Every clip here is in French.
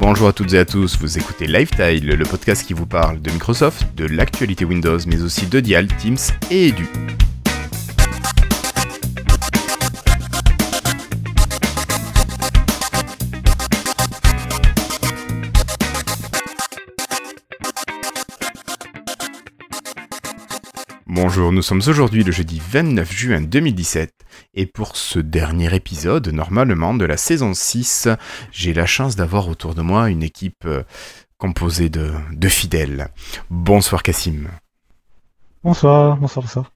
Bonjour à toutes et à tous, vous écoutez Lifetile, le podcast qui vous parle de Microsoft, de l'actualité Windows, mais aussi de Dial, Teams et Edu. Bonjour, nous sommes aujourd'hui le jeudi 29 juin 2017 et pour ce dernier épisode, normalement de la saison 6, j'ai la chance d'avoir autour de moi une équipe euh, composée de, de fidèles. Bonsoir Cassim. Bonsoir, bonsoir, bonsoir.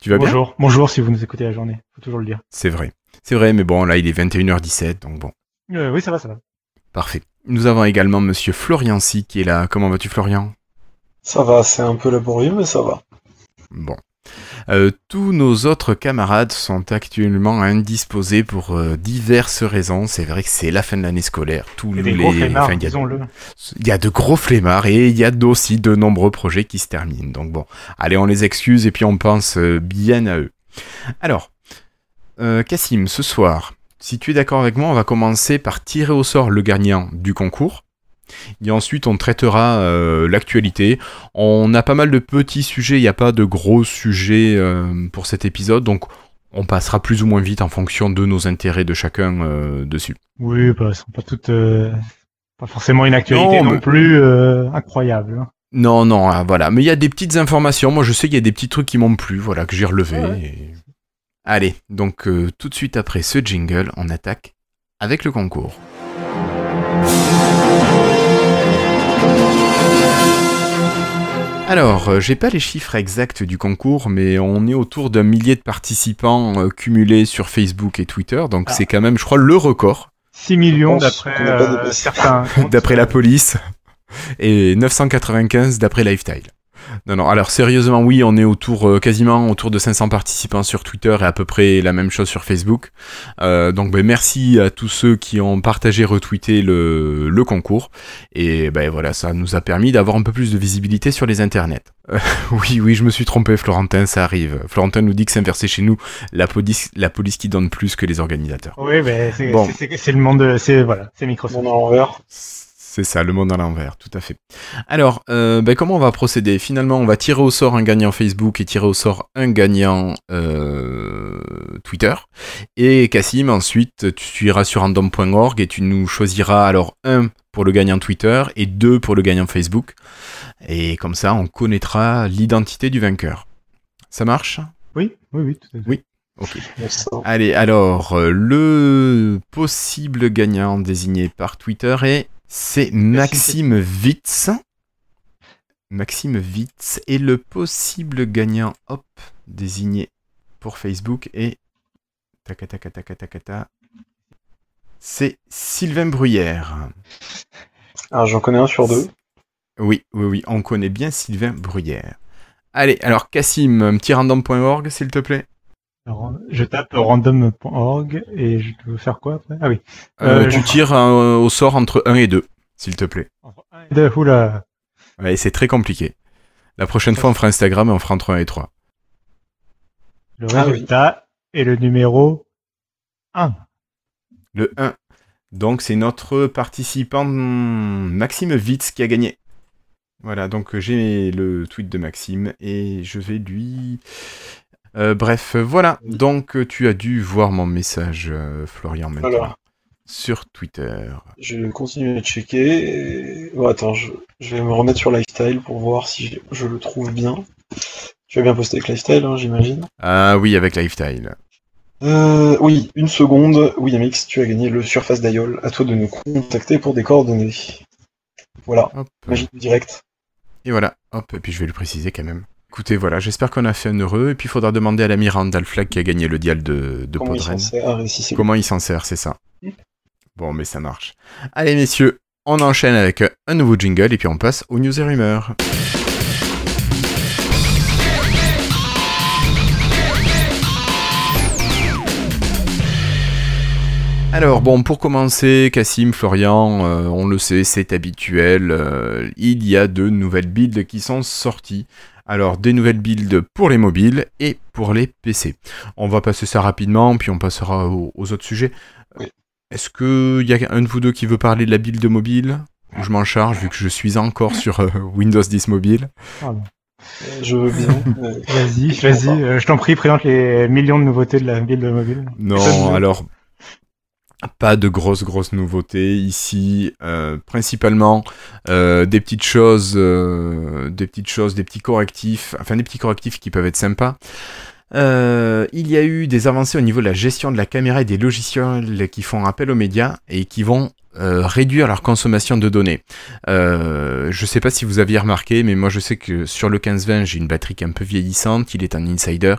Tu vas bien? Bonjour, bonjour si vous nous écoutez la journée, faut toujours le dire. C'est vrai. C'est vrai, mais bon, là il est 21h17, donc bon. Euh, oui, ça va, ça va. Parfait. Nous avons également monsieur Florian Si qui est là. Comment vas-tu Florian? Ça va, c'est un peu laborieux, mais ça va. Bon. Euh, tous nos autres camarades sont actuellement indisposés pour euh, diverses raisons. C'est vrai que c'est la fin de l'année scolaire. Tous Et les, des gros flemmards, enfin, il y a- disons-le. il y a de gros flemmards et il y a aussi de nombreux projets qui se terminent. Donc bon, allez, on les excuse et puis on pense euh, bien à eux. Alors, euh, Cassim, ce soir, si tu es d'accord avec moi, on va commencer par tirer au sort le gagnant du concours. Et ensuite, on traitera euh, l'actualité. On a pas mal de petits sujets, il n'y a pas de gros sujets euh, pour cet épisode, donc on passera plus ou moins vite en fonction de nos intérêts de chacun euh, dessus. Oui, bah, elles sont pas toutes, pas forcément une actualité Non, non, mais- plus incroyable. hein. Non, non, ah, voilà. Mais il y a des petites informations. Moi, je sais qu'il y a des petits trucs qui m'ont plu, voilà, que j'ai relevé. Ouais. et- Allez, donc tout de suite après ce jingle, on attaque avec le concours. Alors, euh, j'ai pas les chiffres exacts du concours, mais on est autour d'un millier de participants euh, cumulés sur Facebook et Twitter, donc Ah. c'est quand même, je crois, le record 6 millions d'après euh, certains. d'après la police et 995 d'après Lifestyle. Non, non, alors sérieusement, oui, on est autour, euh, quasiment autour de 500 participants sur Twitter et à peu près la même chose sur Facebook. Euh, donc, ben, merci à tous ceux qui ont partagé, retweeté le, le concours. Et ben voilà, ça nous a permis d'avoir un peu plus de visibilité sur les internets. Euh, oui, oui, je me suis trompé, Florentin, ça arrive. Florentin nous dit que c'est inversé chez nous, la police, la police qui donne plus que les organisateurs. Oui, mais c'est Bon. c'est- c'est- c'est le monde, de- c'est voilà, c'est Microsoft. Mon. C'est ça, le monde à l'envers, tout à fait. Alors, euh, ben, comment on va procéder? Finalement, on va tirer au sort un gagnant Facebook et tirer au sort un gagnant euh, Twitter. Et Cassim, ensuite, tu iras sur random.org et tu nous choisiras alors un pour le gagnant Twitter et deux pour le gagnant Facebook. Et comme ça, on connaîtra l'identité du vainqueur. Ça marche? Oui, oui, oui. tout à fait. Oui. Ok. Allez, alors, euh, le possible gagnant désigné par Twitter est c'est Maxime Witz. Maxime Witz. Et le possible gagnant, hop, désigné pour Facebook est ta. C'est Sylvain Bruyère. Ah, j'en connais un sur deux. Oui, oui, oui, on connaît bien Sylvain Bruyère. Allez, alors Cassim, un petit random.org, s'il te plaît. Je tape random.org et je dois faire quoi après? Ah oui. Euh, Euh, tu je- tires euh, au sort entre 1 et 2, s'il te plaît. Entre un et deux, oula. Ouais, c'est très compliqué. La prochaine fois, on fera Instagram et on fera entre 1 et 3. Le Ah oui. résultat est le numéro 1. Le 1. Donc, c'est notre participant hmm, Maxime Witz qui a gagné. Voilà, donc j'ai le tweet de Maxime et je vais lui. Euh, bref, voilà. Donc, euh, tu as dû voir mon message, euh, Florian, maintenant. Sur Twitter. Je vais continuer à checker. et- Bon, attends, je, je vais me remettre sur Lifestyle pour voir si je, le trouve bien. Tu as bien posté avec Lifestyle, hein, j'imagine. Ah oui, avec Lifestyle. Euh, oui, une seconde. Oui, Amix, tu as gagné le Surface Dial. À toi de nous contacter pour des coordonnées. Voilà, Hop. magie du direct. Et voilà, hop, et puis je vais le préciser quand même. Écoutez, voilà, j'espère qu'on a fait un heureux, et puis il faudra demander à l'ami Randall Flagg qui a gagné le dial de, de Comment il s'en Podren. sert Ah, c'est Comment il s'en sert, c'est ça. Bon, mais ça marche. Allez, messieurs, on enchaîne avec un nouveau jingle, et puis on passe aux news et rumeurs. Alors bon, pour commencer, Cassim, Florian, euh, on le sait, c'est habituel, euh, il y a de nouvelles builds qui sont sorties. Alors des nouvelles builds pour les mobiles et pour les PC. On va passer ça rapidement, puis on passera aux, aux autres sujets. Oui. Est-ce qu'il y a un de vous deux qui veut parler de la build mobile? Ou je m'en charge vu que je suis encore sur euh, Windows 10 mobile Pardon. Euh, Je veux bien. mais- Vas-y, vas-y, euh, je t'en prie, présente les millions de nouveautés de la build mobile. Non, alors pas de grosses grosses nouveautés ici. euh, principalement euh, des petites choses, euh, des petites choses, des petits correctifs, enfin des petits correctifs qui peuvent être sympas. Il y a eu des avancées au niveau de la gestion de la caméra et des logiciels qui font appel aux médias et qui vont réduire leur consommation de données. Je sais pas si vous aviez remarqué, mais moi je sais que sur le 1520 j'ai une batterie qui est un peu vieillissante, il est un insider,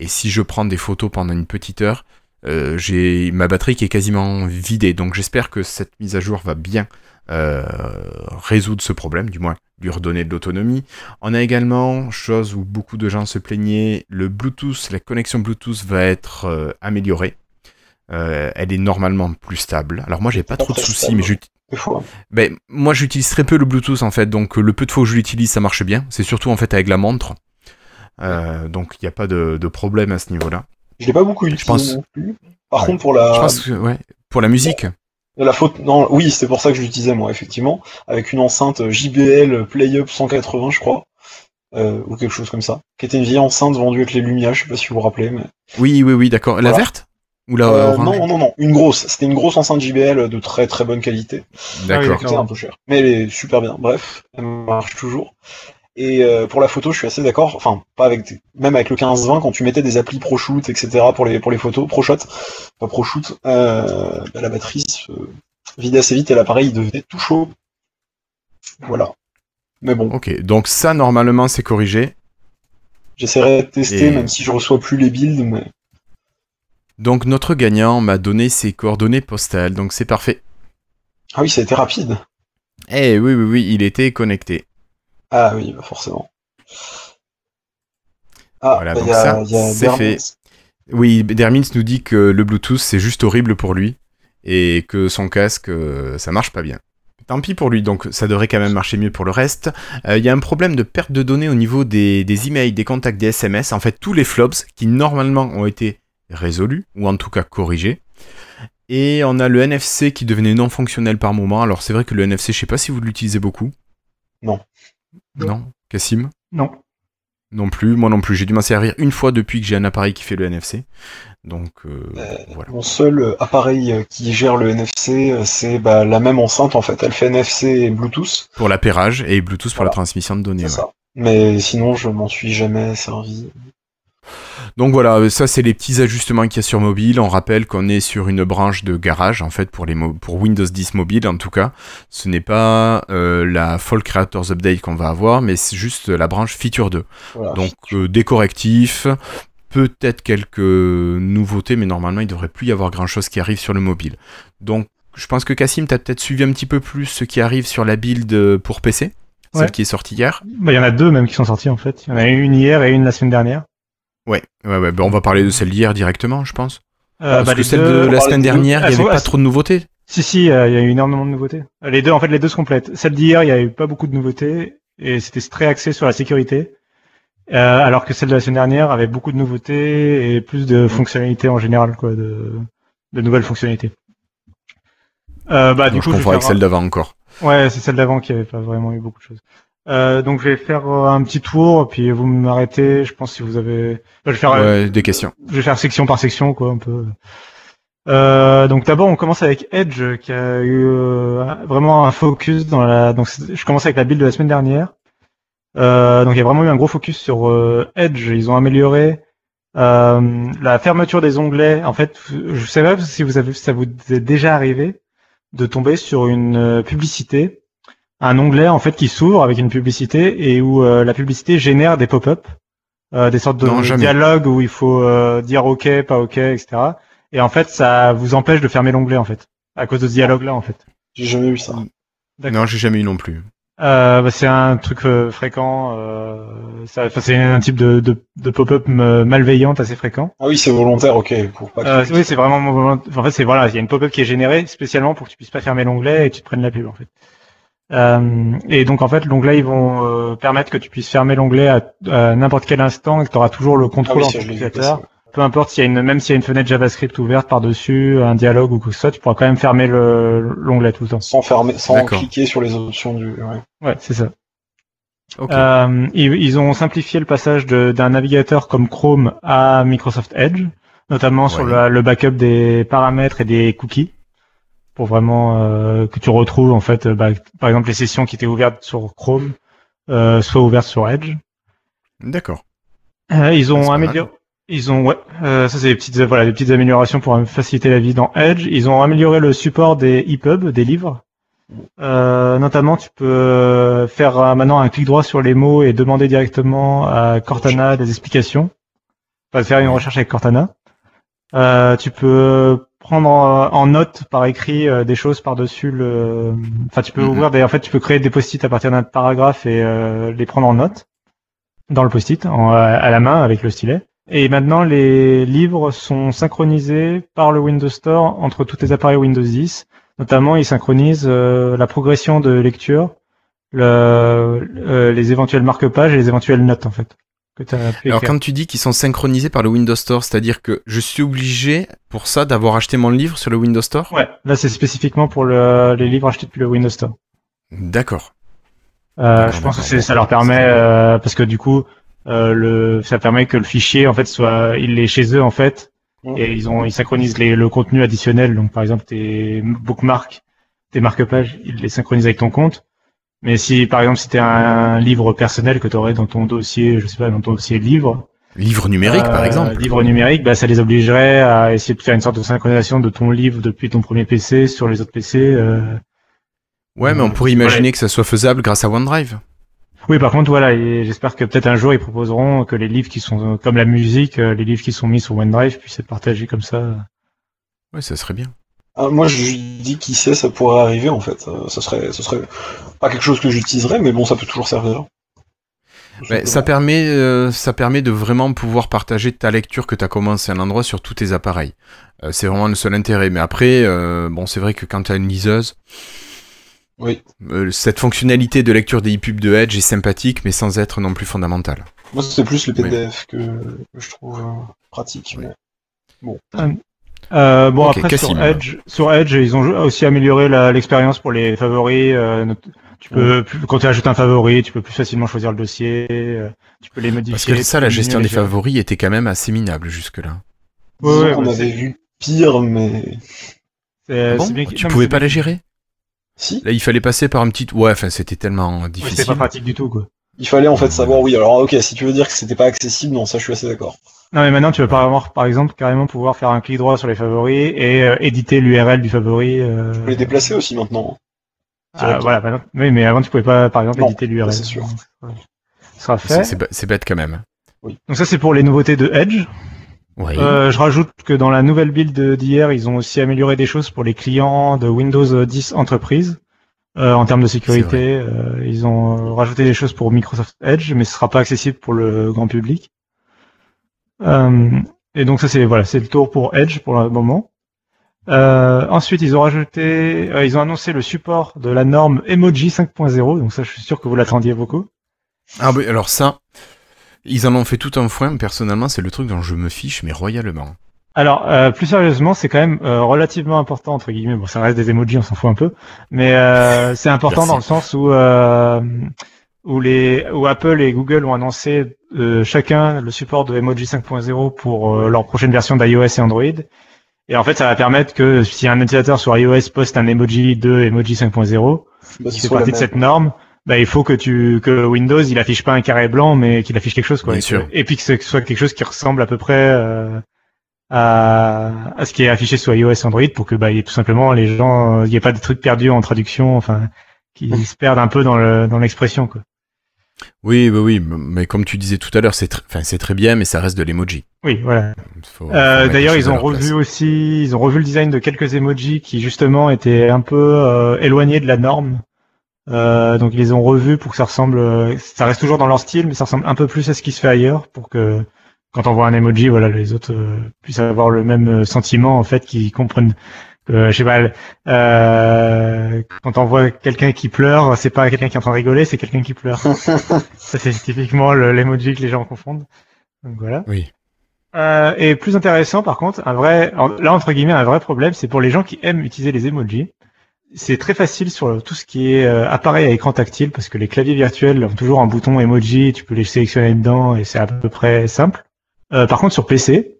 et si je prends des photos pendant une petite heure, euh, j'ai ma batterie qui est quasiment vidée. Donc j'espère que cette mise à jour va bien euh, résoudre ce problème, du moins lui redonner de l'autonomie. On a également, chose où beaucoup de gens se plaignaient, le Bluetooth, la connexion Bluetooth va être euh, améliorée. Elle est normalement plus stable. Alors moi j'ai pas trop de soucis, stable. mais j'ut- Des fois. ben, moi j'utilise très peu le Bluetooth en fait, donc le peu de fois où je l'utilise ça marche bien. C'est surtout en fait avec la montre. Euh, donc il n'y a pas de, de problème à ce niveau-là. Je l'ai pas beaucoup utilisé pense- non plus. Par Ouais. contre, pour la, Je pense que ouais, pour la musique. la faute, non, oui, c'était pour ça que je l'utilisais moi, effectivement, avec une enceinte JBL PlayUp 180, je crois, euh, ou quelque chose comme ça, qui était une vieille enceinte vendue avec les Lumia, je sais pas si vous vous rappelez, mais Oui, oui, oui, d'accord. La verte Ou la Euh, non, non, non, une grosse. C'était une grosse enceinte JBL de très très bonne qualité. D'accord. C'était un peu cher, mais elle est super bien. Bref, elle marche toujours. Et euh, pour la photo, je suis assez d'accord. Enfin, pas avec des- même avec le 15-20, quand tu mettais des applis ProShoot, etc. pour les pour les photos, ProShot, pas ProShoot, euh, bah, la batterie se vidait assez vite et l'appareil il devenait tout chaud. Voilà. Mais bon, Ok, donc ça normalement c'est corrigé. j'essaierai de tester, Et- même si je reçois plus les builds. Mais Donc notre gagnant m'a donné ses coordonnées postales, donc c'est parfait. ah oui, ça a été rapide. Eh oui, oui, oui, il était connecté. Ah oui, bah forcément. Ah, Voilà, bah, donc il y a, ça, il y a c'est fait. Oui, Dermins nous dit que le Bluetooth c'est juste horrible pour lui et que son casque euh, ça marche pas bien. Tant pis pour lui, donc ça devrait quand même marcher mieux pour le reste. Euh, Il y a un problème de perte de données au niveau des, des emails, des contacts, des SMS. En fait, tous les flops qui normalement ont été résolus ou en tout cas corrigés. Et on a le NFC qui devenait non fonctionnel par moment. Alors c'est vrai que le NFC, je sais pas si vous l'utilisez beaucoup. Non. Non. Cassim Non. Non plus, moi non plus. J'ai dû m'en servir une fois depuis que j'ai un appareil qui fait le NFC. Donc euh, Euh, voilà. Mon seul euh, appareil qui gère le NFC, c'est bah, la même enceinte en fait. Elle fait NFC et Bluetooth, Pour l'appairage et Bluetooth pour la transmission de données. c'est ouais. ça. Mais sinon, je m'en suis jamais servi. Donc voilà, ça c'est les petits ajustements qu'il y a sur mobile. On rappelle qu'on est sur une branche de garage en fait pour les mo- pour Windows 10 mobile en tout cas. Ce n'est pas euh, la Fall Creators Update qu'on va avoir, mais c'est juste la branche Feature 2. Voilà. Donc euh, des correctifs, peut-être quelques nouveautés, mais normalement il devrait plus y avoir grand chose qui arrive sur le mobile. Donc je pense que Cassim, tu as peut-être suivi un petit peu plus ce qui arrive sur la build pour PC, Ouais. celle qui est sortie hier. Bah, il y en a deux même qui sont sortis en fait. Il y en a une hier et une la semaine dernière. Ouais, ouais, ouais. ben, on va parler de celle d'hier directement, je pense. Euh, Parce bah, que celle deux- de la semaine dernière, il n'y avait sont- pas trop de nouveautés. Si si, euh, il y a eu énormément de nouveautés. Euh, Les deux en fait les deux se complètent. Celle d'hier, il y a eu pas beaucoup de nouveautés et c'était très axé sur la sécurité. Euh, alors que celle de la semaine dernière avait beaucoup de nouveautés et plus de fonctionnalités en général quoi, de, de nouvelles fonctionnalités. Euh, bah du Donc, je coup, je confonds avec celle d'avant encore. Ouais, c'est celle d'avant qui avait pas vraiment eu beaucoup de choses. Euh, donc je vais faire euh, un petit tour, puis vous m'arrêtez. Je pense si vous avez, je vais faire, euh, Ouais, des questions. je vais faire section par section quoi un peu. Euh, donc d'abord on commence avec Edge qui a eu euh, vraiment un focus dans la. Donc je commence avec la build de la semaine dernière. Euh, donc il y a vraiment eu un gros focus sur euh, Edge. Ils ont amélioré euh, la fermeture des onglets. En fait, je sais pas si vous avez, si ça vous est déjà arrivé de tomber sur une publicité, un onglet en fait qui s'ouvre avec une publicité et où euh, la publicité génère des pop-up, euh, des sortes de Non, dialogues où il faut euh, dire OK, pas OK, etc. Et en fait, ça vous empêche de fermer l'onglet en fait, à cause de ce dialogue-là en fait. J'ai jamais eu ça. D'accord. Non, j'ai jamais eu non plus. Euh, bah, c'est un truc euh, fréquent. Euh, ça- enfin, c'est un type de, de, de pop-up malveillante assez fréquent. Ah oui, c'est volontaire, ok, pour pas que Euh, oui, c'est vraiment. En fait, c'est voilà, il y a une pop-up qui est générée spécialement pour que tu puisses pas fermer l'onglet et que tu te prennes la pub en fait. Euh, et donc en fait, l'onglet ils vont euh, permettre que tu puisses fermer l'onglet à, à n'importe quel instant et que tu auras toujours le Ah contrôle oui, en tant qu'utilisateur. peu importe s'il y a une, même s'il y a une fenêtre JavaScript ouverte par-dessus, un dialogue ou quoi que ce soit, tu pourras quand même fermer le- l'onglet tout le temps. Sans fermer, sans D'accord. cliquer sur les options du. Ouais. Ouais, c'est ça. Ok. Euh, ils, ils ont simplifié le passage de- d'un navigateur comme Chrome à Microsoft Edge, notamment sur la- le backup des paramètres et des cookies, pour vraiment euh, que tu retrouves en fait, euh, bah, par exemple les sessions qui étaient ouvertes sur Chrome, euh, soient ouvertes sur Edge. D'accord. Euh, ils ont amélioré. Ils ont ouais, euh, ça c'est des petites voilà des petites améliorations pour faciliter la vie dans Edge. Ils ont amélioré le support des EPUB, des livres. Euh, notamment, tu peux faire maintenant un clic droit sur les mots et demander directement à Cortana des explications. Enfin, faire une recherche avec Cortana. Euh, tu peux prendre en, en note par écrit euh, des choses par-dessus le. Enfin, tu peux Mhm. ouvrir des. En fait, tu peux créer des post-it à partir d'un paragraphe et euh, les prendre en note dans le post-it en- à la main avec le stylet. Et maintenant, les livres sont synchronisés par le Windows Store entre tous tes appareils Windows 10. Notamment, ils synchronisent euh, la progression de lecture, le, euh, les éventuels marque-pages et les éventuelles notes, en fait. Que Alors quand tu dis qu'ils sont synchronisés par le Windows Store, c'est-à-dire que je suis obligé pour ça d'avoir acheté mon livre sur le Windows Store? Ouais, là, c'est spécifiquement pour le, les livres achetés depuis le Windows Store. D'accord. Euh, je pense que d'accord. c'est- ça leur permet, euh, parce que du coup, euh, le, ça permet que le fichier, en fait, soit, il est chez eux, en fait, et ils ont, ils synchronisent les, le contenu additionnel. Donc, par exemple, tes bookmarks, tes marque-pages, ils les synchronisent avec ton compte. Mais si, par exemple, t'es un, livre personnel que tu aurais dans ton dossier, je sais pas, dans ton dossier livre, Livre numérique par euh, exemple. livre numérique, bah, ça les obligerait à essayer de faire une sorte de synchronisation de ton livre depuis ton premier PC sur les autres PC. euh. Ouais, mais on pourrait imaginer que ça soit faisable grâce à OneDrive. Oui, par contre, voilà, j'espère que peut-être un jour ils proposeront que les livres qui sont comme la musique, euh, les livres qui sont mis sur OneDrive puissent être partagés comme ça. Ouais, ça serait bien. Ah, moi, je dis qui sait, ça pourrait arriver en fait. Euh, ça serait, ça serait pas quelque chose que j'utiliserais, mais bon, ça peut toujours servir. Ça permet, euh, ça permet de vraiment pouvoir partager ta lecture que tu as commencé à un endroit sur tous tes appareils. Euh, c'est vraiment le seul intérêt. Mais après, euh, bon, c'est vrai que quand tu as une liseuse, Oui. euh, cette fonctionnalité de lecture des EPUB de Edge est sympathique, mais sans être non plus fondamentale. Moi, c'est plus les PDF que, que je trouve pratique. Oui. mais- Euh, bon, après sur Edge, sur Edge, ils ont aussi amélioré la- l'expérience pour les favoris. euh, tu peux, plus- quand tu ajoutes un favori, tu peux plus facilement choisir le dossier. euh, tu peux les modifier. Parce que ça, la gestion des favoris était quand même assez minable jusque-là. Ouais, Disons ouais, qu'on bah, avait vu pire, mais C'est- Ah bon c'est bien tu non, pouvais pas bien- les gérer si. Là, il fallait passer par un petit... Ouais, enfin, c'était tellement difficile. pas pratique du tout, quoi. Il fallait en fait savoir, oui, alors ok, si tu veux dire que c'était pas accessible, non, ça je suis assez d'accord. Non, mais maintenant, tu vas pas avoir, par exemple, carrément pouvoir faire un clic droit sur les favoris et euh, éditer l'URL du favori. euh, Tu peux les déplacer aussi maintenant. ah, directement. voilà, maintenant- oui, mais avant, tu pouvais pas, par exemple, Non, éditer l'URL. c'est sûr. Ce sera C'est fait. c'est bê- c'est bête quand même. Donc ça, c'est pour les nouveautés de Edge. Oui. Euh, je rajoute que dans la nouvelle build d'hier, ils ont aussi amélioré des choses pour les clients de Windows 10 Entreprise. Euh, en termes de sécurité, euh, ils ont rajouté des choses pour Microsoft Edge, mais ce sera pas accessible pour le grand public. Euh, et donc ça c'est voilà, c'est le tour pour Edge pour le moment. Euh, ensuite, ils ont rajouté, euh, ils ont annoncé le support de la norme Emoji 5.0. Donc ça, je suis sûr que vous l'attendiez beaucoup. Ah oui, alors ça, ils en ont fait tout un foin. Personnellement, c'est le truc dont je me fiche, mais royalement. Alors, euh, plus sérieusement, c'est quand même euh, relativement important entre guillemets. Bon, ça reste des emojis, on s'en fout un peu, mais euh, c'est important Merci. dans le sens où euh, où les où Apple et Google ont annoncé euh, chacun le support de Emoji 5.0 pour euh, leur prochaine version d'iOS et Android. Et en fait, ça va permettre que si un utilisateur sur iOS poste un emoji de Emoji 5.0 Bah, qui fait partie de cette norme, bah, il faut que tu que Windows il affiche pas un carré blanc, mais qu'il affiche quelque chose quoi. Bien Et que- sûr. Et puis que ce soit quelque chose qui ressemble à peu près euh, à, à ce qui est affiché sur iOS et Android pour que bah, il y ait tout simplement les gens, euh, il n'y ait pas des trucs perdus en traduction, enfin qui se perdent un peu dans le dans l'expression quoi. Oui, oui, oui, mais comme tu disais tout à l'heure, c'est tr- enfin, c'est très bien, mais ça reste de l'emoji. Oui, voilà. Euh, D'ailleurs, ils ont revu place. aussi, ils ont revu le design de quelques emojis qui justement étaient un peu euh, éloignés de la norme. Euh, donc ils les ont revus pour que ça ressemble, ça reste toujours dans leur style, mais ça ressemble un peu plus à ce qui se fait ailleurs, pour que quand on voit un emoji, voilà, les autres puissent avoir le même sentiment en fait, qu'ils comprennent. Que, je sais pas, euh, quand on voit quelqu'un qui pleure, c'est pas quelqu'un qui est en train de rigoler, c'est quelqu'un qui pleure. ça c'est typiquement le- l'emoji que les gens confondent. Donc voilà. Oui. Euh, et plus intéressant, par contre, un vrai, là entre guillemets, un vrai problème, c'est pour les gens qui aiment utiliser les emojis. C'est très facile sur tout ce qui est euh, appareil à écran tactile, parce que les claviers virtuels ont toujours un bouton emoji, tu peux les sélectionner dedans et c'est à peu près simple. Euh, par contre, sur PC,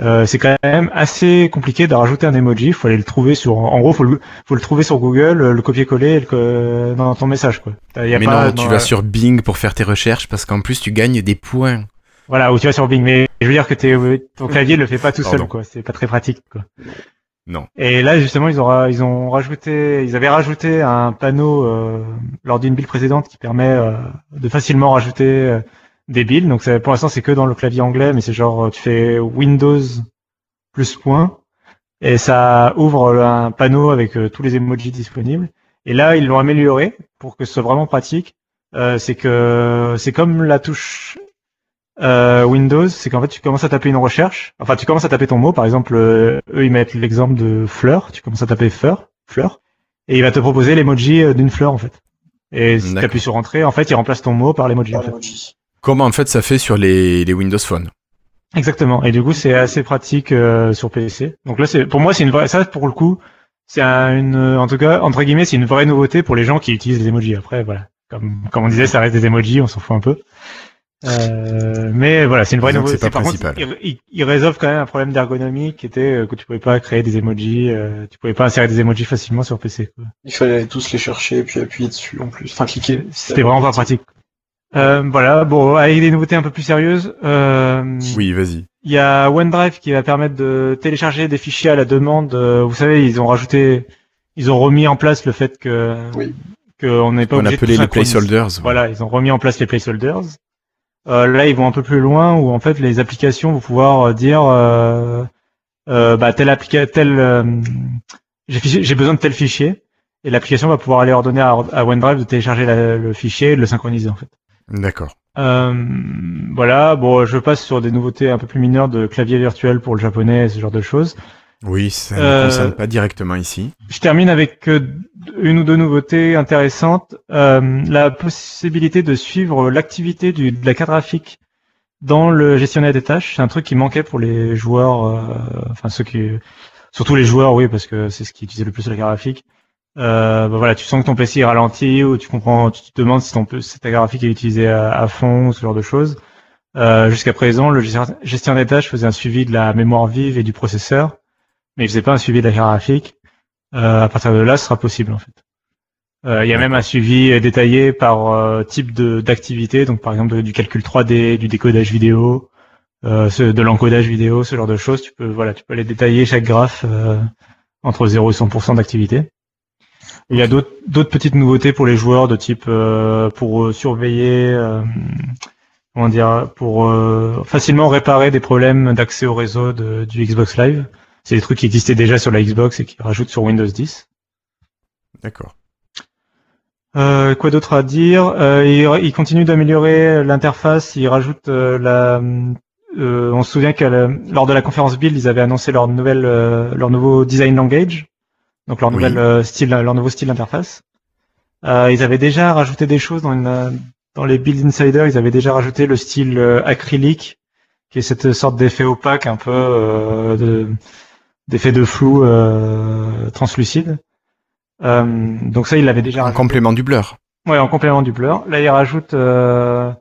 euh, c'est quand même assez compliqué de rajouter un emoji. Il faut aller le trouver sur, en gros, faut le, faut le trouver sur Google, le copier-coller le, dans ton message, quoi. Y a Mais non, tu vas sur Bing pour faire tes recherches parce qu'en plus tu gagnes des points. Voilà, ou tu vas sur Bing. Mais je veux dire que ton clavier le fait pas tout seul, quoi. C'est pas très pratique, quoi. Non. Et là, justement, ils ont, ils ont rajouté, ils avaient rajouté un panneau euh, lors d'une build précédente qui permet euh, de facilement rajouter euh, des builds. Donc, pour l'instant, c'est que dans le clavier anglais, mais c'est genre, tu fais Windows plus point et ça ouvre un panneau avec tous les emojis disponibles. Et là, ils l'ont amélioré pour que ce soit vraiment pratique. c'est que c'est comme la touche euh, Windows, c'est qu'en fait tu commences à taper une recherche, enfin tu commences à taper ton mot, par exemple, euh, eux ils mettent l'exemple de fleur, tu commences à taper fleur, fleur, et il va te proposer l'emoji euh, d'une fleur en fait. Et si tu appuies sur entrée, en fait il remplace ton mot par l'emoji. En fait. Comme en fait ça fait sur les, les Windows Phone. Exactement. Et du coup c'est assez pratique euh, sur PC. Donc là c'est pour moi c'est une vraie, ça pour le coup c'est une, en tout cas entre guillemets c'est une vraie nouveauté pour les gens qui utilisent les emojis. Après voilà, comme comme on disait ça reste des emojis, on s'en fout un peu. Euh, mais voilà, c'est une vraie nouveauté. Pas Par contre, il, il, résolve quand même un problème d'ergonomie qui était euh, que tu pouvais pas créer des emojis, euh, tu pouvais pas insérer des emojis facilement sur PC. Quoi. Il fallait tous les chercher et puis appuyer dessus en plus, enfin cliquer. C'était vraiment pas pratique. Euh, voilà, bon, avec des nouveautés un peu plus sérieuses. Euh, oui, vas-y. Il y a OneDrive qui va permettre de télécharger des fichiers à la demande. Vous savez, ils ont rajouté, ils ont remis en place le fait que oui. qu'on n'est pas on appelait les placeholders. Voilà, ils ont remis en place les placeholders. Euh, là, ils vont un peu plus loin où en fait les applications vont pouvoir euh, dire euh, euh, bah, tel application, tel j'ai besoin de tel fichier et l'application va pouvoir aller ordonner à, à OneDrive de télécharger le fichier et de le synchroniser en fait. D'accord. Euh, voilà, bon, je passe sur des nouveautés un peu plus mineures de clavier virtuel pour le japonais, ce genre de choses. Oui, ça ne concerne pas directement ici. Je termine avec une ou deux nouveautés intéressantes. Euh, la possibilité de suivre l'activité de la carte graphique dans le gestionnaire des tâches, c'est un truc qui manquait pour les joueurs, euh, enfin ceux qui, surtout les joueurs, oui, parce que c'est ce qui utilisait le plus la carte graphique. Euh, bah voilà, tu sens que ton PC est ralenti ou tu comprends, tu te demandes si ton si ta graphique est utilisée à, fond, ce genre de choses. Euh, Jusqu'à présent, le gestionnaire des tâches faisait un suivi de la mémoire vive et du processeur, mais il faisait pas un suivi de la graphique. Euh, à partir de là, ce sera possible en fait. Euh, il y a même un suivi détaillé par type d'activité, donc par exemple du calcul 3D, du décodage vidéo, de l'encodage vidéo, ce genre de choses. Tu peux voilà, tu peux aller détailler chaque graphe entre 0 et 100% d'activité. Il y a d'autres petites nouveautés pour les joueurs de type pour surveiller, comment dire, pour facilement réparer des problèmes d'accès au réseau du Xbox Live. C'est des trucs qui existaient déjà sur la Xbox et qui rajoutent sur Windows 10. D'accord. Euh, quoi d'autre à dire? Euh, il, continue d'améliorer l'interface. Il rajoute euh, la. Euh, on se souvient que lors de la conférence Build, ils avaient annoncé leur nouvelle, leur nouveau design language, donc leur nouvelle style, leur nouveau style d'interface. ils avaient déjà rajouté des choses dans, une, dans les Build Insider. Ils avaient déjà rajouté le style acrylique, qui est cette sorte d'effet opaque un peu de d'effets de flou euh, translucide. Euh, donc ça, il l'avait déjà. En complément du blur. Ouais, en complément du blur. Là, il rajoute euh,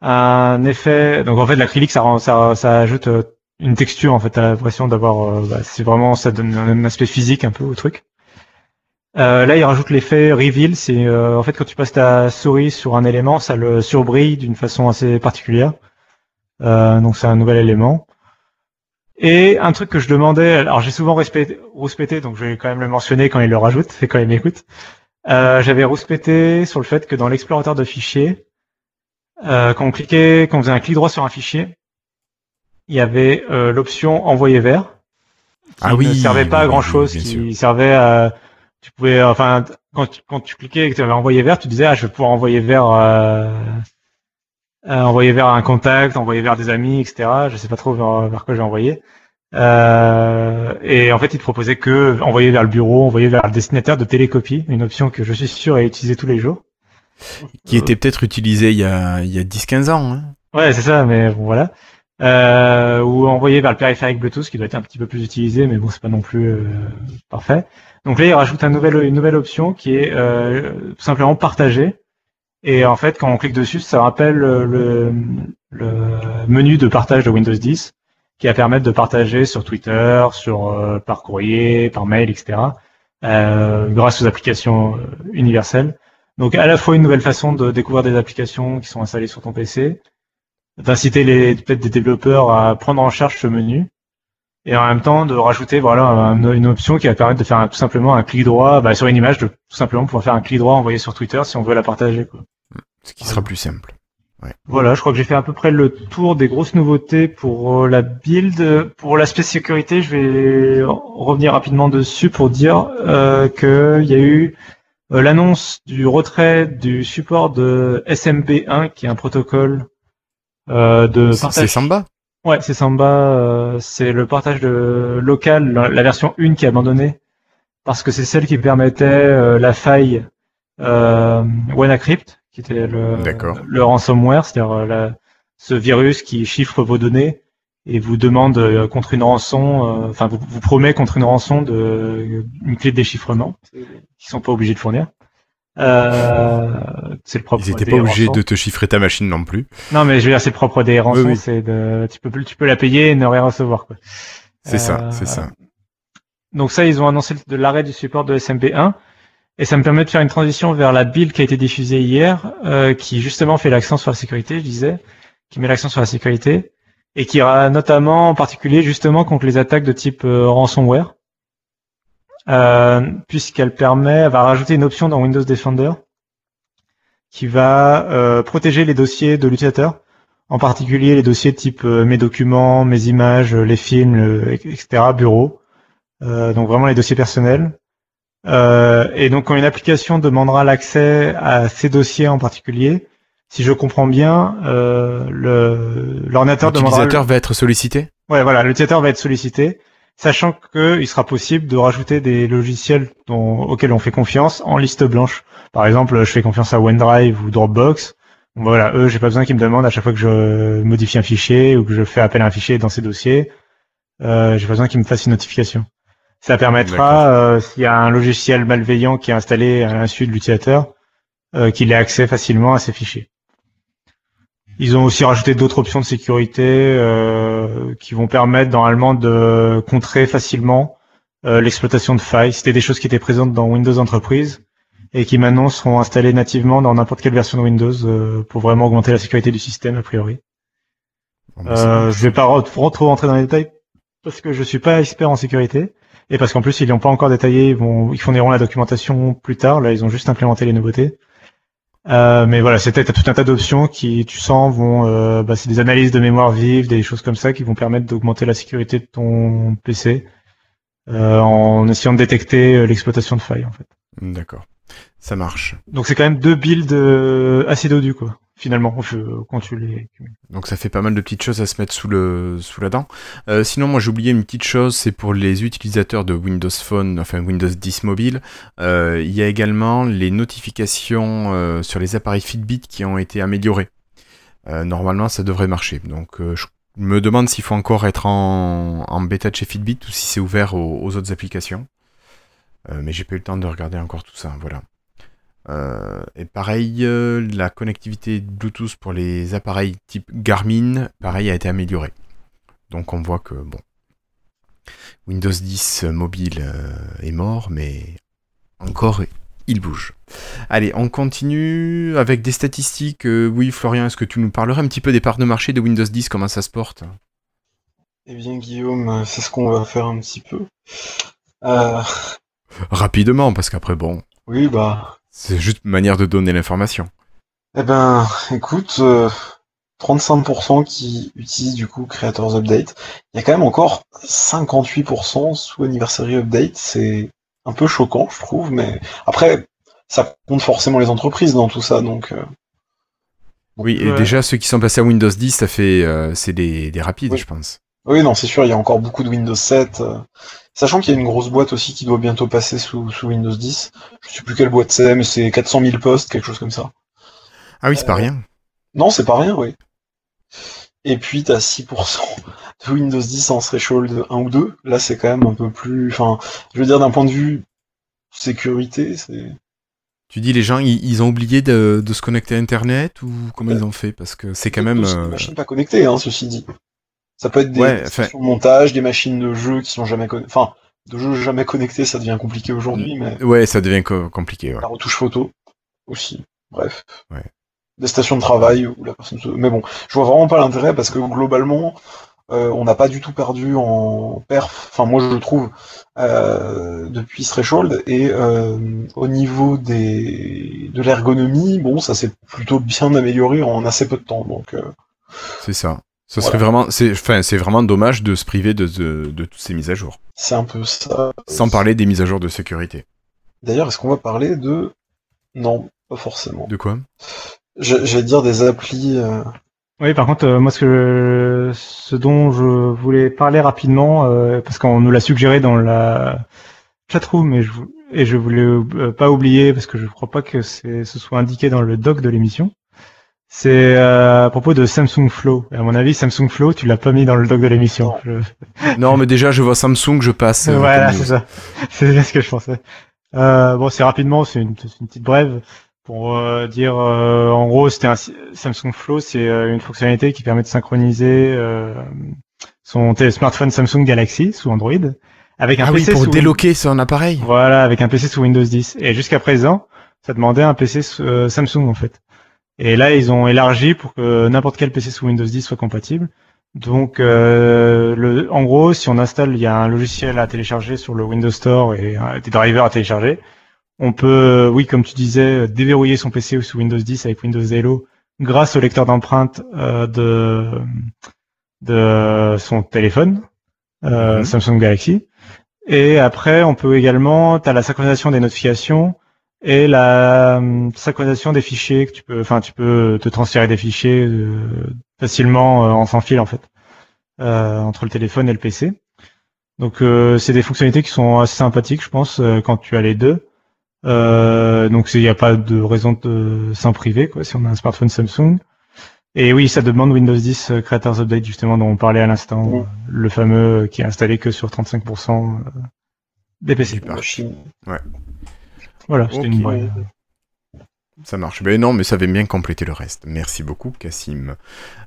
un effet. Donc en fait, l'acrylique, ça, ça, ça ajoute euh, une texture. En fait, t'as l'impression d'avoir. Bah, c'est vraiment, ça donne un aspect physique un peu au truc. Euh, là, il rajoute l'effet reveal. C'est en fait quand tu passes ta souris sur un élément, ça le surbrille d'une façon assez particulière. donc c'est un nouvel élément. Et un truc que je demandais, alors j'ai souvent rouspété, donc je vais quand même le mentionner quand il le rajoute et quand il m'écoute. Euh, J'avais rouspété sur le fait que dans l'explorateur de fichiers, euh, quand on cliquait, quand on faisait un clic droit sur un fichier, il y avait euh, l'option envoyer vers, qui ah oui, ne servait pas à grand chose, qui servait à, tu pouvais, enfin, quand tu, quand tu cliquais et que tu avais envoyé vers, tu disais ah je vais pouvoir envoyer vers euh, euh, envoyer vers un contact, envoyer vers des amis, etc. Je sais pas trop vers, quoi j'ai envoyé. Euh, et en fait, il te proposait que envoyer vers le bureau, envoyer vers le destinataire de télécopie, une option que je suis sûr est utilisée tous les jours. Qui était peut-être utilisée il y a, il y a 10-15 ans. Hein. Ouais, c'est ça, mais bon, voilà. Euh, ou envoyé vers le périphérique Bluetooth qui doit être un petit peu plus utilisé, mais bon, c'est pas non plus euh, parfait. Donc là, il rajoute un nouvel, une nouvelle option qui est euh, tout simplement partager. Et en fait, quand on clique dessus, ça rappelle le, le menu de partage de Windows 10 qui va permettre de partager sur Twitter, sur euh, par courrier, par mail, etc. Euh, grâce aux applications universelles. Donc à la fois une nouvelle façon de découvrir des applications qui sont installées sur ton PC, d'inciter les peut-être des développeurs à prendre en charge ce menu et en même temps de rajouter voilà une option qui va permettre de faire un, tout simplement un clic droit bah, sur une image de tout simplement pouvoir faire un clic droit envoyé sur Twitter si on veut la partager quoi. Ce qui sera plus simple. Ouais. Voilà, je crois que j'ai fait à peu près le tour des grosses nouveautés pour euh, la build. Pour l'aspect sécurité, je vais revenir rapidement dessus pour dire euh, qu'il y a eu euh, l'annonce du retrait du support de SMP1, qui est un protocole euh, de C'est Samba Ouais, c'est Samba. Euh, c'est le partage de local, la, version 1 qui est abandonnée parce que c'est celle qui permettait euh, la faille euh, WannaCrypt, qui était le, le ransomware, c'est-à-dire ce virus qui chiffre vos données et vous demande contre une rançon, enfin vous, vous promet contre une rançon de une clé de déchiffrement qu'ils sont pas obligés de fournir. Euh, c'est le propre. Ils étaient pas obligés de te chiffrer ta machine non plus. Non, mais je veux dire, c'est le propre des rançons, c'est de, tu peux, tu peux la payer et ne rien recevoir, quoi. C'est ça, euh, c'est ça. Donc ça, ils ont annoncé de l'arrêt du support de SMP1. Et ça me permet de faire une transition vers la build qui a été diffusée hier, euh, qui justement fait l'accent sur la sécurité, je disais, qui met l'accent sur la sécurité, et qui ira notamment en particulier justement contre les attaques de type euh, ransomware. Euh, puisqu'elle permet, elle va rajouter une option dans Windows Defender qui va euh, protéger les dossiers de l'utilisateur, en particulier les dossiers type euh, mes documents, mes images, les films, etc., bureau. donc vraiment les dossiers personnels. et donc quand une application demandera l'accès à ces dossiers en particulier, si je comprends bien, le l'ordinateur demandera. L'utilisateur va être sollicité? Ouais, voilà, l'utilisateur va être sollicité sachant qu'il sera possible de rajouter des logiciels dont, auxquels on fait confiance en liste blanche. Par exemple, je fais confiance à OneDrive ou Dropbox. voilà, eux, j'ai pas besoin qu'ils me demandent à chaque fois que je modifie un fichier ou que je fais appel à un fichier dans ces dossiers. Euh, j'ai pas besoin qu'ils me fassent une notification. Ça permettra, euh, s'il y a un logiciel malveillant qui est installé à l'insu de l'utilisateur, euh, qu'il ait accès facilement à ces fichiers. Ils ont aussi rajouté d'autres options de sécurité euh, qui vont permettre normalement de contrer facilement euh, l'exploitation de failles. C'était des choses qui étaient présentes dans Windows Entreprise et qui maintenant seront installées nativement dans n'importe quelle version de Windows euh, pour vraiment augmenter la sécurité du système a priori. Euh, je vais pas trop, trop rentrer dans les détails parce que je suis pas expert en sécurité et parce qu'en plus ils n'ont pas encore détaillé, ils vont ils fourniront la documentation plus tard. Là ils ont juste implémenté les nouveautés. Euh, mais voilà, c'était tout un tas d'options qui, tu sens, vont, euh, bah, c'est des analyses de mémoire vive, des choses comme ça qui vont permettre d'augmenter la sécurité de ton PC euh, en essayant de détecter l'exploitation de failles en fait. D'accord, ça marche. Donc c'est quand même deux builds assez dodus quoi finalement quand tu les Donc ça fait pas mal de petites choses à se mettre sous le sous la dent. Euh, sinon moi j'ai oublié une petite chose, c'est pour les utilisateurs de Windows Phone, enfin Windows 10 mobile, euh, il y a également les notifications euh, sur les appareils Fitbit qui ont été améliorées. normalement ça devrait marcher. Donc je me demande s'il faut encore être en, en bêta de chez Fitbit ou si c'est ouvert aux, aux, autres applications. Mais j'ai pas eu le temps de regarder encore tout ça, voilà. Euh, et pareil, euh, la connectivité Bluetooth pour les appareils type Garmin, pareil, a été améliorée. Donc on voit que bon, Windows 10 mobile euh, est mort, mais encore il bouge. Allez, on continue avec des statistiques. oui, Florian, est-ce que tu nous parlerais un petit peu des parts de marché de Windows 10, comment ça se porte? Eh bien, Guillaume, c'est ce qu'on va faire un petit peu. Rapidement, parce qu'après, bon. Oui, bah, c'est juste une manière de donner l'information. Eh ben, écoute, 35% euh, qui utilisent du coup Creators Update. Il y a quand même encore 58% sous Anniversary Update. C'est un peu choquant, je trouve, mais après, ça compte forcément les entreprises dans tout ça, donc. Euh, oui, et déjà ceux qui sont passés à Windows 10, ça fait, euh, c'est des, rapides, je pense. Oui, non, c'est sûr, il y a encore beaucoup de Windows 7. Sachant qu'il y a une grosse boîte aussi qui doit bientôt passer sous, Windows 10. Je sais plus quelle boîte c'est, mais c'est 400 000 postes, quelque chose comme ça. Ah oui, c'est pas rien. Non, c'est pas rien, oui. Et puis t'as 6% de Windows 10 en threshold 1 ou 2. Là c'est quand même un peu plus. Enfin, je veux dire d'un point de vue sécurité, c'est. Tu dis les gens, ils, ont oublié de, de, se connecter à Internet ou comment Ouais. ils ont fait? Parce que c'est quand même. Euh, machines pas connectées, hein, ceci dit. Ça peut être des Ouais, stations de montage, des machines de jeu qui sont jamais connectées. Enfin, de jeux jamais connectés, ça devient compliqué aujourd'hui, mais Ouais, ça devient co- compliqué. Ouais. la retouche photo aussi. Bref. Ouais. Des stations de travail où la personne se... Mais bon, je vois vraiment pas l'intérêt parce que globalement, euh, on n'a pas du tout perdu en perf. Enfin, moi je le trouve euh, depuis Threshold et euh, au niveau des de l'ergonomie, bon, ça s'est plutôt bien amélioré en assez peu de temps. Donc, C'est ça. Ce Voilà. serait vraiment, c'est, enfin, c'est vraiment dommage de se priver de, de, de toutes ces mises à jour. c'est un peu ça. Sans parler des mises à jour de sécurité. D'ailleurs, est-ce qu'on va parler de Non, pas forcément. De quoi? J'ai- J'allais dire des applis. euh, Oui, par contre, euh, moi, ce, que je- ce dont je voulais parler rapidement, euh, parce qu'on nous l'a suggéré dans la chatroom, et je, et je voulais euh, pas oublier, parce que je crois pas que c'est- ce soit indiqué dans le doc de l'émission, c'est euh, à propos de Samsung Flow. À mon avis, Samsung Flow, tu l'as pas mis dans le doc de l'émission. Non. Je- Non, mais déjà, je vois Samsung, je passe. euh, voilà, c'est ça. C'est bien ce que je pensais. Euh, bon, c'est rapidement, c'est une, petite brève pour euh, dire, euh, en gros, c'était un Samsung Flow, c'est une fonctionnalité qui permet de synchroniser euh, son smartphone Samsung Galaxy sous Android avec un Ah oui, PC pour sous déloquer son appareil. voilà, avec un PC sous Windows 10. Et jusqu'à présent, ça demandait un PC sous- euh, Samsung en fait. Et là, ils ont élargi pour que n'importe quel PC sous Windows 10 soit compatible. Donc, euh, le, en gros, si on installe, il y a un logiciel à télécharger sur le Windows Store et euh, des drivers à télécharger. On peut, oui, comme tu disais, déverrouiller son PC sous Windows 10 avec Windows Hello grâce au lecteur d'empreintes euh, de de son téléphone euh, Mhm. Samsung Galaxy. Et après, on peut également, tu as la synchronisation des notifications et la hum, synchronisation des fichiers que tu peux, enfin, tu peux te transférer des fichiers euh, facilement euh, en sans fil en fait euh, entre le téléphone et le PC. Donc, euh, c'est des fonctionnalités qui sont assez sympathiques, je pense, euh, quand tu as les deux. Euh, donc, il n'y a pas de raison de s'en priver, quoi, si on a un smartphone Samsung. Et oui, ça demande Windows 10 euh, Creators Update, justement, dont on parlait à l'instant, Ouais. euh, le fameux euh, qui est installé que sur 35% euh, des PC. Super. Voilà, c'était une. Ça marche. Ben non, mais ça avait bien complété le reste. Merci beaucoup, Cassim.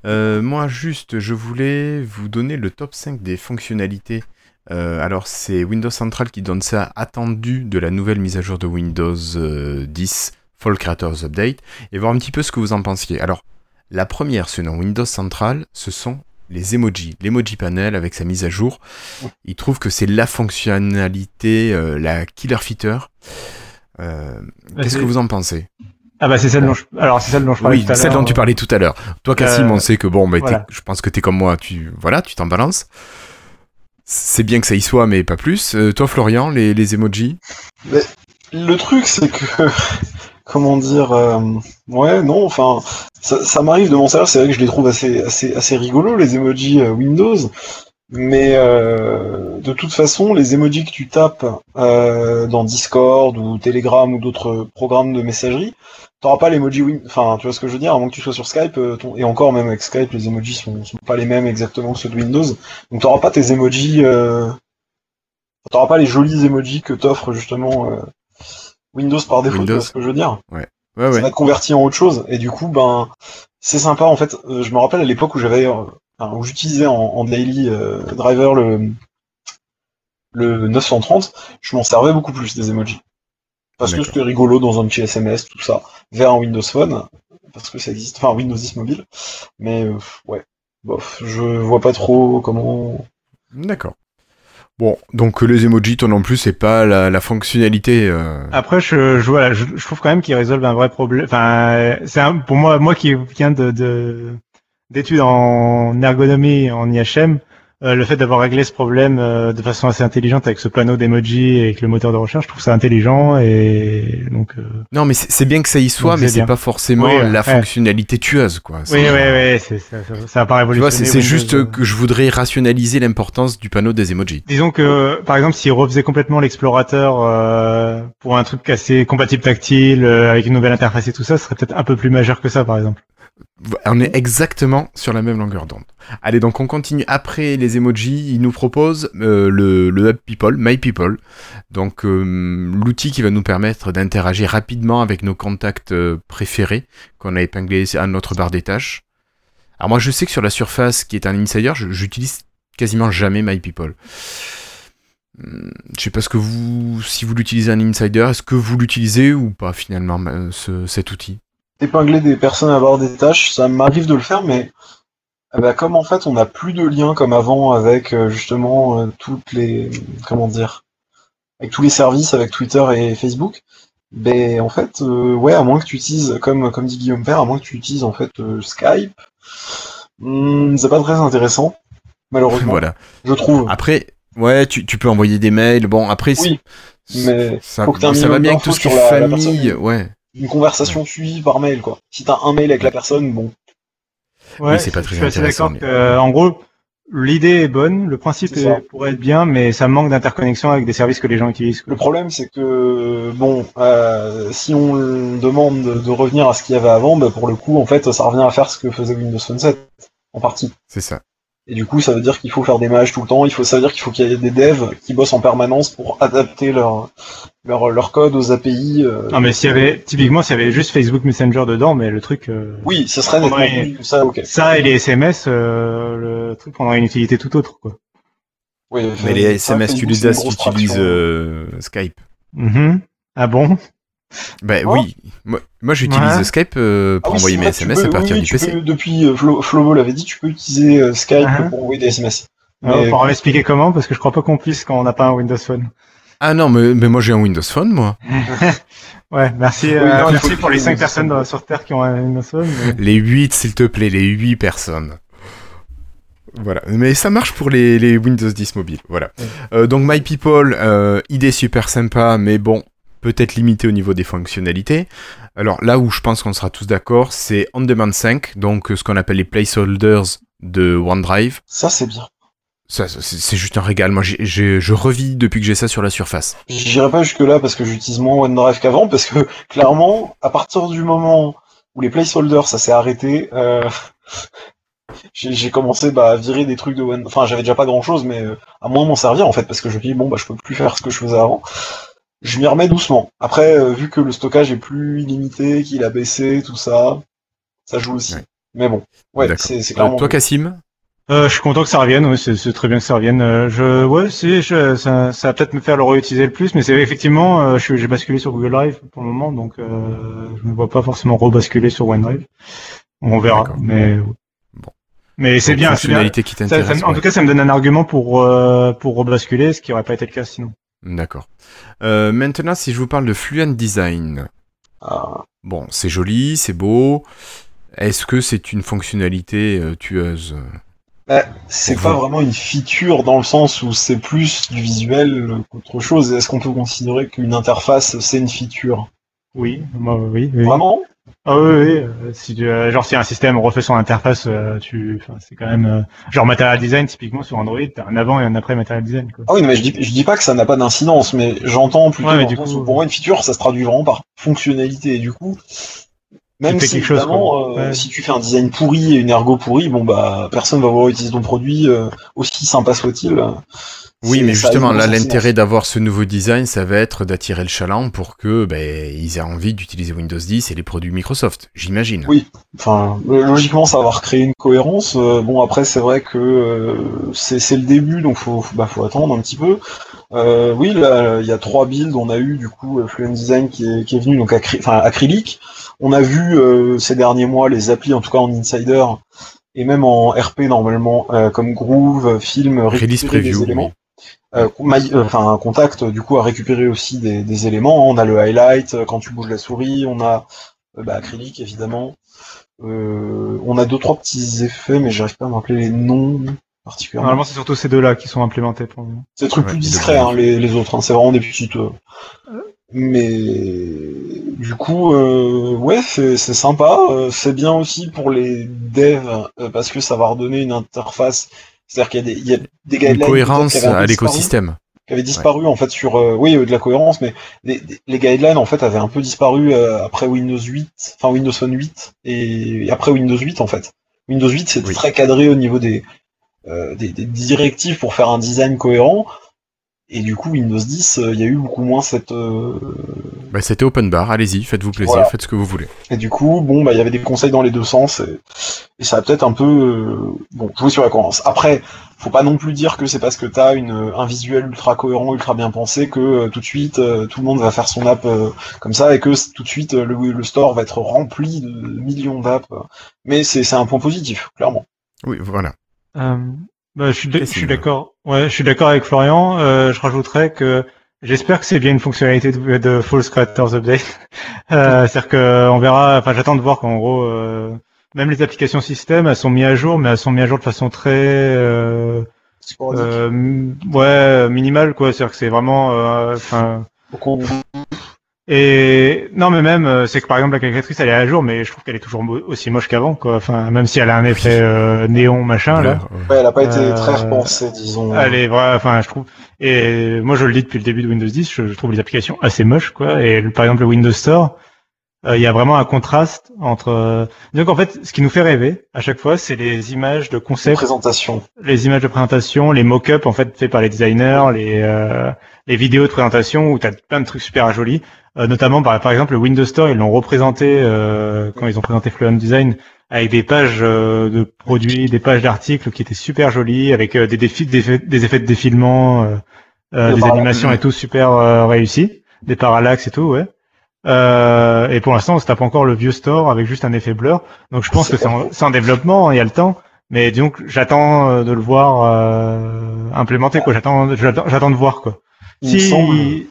Euh, moi, juste, je voulais vous donner le top 5 des fonctionnalités. Euh, alors, c'est Windows Central qui donne ça attendu de la nouvelle mise à jour de Windows euh, 10 Fall Creators Update et voir un petit peu ce que vous en pensiez. Alors, la première, selon Windows Central, ce sont les emojis. L'emoji panel avec sa mise à jour. Il trouve que c'est la fonctionnalité, euh, la killer feature. Euh, Bah, Qu'est-ce que vous en pensez? Ah bah c'est celle dont je, alors c'est celle dont je parlais oui, tout à celle l'heure. dont tu parlais tout à l'heure. Toi, Cassim, Euh, on sait que bon, bah, voilà. je pense que t'es comme moi, tu, voilà, tu t'en balances. C'est bien que ça y soit, mais pas plus. Euh, toi, Florian, les, les emojis? Le truc, c'est que, comment dire, euh, ouais, non, enfin, ça, ça m'arrive de mon salaire, c'est vrai que je les trouve assez, assez, assez rigolos, les emojis euh, Windows, mais euh, de toute façon, les emojis que tu tapes euh, dans Discord ou Telegram ou d'autres programmes de messagerie, t'auras pas l'emoji Win, enfin, tu vois ce que je veux dire, moins que tu sois sur Skype, euh, ton- et encore même avec Skype, les emojis sont, sont pas les mêmes exactement que ceux de Windows, donc t'auras pas tes emojis, euh, t'auras pas les jolis emojis que t'offre justement Windows par défaut, tu vois ce que je veux dire Ouais, Ça ouais. va te convertir en autre chose, et du coup, ben, c'est sympa en fait. Euh, je me rappelle à l'époque où j'avais, j'utilisais en, en daily euh, driver le le 930, je m'en servais beaucoup plus des emojis. Parce que c'était rigolo dans un petit SMS, tout ça, vers un Windows Phone, parce que ça existe, enfin Windows 10 mobile. Mais euh, ouais, bof, je vois pas trop comment. D'accord. Bon, donc euh, les emojis, toi non plus, c'est pas la, la fonctionnalité. euh, Après, je, je, voilà, je, je trouve quand même qu'ils résolvent un vrai problème. Enfin, c'est pour moi, moi qui viens de, de d'études en ergonomie en IHM, euh, le fait d'avoir réglé ce problème euh, de façon assez intelligente avec ce panneau d'emoji et avec le moteur de recherche, je trouve ça intelligent et donc. euh, Non, mais c'est bien que ça y soit, Donc, mais c'est pas forcément Oui, la ouais. fonctionnalité tueuse, quoi. Oui, oui, oui, ça, ça, vois, c'est juste euh. que je voudrais rationaliser l'importance du panneau des emojis. Disons que, par exemple, s'ils refaisaient complètement l'explorateur euh, pour un truc assez compatible tactile, euh, avec une nouvelle interface et tout ça, ce serait peut-être un peu plus majeur que ça, par exemple. On est exactement sur la même longueur d'onde. Allez, donc on continue. Après les emojis, il nous propose euh, le, le People, My People. Donc euh, l'outil qui va nous permettre d'interagir rapidement avec nos contacts euh, préférés qu'on a épinglés à notre barre des tâches. Alors moi je sais que sur la surface qui est un insider, j'utilise quasiment jamais My People. Je sais pas ce que vous, si vous l'utilisez un insider, est-ce que vous l'utilisez ou pas finalement ce- cet outil? Épingler des personnes à bord des tâches, ça m'arrive de le faire, mais eh ben, comme en fait on n'a plus de lien comme avant avec euh, justement euh, toutes les comment dire avec tous les services avec Twitter et Facebook, ben en fait euh, ouais à moins que tu utilises comme comme dit Guillaume Père, à moins que tu utilises en fait euh, Skype, hmm, c'est pas très intéressant malheureusement. Voilà. Je trouve. Après, ouais, tu, tu peux envoyer des mails. Bon, après, Oui, mais ça, faut que ça va bien avec tout ce qui est sur la- la famille. personne. ouais. Une conversation suivie par mail quoi. Si t'as un mail avec la personne, bon. Ouais, Oui, c'est pas très je suis assez intéressant, d'accord que, euh, en gros, l'idée est bonne, le principe est- pourrait être bien, mais ça manque d'interconnexion avec des services que les gens utilisent. quoi. Le problème, c'est que, bon, euh, si on demande de, de revenir à ce qu'il y avait avant, bah, pour le coup, en fait, ça revient à faire ce que faisait Windows Phone 7, en partie. C'est ça. Et du coup, ça veut dire qu'il faut faire des mages tout le temps, il faut, ça veut dire qu'il faut qu'il y ait des devs qui bossent en permanence pour adapter leur, leur, leur code aux API. euh. Non, mais s'il y avait, typiquement, s'il y avait juste Facebook Messenger dedans, mais le truc, euh, Oui, ce serait nettement plus ça, ok. ça et les SMS, euh, le truc prendrait une utilité tout autre, quoi. Oui, Mais les SMS, tu les as si tu utilises euh, Skype. Mhm. Ah bon? Ben Oh. oui. Moi, moi j'utilise Ouais. Skype euh, pour envoyer mes SMS à partir du PC. depuis, euh, Flo, Flobo l'avait dit, tu peux utiliser euh, Skype Uh-huh. pour envoyer des SMS. Alors, Mais- on pourra expliquer comment, parce que je crois pas qu'on puisse quand on n'a pas un Windows Phone. Ah non, mais, mais moi j'ai un Windows Phone, moi. Ouais, merci, Oui, euh, non, merci pour les faut- 5 personnes dans- sur Terre qui ont un Windows Phone. mais- Les 8, s'il te plaît, les 8 personnes. Voilà, mais ça marche pour les, les Windows 10 mobiles. Voilà. Euh, donc My People, euh, idée super sympa, mais bon, peut-être limité au niveau des fonctionnalités. Alors là où je pense qu'on sera tous d'accord, c'est On Demand 5, donc euh, ce qu'on appelle les placeholders de OneDrive. Ça, c'est bien. Ça, c'est juste un régal. Moi, je revis depuis que j'ai ça sur la surface. J'irai pas jusque là parce que j'utilise moins OneDrive qu'avant parce que clairement, à partir du moment où les placeholders ça s'est arrêté, euh, j'ai j'ai commencé bah, à virer des trucs de One. Enfin, j'avais déjà pas grand chose, mais euh, à moins m'en servir en fait parce que je me dis bon bah je peux plus faire ce que je faisais avant. Je m'y remets doucement. Après, euh, vu que le stockage est plus illimité, qu'il a baissé, tout ça, ça joue aussi. Ouais. Mais bon, ouais, c'est c'est Euh, clairement. toi, Cassim Euh, je suis content que ça revienne, oui, c'est c'est très bien que ça revienne. Euh, je, ouais, c'est, je- ça, ça va peut-être me faire le réutiliser le plus, mais c'est effectivement, euh, je suis- j'ai basculé sur Google Drive pour le moment, donc euh, je ne vois pas forcément rebasculer sur OneDrive. On verra, mais Bon. mais c'est bien, c'est bien. fonctionnalité qui Ça- ça en ouais. tout cas, ça me donne un argument pour euh, pour rebasculer, ce qui aurait pas été le cas sinon. D'accord. Euh, maintenant, si je vous parle de Fluent Design. Ah, Bon, c'est joli, c'est beau. Est-ce que c'est une fonctionnalité euh, tueuse? Bah, c'est pas vous. vraiment une feature dans le sens où c'est plus du visuel qu'autre chose. Est-ce qu'on peut considérer qu'une interface c'est une feature? Oui, oui, oui. Vraiment? Ah oui, oui. euh, Si tu, euh, genre si un système refait son interface, euh, tu, c'est quand même euh, genre Material Design typiquement sur Android, t'as un avant et un après Material Design. Quoi. Ah oui, mais je dis, je dis pas que ça n'a pas d'incidence, mais j'entends plutôt Ouais, mais dans du le sens coup, où pour moi une feature ça se traduit vraiment par fonctionnalité. Et du coup, même si chose, Ouais. si tu fais un design pourri et une ergo pourrie, bon bah personne va vouloir utiliser ton produit, aussi sympa soit-il. Oui, mais justement, là, l'intérêt d'avoir ce nouveau design, ça va être d'attirer le chaland pour que ben, ils aient envie d'utiliser Windows 10 et les produits Microsoft, j'imagine. Oui. Enfin, euh, logiquement, ça va recréer une cohérence. Euh, bon, après, c'est vrai que euh, c'est le début, donc faut, faut- bah, faut attendre un petit peu. Euh, oui, là, il y a trois builds. On a eu du coup Fluent Design qui est, qui est venu, donc acry- enfin, acrylique. On a vu euh, ces derniers mois les applis, en tout cas en Insider, et même en RP normalement, euh, comme Groove, Film, Release des preview. éléments. oui. Euh, euh, enfin, un contact, du coup, à récupérer aussi des, des éléments. On a le highlight euh, quand tu bouges la souris, on a euh, bah, acrylique évidemment. Euh, on a deux trois petits effets, mais j'arrive pas à me rappeler les noms particulièrement. Normalement, c'est surtout ces deux-là qui sont implémentés pour le moment. C'est des trucs Ouais, plus discrets, hein, les, les autres. hein, c'est vraiment des petites. euh. Mais du coup, euh, ouais, c'est c'est sympa. euh, c'est bien aussi pour les devs euh, parce que ça va redonner une interface. C'est-à-dire qu'il y a des, il y a des Une guidelines cohérence qui à disparu. l'écosystème. qui avait disparu en fait sur euh, oui de la cohérence, mais les, les, guidelines en fait avaient un peu disparu euh, après Windows 8, enfin Windows Phone 8 et, après Windows 8 en fait. Windows 8 c'était très cadré au niveau des, euh, des, des, directives pour faire un design cohérent. Et du coup, Windows 10, euh, il y a eu beaucoup moins cette. Euh, bah, c'était open bar, allez-y, faites-vous plaisir, faites ce que vous voulez. Et du coup, bon, bah, il y avait des conseils dans les deux sens, et, ça a peut-être un peu. Euh, bon, joué sur la cohérence. Après, faut pas non plus dire que c'est parce que t'as une, un visuel ultra cohérent, ultra bien pensé, que tout de suite, tout le monde va faire son app comme ça, et que tout de suite, le, le store va être rempli de millions d'apps. Mais c'est un point positif, clairement. Oui, voilà. Bah, je suis, d'accord. Ouais, je suis d'accord avec Florian. Euh, je rajouterais que j'espère que c'est bien une fonctionnalité de, de False Creators Update. euh, C'est-à-dire que on verra. Enfin, j'attends de voir qu'en gros, euh, même les applications système, elles sont mises à jour, mais elles sont mises à jour de façon très, euh, euh ouais, minimale quoi. C'est-à-dire que c'est vraiment, euh, enfin. Et non, mais même, euh, c'est que par exemple la calculatrice elle est à jour, mais je trouve qu'elle est toujours aussi moche qu'avant, quoi. Enfin, même si elle a un effet euh, néon machin là. Ouais, elle a pas été très euh, repensée, disons. Elle est vraie, enfin, je trouve. Et moi, je le dis depuis le début de Windows 10, je, trouve les applications assez moches, quoi. Et par exemple le Windows Store, il y a vraiment un contraste entre. Donc en fait, ce qui nous fait rêver à chaque fois, c'est les images de concept, présentation, les images de présentation, les mock-ups en fait faits par les designers, les les vidéos de présentation où t'as plein de trucs super jolis. Euh, notamment par, par exemple le Windows Store, ils l'ont représenté euh, quand ils ont présenté Fluent Design avec des pages euh, de produits, des pages d'articles qui étaient super jolies, avec des, défis, des, effets de défilement, des animations et tout super réussi, des parallaxes et tout, ouais. Et pour l'instant, on se tape encore le vieux store avec juste un effet blur. Donc je pense que c'est en, développement, il y a le temps. Mais donc j'attends de le voir implémenté quoi. J'attends, j'attends de voir quoi. si,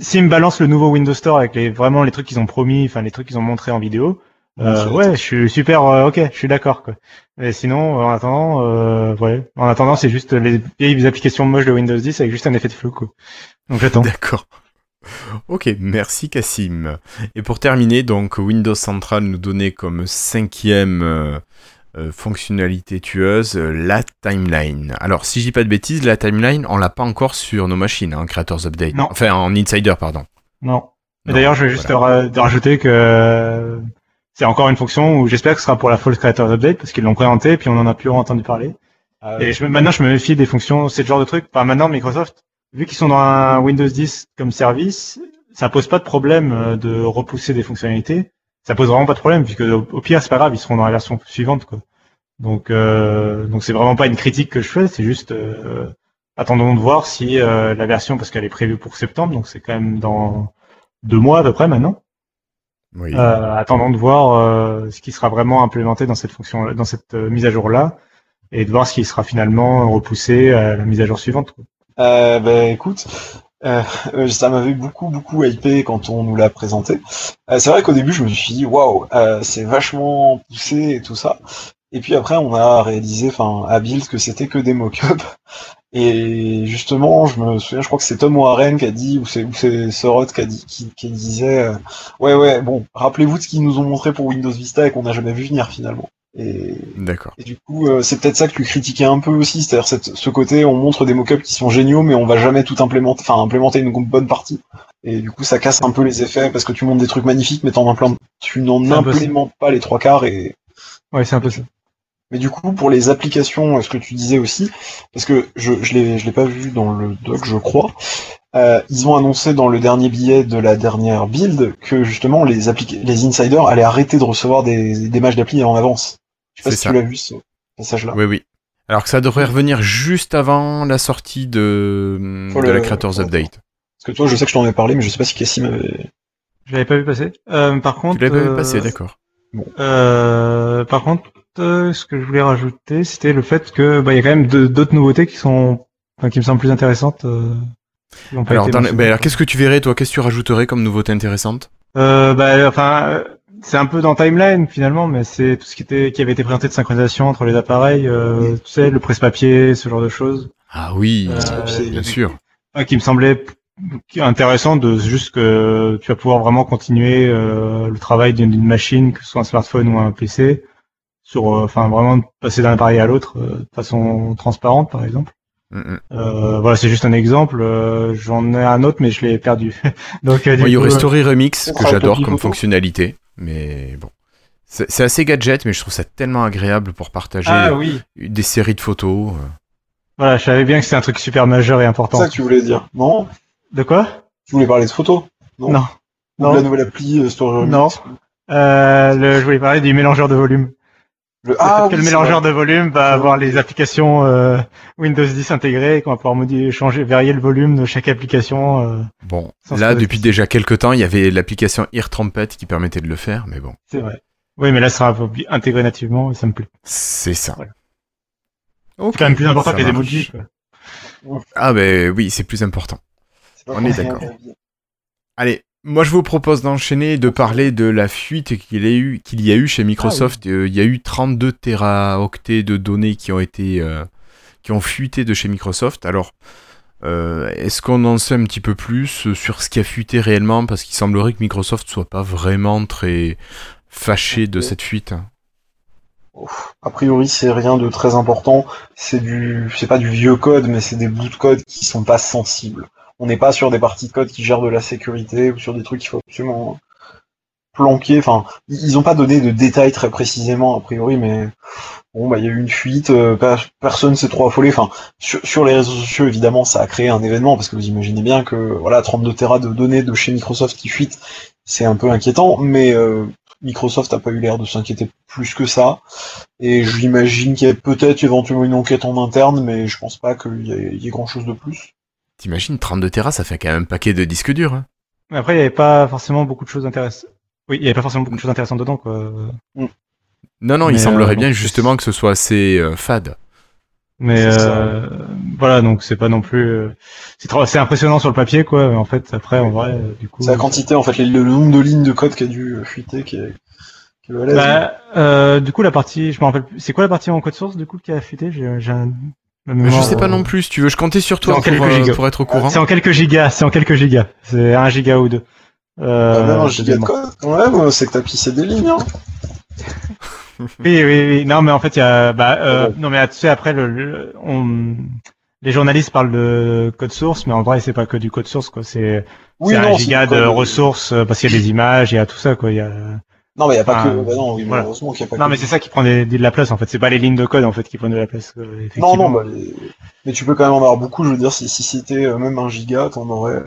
S'ils me balancent le nouveau Windows Store avec les, vraiment les trucs qu'ils ont promis, enfin les trucs qu'ils ont montré en vidéo, euh, ouais, je suis super, euh, ok, je suis d'accord. Quoi. Mais sinon, en attendant, euh, ouais, en attendant, c'est juste les vieilles applications moches de Windows 10 avec juste un effet de flou. Quoi. Donc j'attends. D'accord. Ok, merci Cassim. Et pour terminer, donc Windows Central nous donnait comme cinquième euh, euh, fonctionnalité tueuse, euh, la timeline. Alors, si je dis pas de bêtises, la timeline, on l'a pas encore sur nos machines, en hein, Creators Update. Non. Enfin, en Insider, pardon. Non. D'ailleurs, je vais juste rajouter que c'est encore une fonction où j'espère que ce sera pour la False Creators Update, parce qu'ils l'ont présenté, puis on en a plus entendu parler. Ah et je, maintenant, je me méfie des fonctions, c'est le genre de truc. Enfin, maintenant, Microsoft, vu qu'ils sont dans un Windows 10 comme service, ça pose pas de problème euh, de repousser des fonctionnalités. Ça pose vraiment pas de problème, puisque au pire, c'est pas grave, ils seront dans la version suivante, quoi. Donc, euh, donc c'est vraiment pas une critique que je fais, c'est juste euh, attendons de voir si euh, la version, parce qu'elle est prévue pour septembre, donc c'est quand même dans deux mois à peu près maintenant. Oui. Euh, attendons de voir euh, ce qui sera vraiment implémenté dans cette fonction, dans cette mise à jour là, et de voir ce qui sera finalement repoussé à la mise à jour suivante. Euh, ben écoute, euh, ça m'avait beaucoup beaucoup hypé quand on nous l'a présenté. Euh, c'est vrai qu'au début je me suis dit waouh, c'est vachement poussé et tout ça. Et puis après, on a réalisé, enfin, à Build, que c'était que des mock-ups. Et justement, je me souviens, je crois que c'est Tom Warren qui a dit, ou c'est, ou c'est Sorot qui a dit, qui, disait, euh, ouais, ouais, bon, rappelez-vous de ce qu'ils nous ont montré pour Windows Vista et qu'on n'a jamais vu venir finalement. Et, D'accord. Et du coup, euh, c'est peut-être ça que tu critiquais un peu aussi, c'est-à-dire cette, ce côté, on montre des mock-ups qui sont géniaux, mais on va jamais tout implémenter, enfin, implémenter une bonne partie. Et du coup, ça casse un peu les effets parce que tu montres des trucs magnifiques, mais tu n'en implémentes pas les trois quarts et. Ouais, c'est un peu ça. Mais du coup, pour les applications, ce que tu disais aussi, parce que je je l'ai je l'ai pas vu dans le doc, je crois, euh, ils ont annoncé dans le dernier billet de la dernière build que justement les les insiders allaient arrêter de recevoir des, des matchs d'appli en avance. Je sais pas si tu l'as vu ce passage-là. Oui, oui. Alors que ça devrait revenir juste avant la sortie de, de la Creators Update. Parce que toi, je sais que je t'en ai parlé, mais je sais pas si Cassim avait. Je l'avais pas vu passer. Euh, par contre. Tu l'avais pas vu passer, euh, d'accord. Bon. Euh, par contre, euh, ce que je voulais rajouter, c'était le fait que bah, il y a quand même d'autres nouveautés qui sont, enfin, qui me semblent plus intéressantes. Euh, alors, bah, alors qu'est-ce que tu verrais, toi? Qu'est-ce que tu rajouterais comme nouveauté intéressante? Euh, bah, enfin, c'est un peu dans timeline finalement, mais c'est tout ce qui était, qui avait été présenté de synchronisation entre les appareils, euh, tu sais, le presse-papier, ce genre de choses. Ah oui, bien sûr. Qui me semblait intéressant de juste que tu vas pouvoir vraiment continuer le travail d'une machine, que ce soit un smartphone ou un PC, sur, euh, enfin vraiment passer d'un appareil à l'autre euh, de façon transparente, par exemple. Mm. Euh, voilà, c'est juste un exemple. euh, J'en ai un autre, mais je l'ai perdu. Donc, euh, il y aurait euh, Story Remix que j'adore comme fonctionnalité, mais bon. C'est c'est assez gadget, mais je trouve ça tellement agréable pour partager Ah oui. des séries de photos. euh. Voilà, je savais bien que c'était un truc super majeur et C'est important. ça que tu voulais dire. Non De quoi? Tu voulais parler de photos? Non. Non. Ou Non. de la nouvelle appli euh, Story. Non. Euh, le, je voulais parler du mélangeur de volume. Le... Ah, fait que le mélangeur vrai. de volume va avoir les applications euh, Windows 10 intégrées et qu'on va pouvoir modifier, changer, varier le volume de chaque application. euh, Bon, là, depuis déjà quelques temps, il y avait l'application Ear Trumpet qui permettait de le faire, mais bon, c'est vrai. Oui, mais là, ça sera intégré nativement et ça me plaît. c'est ça. Voilà. C'est quand même plus important ça que les emojis. quoi. Ah ben oui, c'est plus important. On est d'accord. Allez, moi je vous propose d'enchaîner et de parler de la fuite qu'il y a eu, qu'il y a eu chez Microsoft. Euh, il y a eu 32 téraoctets de données qui ont été, euh, qui ont fuité de chez Microsoft. Alors, euh, est-ce qu'on en sait un petit peu plus sur ce qui a fuité réellement? Parce qu'il semblerait que Microsoft soit pas vraiment très fâché de cette fuite. A priori, c'est rien de très important. C'est du, c'est pas du vieux code, mais c'est des bouts de code qui sont pas sensibles. On n'est pas sur des parties de code qui gèrent de la sécurité ou sur des trucs qu'il faut absolument planquer. Enfin, ils ont pas donné de détails très précisément a priori, mais bon, bah il y a eu une fuite. euh, per- personne s'est trop affolé. Enfin, sur, les réseaux sociaux, évidemment, ça a créé un événement parce que vous imaginez bien que voilà, 32 Tera de données de chez Microsoft qui fuitent, c'est un peu inquiétant, mais euh, Microsoft n'a pas eu l'air de s'inquiéter plus que ça. Et j'imagine qu'il y a peut-être éventuellement une enquête en interne, mais je pense pas qu'il y ait grand chose de plus. T'imagines, 32 Tera, ça fait quand même un paquet de disques durs. hein. Mais après, il n'y avait pas forcément beaucoup de choses intéressantes. Oui, il n'y avait pas forcément beaucoup de choses intéressantes dedans, quoi. Non, non, il semblerait euh, bien justement que ce soit assez euh, fade. Mais euh, voilà, donc c'est pas non plus. c'est impressionnant sur le papier, quoi. Mais en fait, après, en vrai, du coup. C'est la quantité, en fait, le, le nombre de lignes de code qui a dû fuiter qui est, qui est balèze. Bah, euh, du coup, la partie, je me rappelle plus. C'est quoi la partie en code source, du coup, qui a fuité? J'ai j'ai un. Je sais pas euh, non plus, si tu veux, je comptais sur toi pour, quelques euh, gigas. pour être au courant. C'est en quelques gigas. C'est en quelques gigas. C'est un giga ou deux. Euh, Ah, giga de même, c'est que t'as pissé des lignes, hein. Oui, oui, oui. Non, mais en fait, il y a. Bah, euh, Ouais. non, mais tu sais, après, le, le- on, les journalistes parlent de code source, mais en vrai, c'est pas que du code source, quoi. C'est Oui, un giga de code. ressources euh, parce qu'il y a des images, il y a tout ça, quoi. Il y a... Non, mais y a pas Ah, que, bah non, oui, voilà. malheureusement qu'il y a pas Non, que. mais c'est ça qui prend des, de la place, en fait. C'est pas les lignes de code, en fait, qui prennent de la place. euh, Non, effectivement. non, bah, les- mais tu peux quand même en avoir beaucoup, je veux dire, si, si c'était euh, même un giga, t'en aurais euh,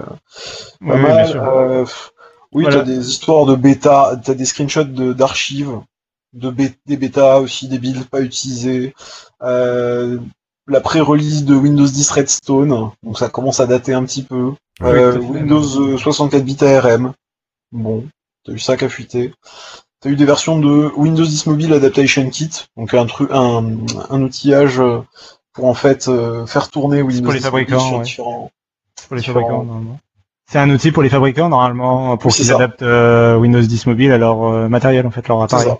Oui, pas oui, mal. bien sûr. Oui, Voilà. t'as des histoires de bêta, t'as des screenshots d'archives, de, des bêtas aussi, des builds pas utilisés, la pré-release de Windows 10 Redstone, donc ça commence à dater un petit peu. Oui. Windows euh, 64 bits ARM, bon, t'as eu ça qui a fuité. T'as eu des versions de Windows 10 Mobile Adaptation Kit, donc un truc, un, un outillage euh, pour en fait euh, faire tourner Windows pour les 10 Mobile fabricants, sur ouais. différents. pour les différents- fabricants. C'est un outil pour les fabricants, normalement, pour qu'ils adaptent euh, Windows 10 Mobile à leur euh, matériel, en fait, leur appareil. ça.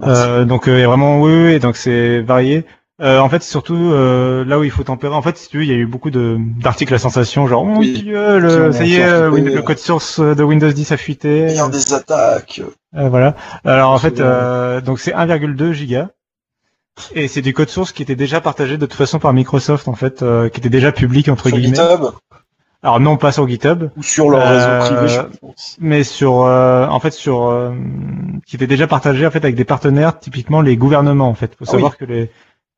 Euh, donc vraiment oui, oui, donc c'est varié. Euh, en fait, c'est surtout euh, là où il faut tempérer. En fait, si tu veux, il y a eu beaucoup de d'articles à sensation, genre oh Oui. dieu, le, ça y est, euh, le code source de Windows 10 a fuité. Meilleur des attaques. Euh, voilà. Alors en fait, euh, donc c'est 1,2 giga. Et c'est du code source qui était déjà partagé de toute façon par Microsoft en fait, euh, qui était déjà public entre Sur guillemets. GitHub Alors non pas sur GitHub, ou sur leur réseau privé, je pense. mais sur euh, en fait sur euh, qui était déjà partagé en fait avec des partenaires typiquement les gouvernements en fait faut Ah savoir que les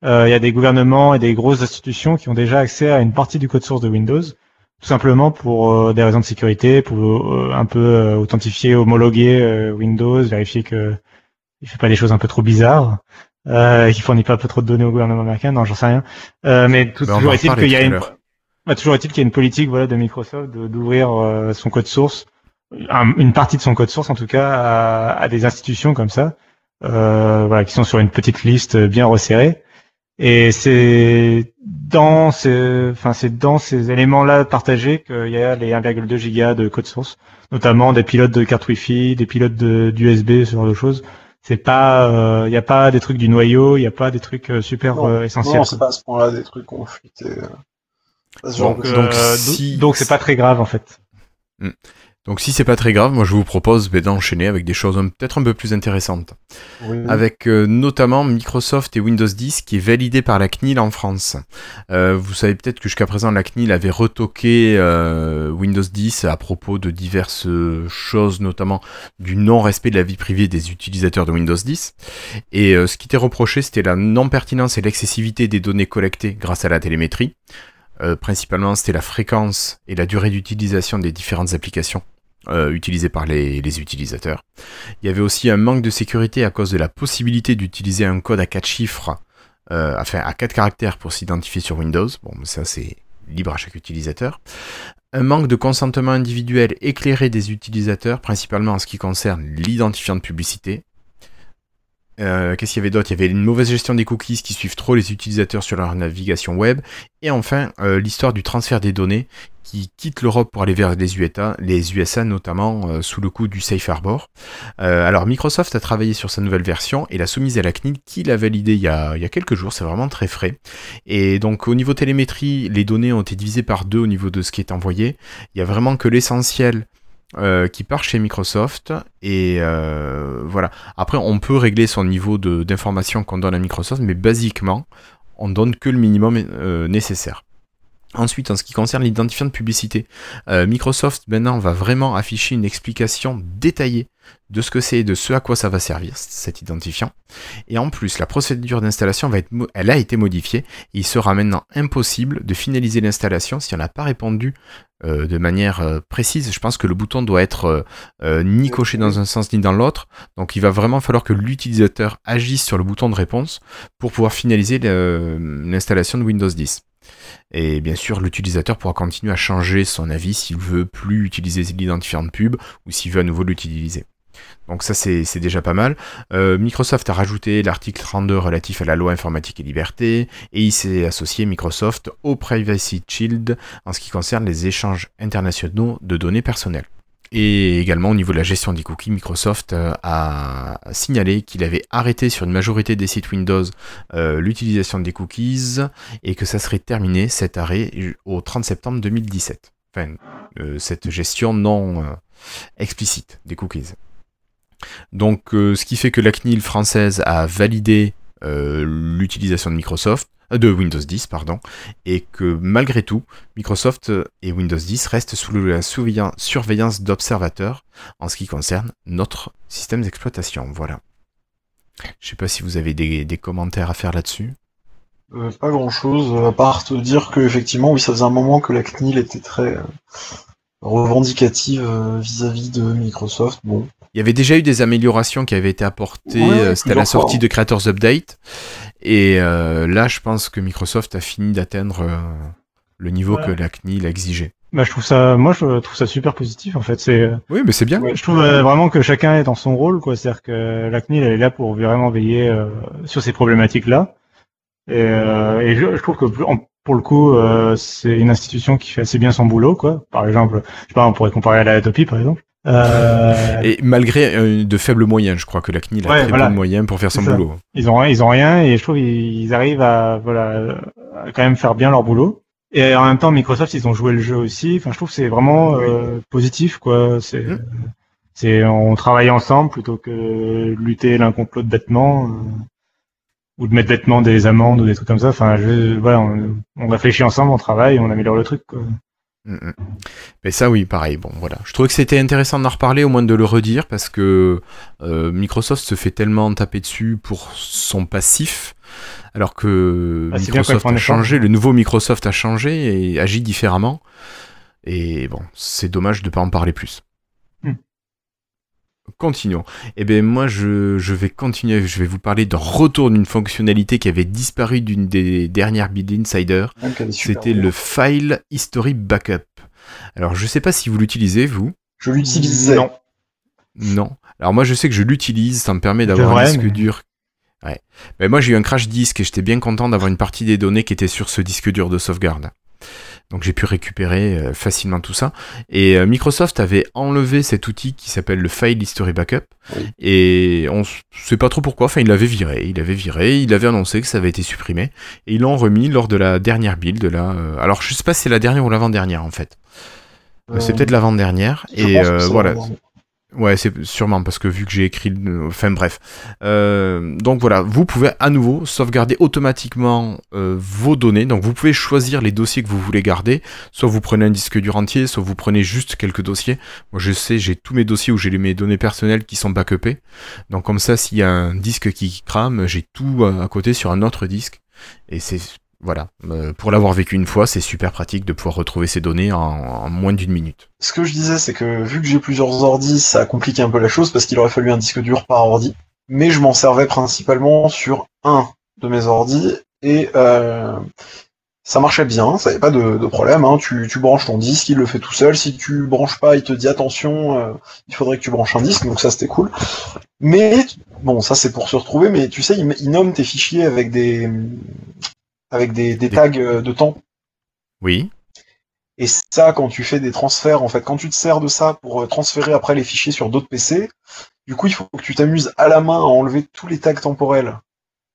euh, il y a des gouvernements et des grosses institutions qui ont déjà accès à une partie du code source de Windows tout simplement pour euh, des raisons de sécurité pour euh, un peu euh, authentifier homologuer Windows vérifier que il fait pas des choses un peu trop bizarres euh, qu'il fournit pas un peu trop de données au gouvernement américain non j'en sais rien euh, mais tout, toujours est-il qu'il y a une bah, toujours est-il qu'il y a une politique voilà de Microsoft d'ouvrir son code source, un- une partie de son code source en tout cas, à, à des institutions comme ça, euh, voilà, qui sont sur une petite liste bien resserrée. Et c'est dans ces, enfin c'est dans ces éléments-là partagés qu'il y a les 1,2 gigas de code source, notamment des pilotes de carte Wi-Fi, des pilotes de d'USB, ce genre de choses. C'est pas, euh, il n'y a pas des trucs du noyau, il n'y a pas des trucs euh, super Non, euh, essentiels. Non, c'est pas à ce point-là des trucs qu'on fuité. euh, Donc, de- donc, Euh, si- donc c'est pas très grave en fait. Donc si c'est pas très grave, moi je vous propose ben, d'enchaîner avec des choses peut-être un peu plus intéressantes. Avec euh, notamment Microsoft et Windows 10 qui est validé par la CNIL en France. Euh, vous savez peut-être que jusqu'à présent la CNIL avait retoqué euh, Windows 10 à propos de diverses choses, notamment du non-respect de la vie privée des utilisateurs de Windows 10. Et ce qui était reproché c'était la non-pertinence et l'excessivité des données collectées grâce à la télémétrie. Euh, principalement, c'était la fréquence et la durée d'utilisation des différentes applications euh, utilisées par les, utilisateurs. Il y avait aussi un manque de sécurité à cause de la possibilité d'utiliser un code à 4 chiffres, euh, enfin à 4 caractères pour s'identifier sur Windows. Bon, ça c'est libre à chaque utilisateur. Un manque de consentement individuel éclairé des utilisateurs, principalement en ce qui concerne l'identifiant de publicité. Euh, qu'est-ce qu'il y avait d'autre? Il y avait une mauvaise gestion des cookies qui suivent trop les utilisateurs sur leur navigation web. Et enfin, euh, l'histoire du transfert des données qui quitte l'Europe pour aller vers les USA, les USA notamment euh, sous le coup du Safe Harbor. alors Microsoft a travaillé sur sa nouvelle version et l'a soumise à la CNIL qui l'a validée il il y a quelques jours, c'est vraiment très frais. Et donc au niveau télémétrie, les données ont été divisées par deux au niveau de ce qui est envoyé. Il y a vraiment que l'essentiel euh, qui part chez Microsoft et euh, voilà. Après, on peut régler son niveau d'information qu'on donne à Microsoft, mais basiquement, on donne que le minimum euh, nécessaire. Ensuite, en ce qui concerne l'identifiant de publicité, Microsoft maintenant va vraiment afficher une explication détaillée de ce que c'est et de ce à quoi ça va servir, cet identifiant. Et en plus, la procédure d'installation va être, elle a été modifiée. il sera maintenant impossible de finaliser l'installation si on n'a pas répondu euh, de manière euh, précise. Je pense que le bouton doit être euh, ni coché dans un sens ni dans l'autre. Donc il va vraiment falloir que l'utilisateur agisse sur le bouton de réponse pour pouvoir finaliser l'installation de Windows 10. Et bien sûr, l'utilisateur pourra continuer à changer son avis s'il veut plus utiliser l'identifiant de pub ou s'il veut à nouveau l'utiliser. Donc ça c'est déjà pas mal. Euh, Microsoft a rajouté l'article 32 relatif à la loi informatique et liberté et il s'est associé Microsoft au Privacy Shield en ce qui concerne les échanges internationaux de données personnelles. Et également au niveau de la gestion des cookies, Microsoft euh, a signalé qu'il avait arrêté sur une majorité des sites Windows euh, l'utilisation des cookies et que ça serait terminé cet arrêt au 30 septembre 2017. Enfin, cette gestion non explicite des cookies. Donc, euh, ce qui fait que la CNIL française a validé euh, l'utilisation de Microsoft, euh, de Windows 10, pardon, et que malgré tout, Microsoft et Windows 10 restent sous la surveillance d'observateurs en ce qui concerne notre système d'exploitation. Voilà. Je sais pas si vous avez des, commentaires à faire là-dessus. pas grand chose, à part te dire que effectivement, oui, ça faisait un moment que la CNIL était très revendicative vis-à-vis de Microsoft. Bon, il y avait déjà eu des améliorations qui avaient été apportées, euh, c'était à la sortie de Creators Update. Et euh, là, je pense que Microsoft a fini d'atteindre euh, le niveau que la CNIL exigé. Bah, je trouve ça, moi, je trouve ça super positif, en fait. C'est. Oui, mais c'est bien. Je trouve vraiment que chacun est dans son rôle, quoi. C'est-à-dire que la CNIL, elle est là pour vraiment veiller sur ces problématiques-là. Et, et je, trouve que pour le coup, c'est une institution qui fait assez bien son boulot, quoi. Par exemple, je sais pas, on pourrait comparer à la Topi, par exemple. Euh... Et malgré euh, de faibles moyens, je crois que la CNIL a très peu de moyens pour faire son boulot. Ils ont, ils ont rien et je trouve qu'ils arrivent à, voilà, à quand même faire bien leur boulot. Et en même temps, Microsoft, ils ont joué le jeu aussi. Enfin, je trouve que c'est vraiment euh, positif, quoi. C'est, mmh. c'est, on travaille ensemble plutôt que lutter l'un contre l'autre bêtement ou de mettre bêtement des amendes ou des trucs comme ça. Enfin, je, voilà, on, on réfléchit ensemble, on travaille, on améliore le truc, quoi. Mm, mm. Mais ça oui, pareil. Bon, voilà. Je trouvais que c'était intéressant d'en reparler, au moins de le redire, parce que euh, Microsoft se fait tellement taper dessus pour son passif, alors que ah, Microsoft a changé, le nouveau Microsoft a changé et agit différemment. Et bon, c'est dommage de ne pas en parler plus. Continuons. Eh bien, moi, je, vais continuer. Je vais vous parler de retour d'une fonctionnalité qui avait disparu d'une des dernières Build Insider. Ah, C'était le File History Backup. Alors, je ne sais pas si vous l'utilisez, vous. Je l'utilise. Non. Non. Alors, moi, je sais que je l'utilise. Ça me permet d'avoir un disque dur. Ouais. Ben, moi, j'ai eu un crash disque et j'étais bien content d'avoir une partie des données qui étaient sur ce disque dur de sauvegarde. Donc j'ai pu récupérer euh, facilement tout ça. Et euh, Microsoft avait enlevé cet outil qui s'appelle le File History Backup. Et on sait pas trop pourquoi. Enfin, il l'avait viré. Il avait viré. Il avait annoncé que ça avait été supprimé. Et ils l'ont remis lors de la dernière build. Là, euh, alors je sais pas si c'est la dernière ou l'avant-dernière en fait. C'est peut-être l'avant-dernière. Et euh, voilà. Ouais, c'est sûrement parce que vu que j'ai écrit, le- enfin bref. Euh, donc voilà, vous pouvez à nouveau sauvegarder automatiquement euh, vos données. Donc vous pouvez choisir les dossiers que vous voulez garder. Soit vous prenez un disque dur entier, soit vous prenez juste quelques dossiers. Moi je sais, j'ai tous mes dossiers où j'ai mes données personnelles qui sont backupées. Donc comme ça, s'il y a un disque qui crame, j'ai tout euh, à côté sur un autre disque. Et c'est voilà, Euh, pour l'avoir vécu une fois, c'est super pratique de pouvoir retrouver ces données en, moins d'une minute. Ce que je disais, c'est que vu que j'ai plusieurs ordis, ça complique un peu la chose parce qu'il aurait fallu un disque dur par ordi. Mais je m'en servais principalement sur un de mes ordis et euh, ça marchait bien, ça n'avait pas de, problème. Hein. Tu, tu branches ton disque, il le fait tout seul. Si tu branches pas, il te dit attention, euh, il faudrait que tu branches un disque, donc ça c'était cool. Mais bon, ça c'est pour se retrouver, mais tu sais, il, il nomme tes fichiers avec des avec des, des Des- tags euh, de temps. Oui. Et ça, quand tu fais des transferts, en fait, quand tu te sers de ça pour euh, transférer après les fichiers sur d'autres PC, du coup, il faut que tu t'amuses à la main à enlever tous les tags temporels.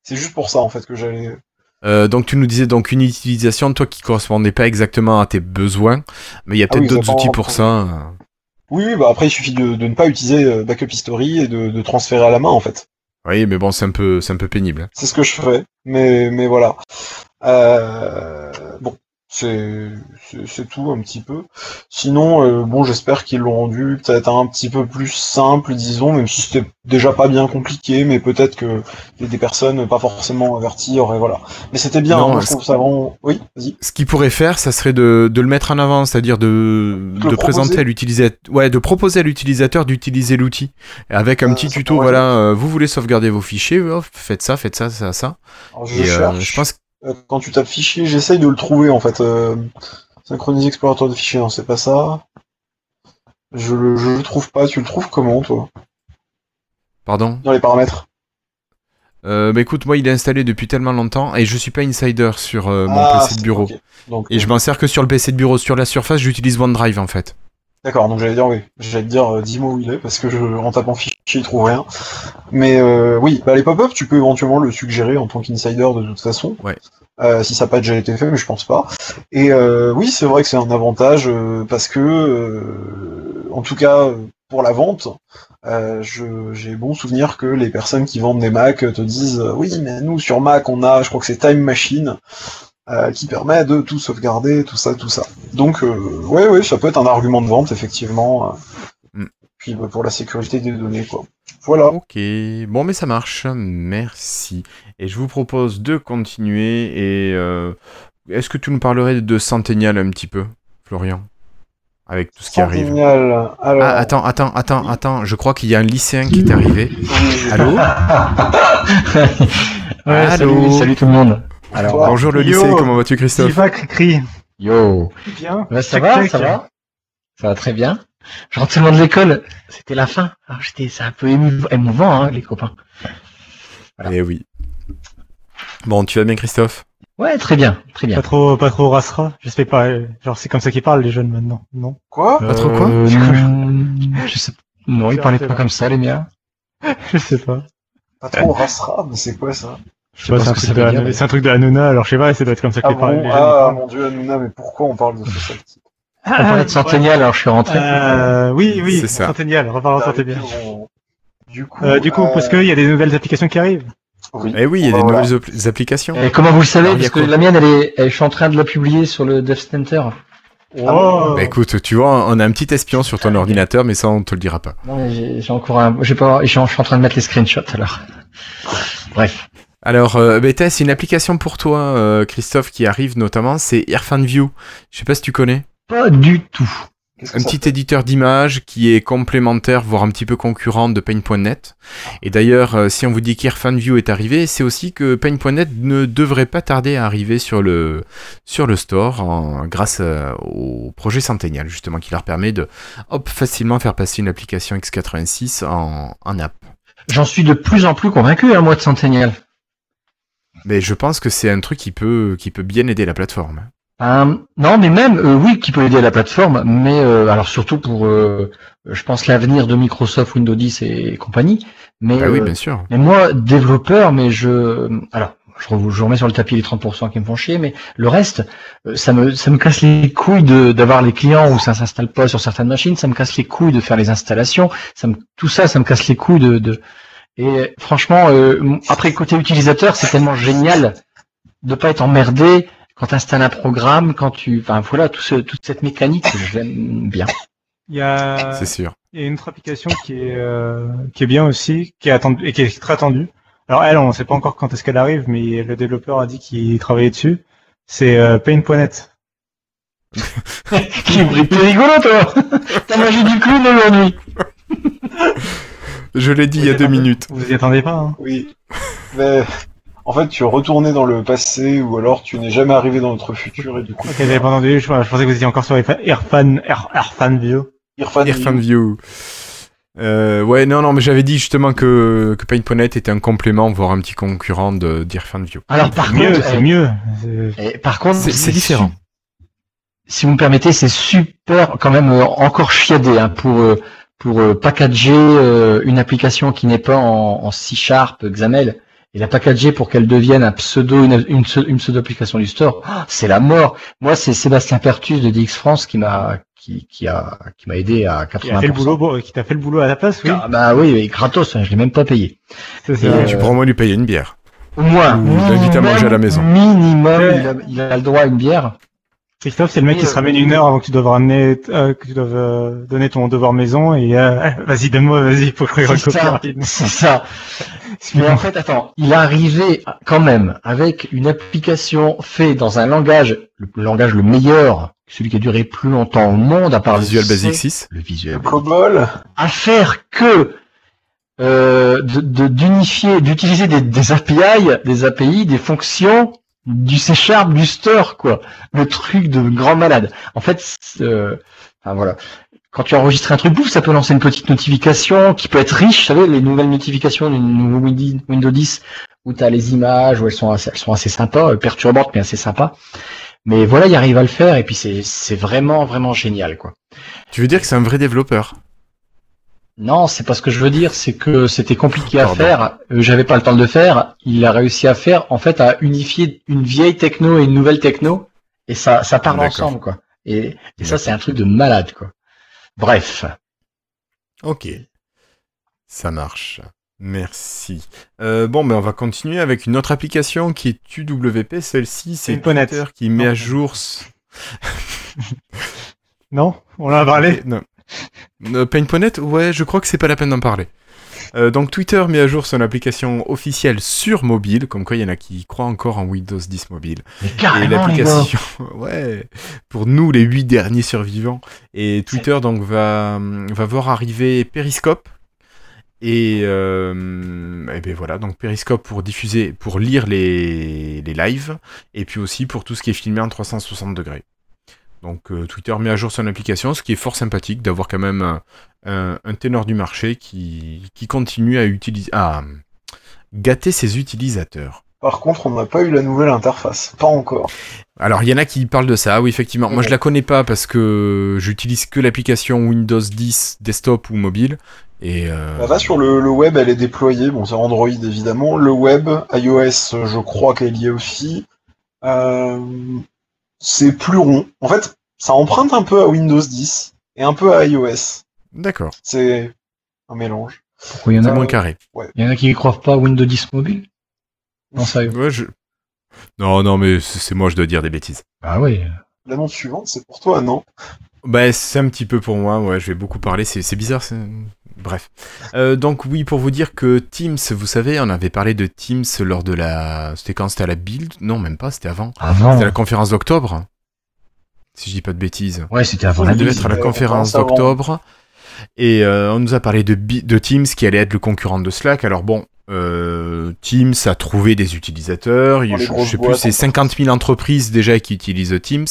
C'est juste pour ça, en fait, que j'allais. Euh, donc tu nous disais donc une utilisation toi qui correspondait pas exactement à tes besoins, mais il y a Ah oui, peut-être d'autres outils pour ça. Oui, oui, bah après, il suffit de, de ne pas utiliser Backup History et de, de transférer à la main, en fait. Oui, mais bon, c'est un peu, c'est un peu pénible. hein. C'est ce que je fais, mais, mais voilà. Euh, bon, c'est tout un petit peu. Sinon, euh, bon, j'espère qu'ils l'ont rendu peut-être un petit peu plus simple, disons, même si c'était déjà pas bien compliqué, mais peut-être que des personnes pas forcément averties auraient voilà. Mais c'était bien, Non, hein, je trouve ça vraiment. Oui, vas-y. Ce qu'il pourrait faire, ça serait de, de le mettre en avant, c'est-à-dire de, De de le présenter proposer. à l'utilisateur, ouais, de proposer à l'utilisateur d'utiliser l'outil avec un Euh, petit tuto. Voilà, euh, vous voulez sauvegarder vos fichiers, faites ça, faites ça, ça, ça. Alors, je Et cherche. je pense que quand tu tapes fichier, j'essaye de le trouver en fait. Euh, synchroniser explorateur de fichiers, non, c'est pas ça. Je le, je le trouve pas. Tu le trouves comment, toi? Pardon? Dans les paramètres. Euh, bah écoute, moi il est installé depuis tellement longtemps et je suis pas insider sur euh, mon Ah, PC de bureau. Donc, Et je m'en sers que sur le PC de bureau. Sur la surface, j'utilise OneDrive en fait. D'accord, donc j'allais dire oui. J'allais te dire, euh, dis-moi où il est, parce que je, en tapant fichier, il trouve rien. Mais euh, oui, bah, les pop-up, tu peux éventuellement le suggérer en tant qu'insider de toute façon. Ouais. Euh, si ça n'a pas déjà été fait, mais je pense pas. Et euh, oui, c'est vrai que c'est un avantage euh, parce que, euh, en tout cas, pour la vente, euh, je- j'ai bon souvenir que les personnes qui vendent des Mac te disent oui, mais nous sur Mac, on a, je crois que c'est Time Machine. Euh, qui permet de tout sauvegarder, tout ça, tout ça. Donc, euh, ouais, ouais, ça peut être un argument de vente, effectivement. euh. Mm. Puis bah, pour la sécurité des données, quoi. Voilà. Ok, bon mais ça marche, merci. Et je vous propose de continuer et euh, est-ce que tu nous parlerais de Centennial un petit peu, Florian? Avec tout ce qui arrive. Alors, Ah attends, attends, attends, attends, je crois qu'il y a un lycéen qui est arrivé. oui, Allô? Ouais, Allô? salut, salut tout le monde. Alors. Bonjour le Yo. lycée, comment vas-tu Christophe Diva Cricri. yo. Bien. Ça Check, va, check. ça va Ça va très bien. Je rentre seulement de l'école. C'était la fin. Alors j'étais, c'est un peu émou- émouvant, hein, les copains. Voilà. Eh oui. Bon, tu vas bien Christophe Ouais, très bien, très bien. Pas trop, pas trop rasera. J'espère pas. euh, Genre, c'est comme ça qu'ils parlent, les jeunes, maintenant. Non? Quoi Pas trop quoi Euh, non, je sais Non, ils parlaient pas comme ça, les miens. Je sais pas. Pas trop racera, mais c'est quoi ça? Je sais pas, c'est un, ce que truc de un truc Hanouna, alors je sais pas, ça doit être comme ça Ah qu'ils parlent. bon les jeunes, Ah mon dieu, Hanouna, mais pourquoi on parle de ce seul type On parlait de Centennial, alors je suis rentré. Euh, oui, oui, C'est ça. Centennial, reparlons Ah, Centennial. on- Du coup, Euh, du coup, parce qu'il y a des nouvelles applications qui arrivent. oui. Eh oui, il y a des Voilà. nouvelles appli- applications. Et comment vous le savez? Alors, Parce que la mienne, elle est, elle- je suis en train de la publier sur le Dev Center. Oh. Bah écoute, tu vois, on a un petit espion sur ton ordinateur, mais ça on te le dira pas. Non, j'ai encore un, j'ai pas, je suis en train de mettre les screenshots alors. Bref. Alors, euh, BTS, c'est une application pour toi, euh, Christophe, qui arrive notamment, c'est AirfanView. Je sais pas si tu connais. Pas du tout. Un petit éditeur d'images qui est complémentaire, voire un petit peu concurrent de Paint.net. Et d'ailleurs, euh, si on vous dit qu'AirfanView est arrivé, c'est aussi que Paint.net ne devrait pas tarder à arriver sur le, sur le store en- grâce euh, au projet Centennial, justement, qui leur permet de hop, facilement faire passer une application x86 en, en app. J'en suis de plus en plus convaincu, hein, moi, de Centennial. Mais je pense que c'est un truc qui peut, qui peut bien aider la plateforme. Euh, non, mais même, euh, oui, qui peut aider à la plateforme, mais euh, alors surtout pour, euh, je pense, l'avenir de Microsoft, Windows 10 et compagnie. Mais, Bah oui, euh, bien sûr. mais moi, développeur, mais je, alors, je, re- je remets sur le tapis les 30% qui me font chier, mais le reste, euh, ça me, ça me casse les couilles de, d'avoir les clients où ça s'installe pas sur certaines machines, ça me casse les couilles de faire les installations, ça me, tout ça, ça me casse les couilles de, de... et franchement, euh, après côté utilisateur, c'est tellement génial de pas être emmerdé quand tu installes un programme, quand tu, enfin voilà, tout ce, toute cette mécanique, j'aime bien. Il y a, C'est sûr. il y a une autre application qui est, euh, qui est bien aussi, qui est attendue, et qui est très attendue. Alors elle, on ne sait pas encore quand est-ce qu'elle arrive, mais le développeur a dit qu'il travaillait dessus. C'est euh, Paint.net. Qui t'es rigolo toi T'as mangé du clown aujourd'hui Je l'ai dit il y a deux minutes. Vous y attendez pas, hein Oui. Mais en fait, tu es retourné dans le passé ou alors tu n'es jamais arrivé dans notre futur et du coup. Ok, j'avais pas entendu, je, je pensais que vous étiez encore sur Airfan, Air, Airfan View. Irfan, Irfan View. Euh, ouais, non, non, mais j'avais dit justement que, que Paint.net était un complément, voire un petit concurrent de d'Irfan View. Alors par C'est mieux, contre, c'est eh, mieux. Par contre, C'est c'est différent. si vous me permettez, c'est super quand même euh, encore chiadé hein, pour euh, pour euh, packager euh, une application qui n'est pas en, en C Sharp XAML et la packager pour qu'elle devienne un pseudo une, une, pseu- une pseudo application du store. Ah, c'est la mort. Moi, c'est Sébastien Pertus de DX France qui m'a qui, qui a qui m'a aidé à 80%. Qui a fait le boulot, bon, qui t'a fait le boulot à la place, oui. Ah, bah oui, oui, gratos, hein, je l'ai même pas payé. C'est ça. Et, euh, Tu pourras au moins lui payer une bière. Au moins, Ou l'invite à manger à la maison. Minimum, Ouais. il, a, il a le droit à une bière. Christophe, c'est le mec qui se euh, ramène une heure avant que tu doives ramener, euh, que tu doives euh, donner ton devoir maison et euh, vas-y donne-moi, vas-y, faut que je C'est recopie ça, rapidement. c'est ça. Mais en fait, attends, il est arrivé quand même avec une application faite dans un langage, le langage le meilleur, celui qui a duré plus longtemps au monde, à part Visual le Basic C, 6. le Visual Le COBOL. à faire que euh, de- de- d'unifier, d'utiliser des, des API, des API, des fonctions du C Sharp, du quoi. Le truc de grand malade. En fait, euh, enfin, voilà. Quand tu enregistres un truc, bouf, ça peut lancer une petite notification qui peut être riche, vous savez, les nouvelles notifications du nouveau Windows Windows 10 où tu as les images, où elles sont assez, elles sont assez sympas, euh, perturbantes, mais assez sympas. Mais voilà, il arrive à le faire et puis c'est vraiment, vraiment génial, quoi. Tu veux dire que c'est un vrai développeur? Non, c'est pas ce que je veux dire, c'est que c'était compliqué à faire, euh, j'avais pas le temps de le faire, il a réussi à faire, en fait, à unifier une vieille techno et une nouvelle techno, et ça, ça parle ensemble, quoi. Et, et ça, c'est un truc de malade, quoi. Bref. Ok. Ça marche. Merci. Euh, bon, ben on va continuer avec une autre application qui est UWP. Celle-ci, c'est. Twitter qui met Non. à jour. Non On en a parlé Non. Euh, Paint.net, ouais, je crois que c'est pas la peine d'en parler. Euh, donc Twitter met à jour son application officielle sur mobile, comme quoi il y en a qui croient encore en Windows 10 mobile. Et l'application, ouais, pour nous les huit derniers survivants. Et Twitter donc va va voir arriver Periscope. Et, euh, et ben voilà, donc Periscope pour diffuser, pour lire les, les lives, et puis aussi pour tout ce qui est filmé en 360 degrés. Donc euh, Twitter met à jour son application, ce qui est fort sympathique d'avoir quand même un, un- un ténor du marché qui, qui continue à utiliser, à gâter ses utilisateurs. Par contre, on n'a pas eu la nouvelle interface. Pas encore. Alors, il y en a qui parlent de ça, oui, effectivement. Moi, je la connais pas parce que j'utilise que l'application Windows 10 desktop ou mobile. Et euh, Bah, va sur le, le web, elle est déployée. Bon, c'est Android évidemment. Le web, iOS, je crois qu'elle y est aussi. Euh, c'est plus rond. En fait, ça emprunte un peu à Windows 10 et un peu à iOS. d'accord, C'est un mélange. Pourquoi il y en c'est a, moins carré. il y en a qui ne croient pas à Windows 10 mobile? Non, ça Ouais, je- Non, non, mais c'est moi, je dois dire des bêtises. Ah oui. L'annonce suivante, c'est pour toi, non? Bah, c'est un petit peu pour moi, ouais, je vais beaucoup parler, c'est c'est bizarre, c'est... Bref. Euh, donc oui, pour vous dire que Teams, vous savez, on avait parlé de Teams lors de la... C'était quand C'était à la build Non, même pas, c'était avant. Avant. C'était à la conférence d'octobre. Si je dis pas de bêtises. Ouais, c'était avant la devait être à la conférence d'octobre. Et euh, on nous a parlé de, Teams qui allait être le concurrent de Slack. Alors bon, euh, Teams a trouvé des utilisateurs. Il- je, sais plus, c'est en 50 000 entreprises déjà qui utilisent Teams.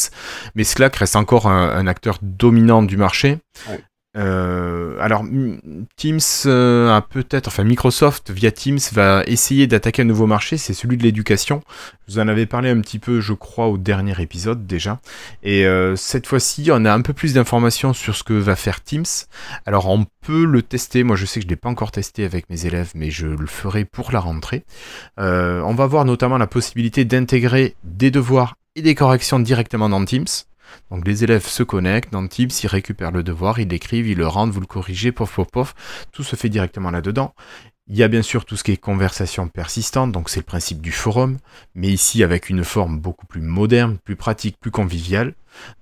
Mais Slack reste encore un, un acteur dominant du marché. Ouais. Euh, alors, Teams euh, peut-être, enfin Microsoft via Teams va essayer d'attaquer un nouveau marché, c'est celui de l'éducation. Vous en avais parlé un petit peu, je crois, au dernier épisode déjà. Et euh, cette fois-ci, on a un peu plus d'informations sur ce que va faire Teams. Alors, on peut le tester. Moi, je sais que je ne l'ai pas encore testé avec mes élèves, mais je le ferai pour la rentrée. Euh, on va voir notamment la possibilité d'intégrer des devoirs et des corrections directement dans Teams. Donc les élèves se connectent dans Teams, ils récupèrent le devoir, ils l'écrivent, ils le rendent, vous le corrigez, pof pof pof, tout se fait directement là-dedans. Il y a bien sûr tout ce qui est conversation persistante, donc c'est le principe du forum, mais ici avec une forme beaucoup plus moderne, plus pratique, plus conviviale.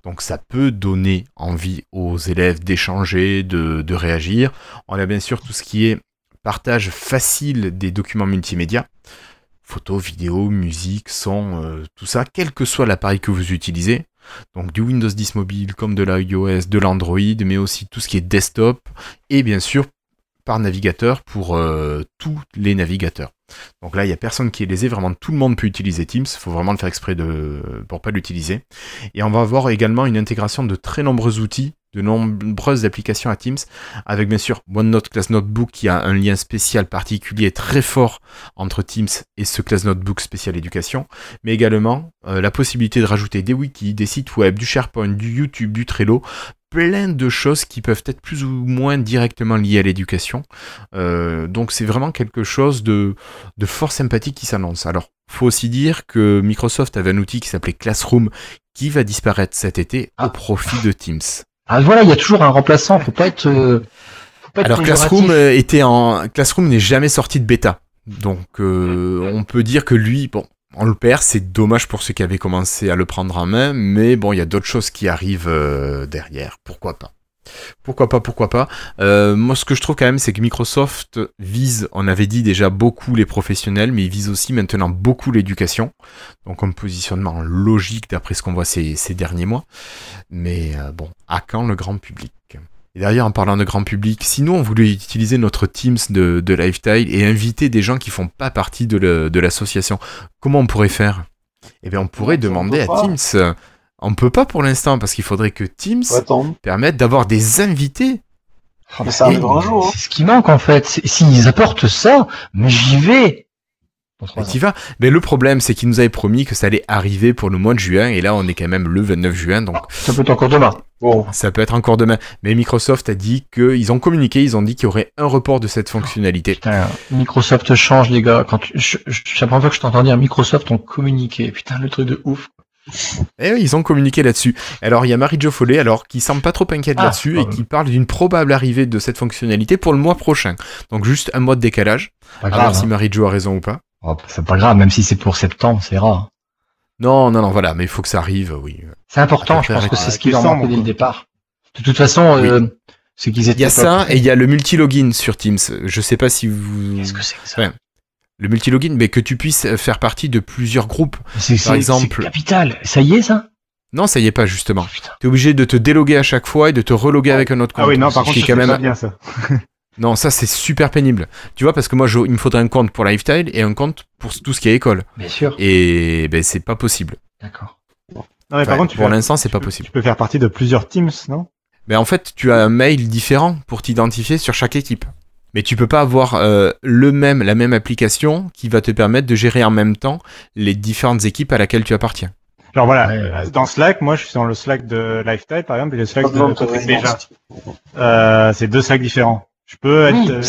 Donc ça peut donner envie aux élèves d'échanger, de, de réagir. On a bien sûr tout ce qui est partage facile des documents multimédia, photos, vidéos, musique, son, euh, tout ça, quel que soit l'appareil que vous utilisez. Donc du Windows 10 mobile comme de l'iOS, de l'Android, mais aussi tout ce qui est desktop et bien sûr par navigateur pour euh, tous les navigateurs. Donc là, il n'y a personne qui est lésé, vraiment tout le monde peut utiliser Teams, il faut vraiment le faire exprès de pour pas l'utiliser. Et on va avoir également une intégration de très nombreux outils, de nombreuses applications à Teams, avec bien sûr OneNote Class Notebook qui a un lien spécial particulier très fort entre Teams et ce Class Notebook spécial éducation, mais également euh, la possibilité de rajouter des wikis, des sites web, du SharePoint, du YouTube, du Trello, plein de choses qui peuvent être plus ou moins directement liées à l'éducation. Euh, donc c'est vraiment quelque chose de, de fort sympathique qui s'annonce. Alors, faut aussi dire que Microsoft avait un outil qui s'appelait Classroom qui va disparaître cet été au Ah. profit de Teams. Ah voilà, il y a toujours un remplaçant. Faut pas être. euh, faut pas être Alors. Classroom euh, était en Classroom n'est jamais sorti de bêta. Donc euh, on peut dire que lui, bon, on le perd, c'est dommage pour ceux qui avaient commencé à le prendre en main, mais bon, il y a d'autres choses qui arrivent euh, derrière, pourquoi pas? Pourquoi pas, pourquoi pas? Euh, moi, ce que je trouve quand même, c'est que Microsoft vise, on avait dit déjà beaucoup les professionnels, mais il vise aussi maintenant beaucoup l'éducation. Donc un positionnement logique d'après ce qu'on voit ces, derniers mois. Mais euh, bon, à quand le grand public? Et d'ailleurs, en parlant de grand public, sinon on voulait utiliser notre Teams de, de Lifestyle et inviter des gens qui font pas partie de l'association. Comment on pourrait faire? Eh bien, on pourrait demander à. Teams. On peut pas pour l'instant parce qu'il faudrait que Teams permette d'avoir des invités. Ah, Mais ça arrivera un jour, hein. C'est ce qui manque en fait. C'est- S'ils apportent ça, mais j'y vais. Ans. t'y vas. Mais le problème, c'est qu'ils nous avaient promis que ça allait arriver pour le mois de juin et là, on est quand même le 29 juin, donc Ça peut être encore demain. Bon, ça peut être encore demain. Mais Microsoft a dit qu'ils ont communiqué, ils ont dit qu'il y aurait un report de cette fonctionnalité. Putain, Microsoft change les gars. Quand tu... je, je, c'est la première fois que je t'entends dire Microsoft ont communiqué. Putain, le truc de ouf. Eh oui, ils ont communiqué là-dessus. Alors, il y a Marie-Jo Follet, alors, qui semble pas trop inquiète Ah, là-dessus et qui parle d'une probable arrivée de cette fonctionnalité pour le mois prochain. Donc, juste un mois de décalage. Pas À grave. voir si hein. Marie-Jo a raison ou pas. Oh, c'est pas grave, même si c'est pour septembre, c'est rare. Non, non, non, voilà, mais il faut que ça arrive, oui. C'est important, je pense que c'est ce qui leur manquait dès le départ. De toute façon, euh, c'est qu'ils étaient. Il y a ça et il y a le multi-login sur Teams. Je sais pas si vous... Qu'est-ce que c'est que ça Ouais. Le multi-login, mais que tu puisses faire partie de plusieurs groupes. C'est c'est- Par exemple- c'est capital. Ça y est, ça? Non, ça y est pas, justement. Oh, putain. T'es obligé de te déloguer à chaque fois et de te reloguer avec un autre compte. Ah oui, non, par Ce contre, qui je est quand même bien ça. Non, ça c'est super pénible. Tu vois, parce que moi, je- il me faudrait un compte pour Lifestyle et un compte pour tout ce qui est école. Bien sûr. Et ben, c'est pas possible. D'accord. Non, mais Ouais, par contre, tu pour l'instant, c'est pas peux- possible. Tu peux faire partie de plusieurs teams, non? Mais en fait, tu as un mail différent pour t'identifier sur chaque équipe. Mais tu peux pas avoir euh, le même, la même application qui va te permettre de gérer en même temps les différentes équipes à laquelle tu appartiens. Genre voilà, Ouais, ouais. dans Slack, moi je suis dans le Slack de Lifetime par exemple, et le Slack de Patrick Béja. Euh, c'est deux Slacks différents. Je peux être. Oui. euh,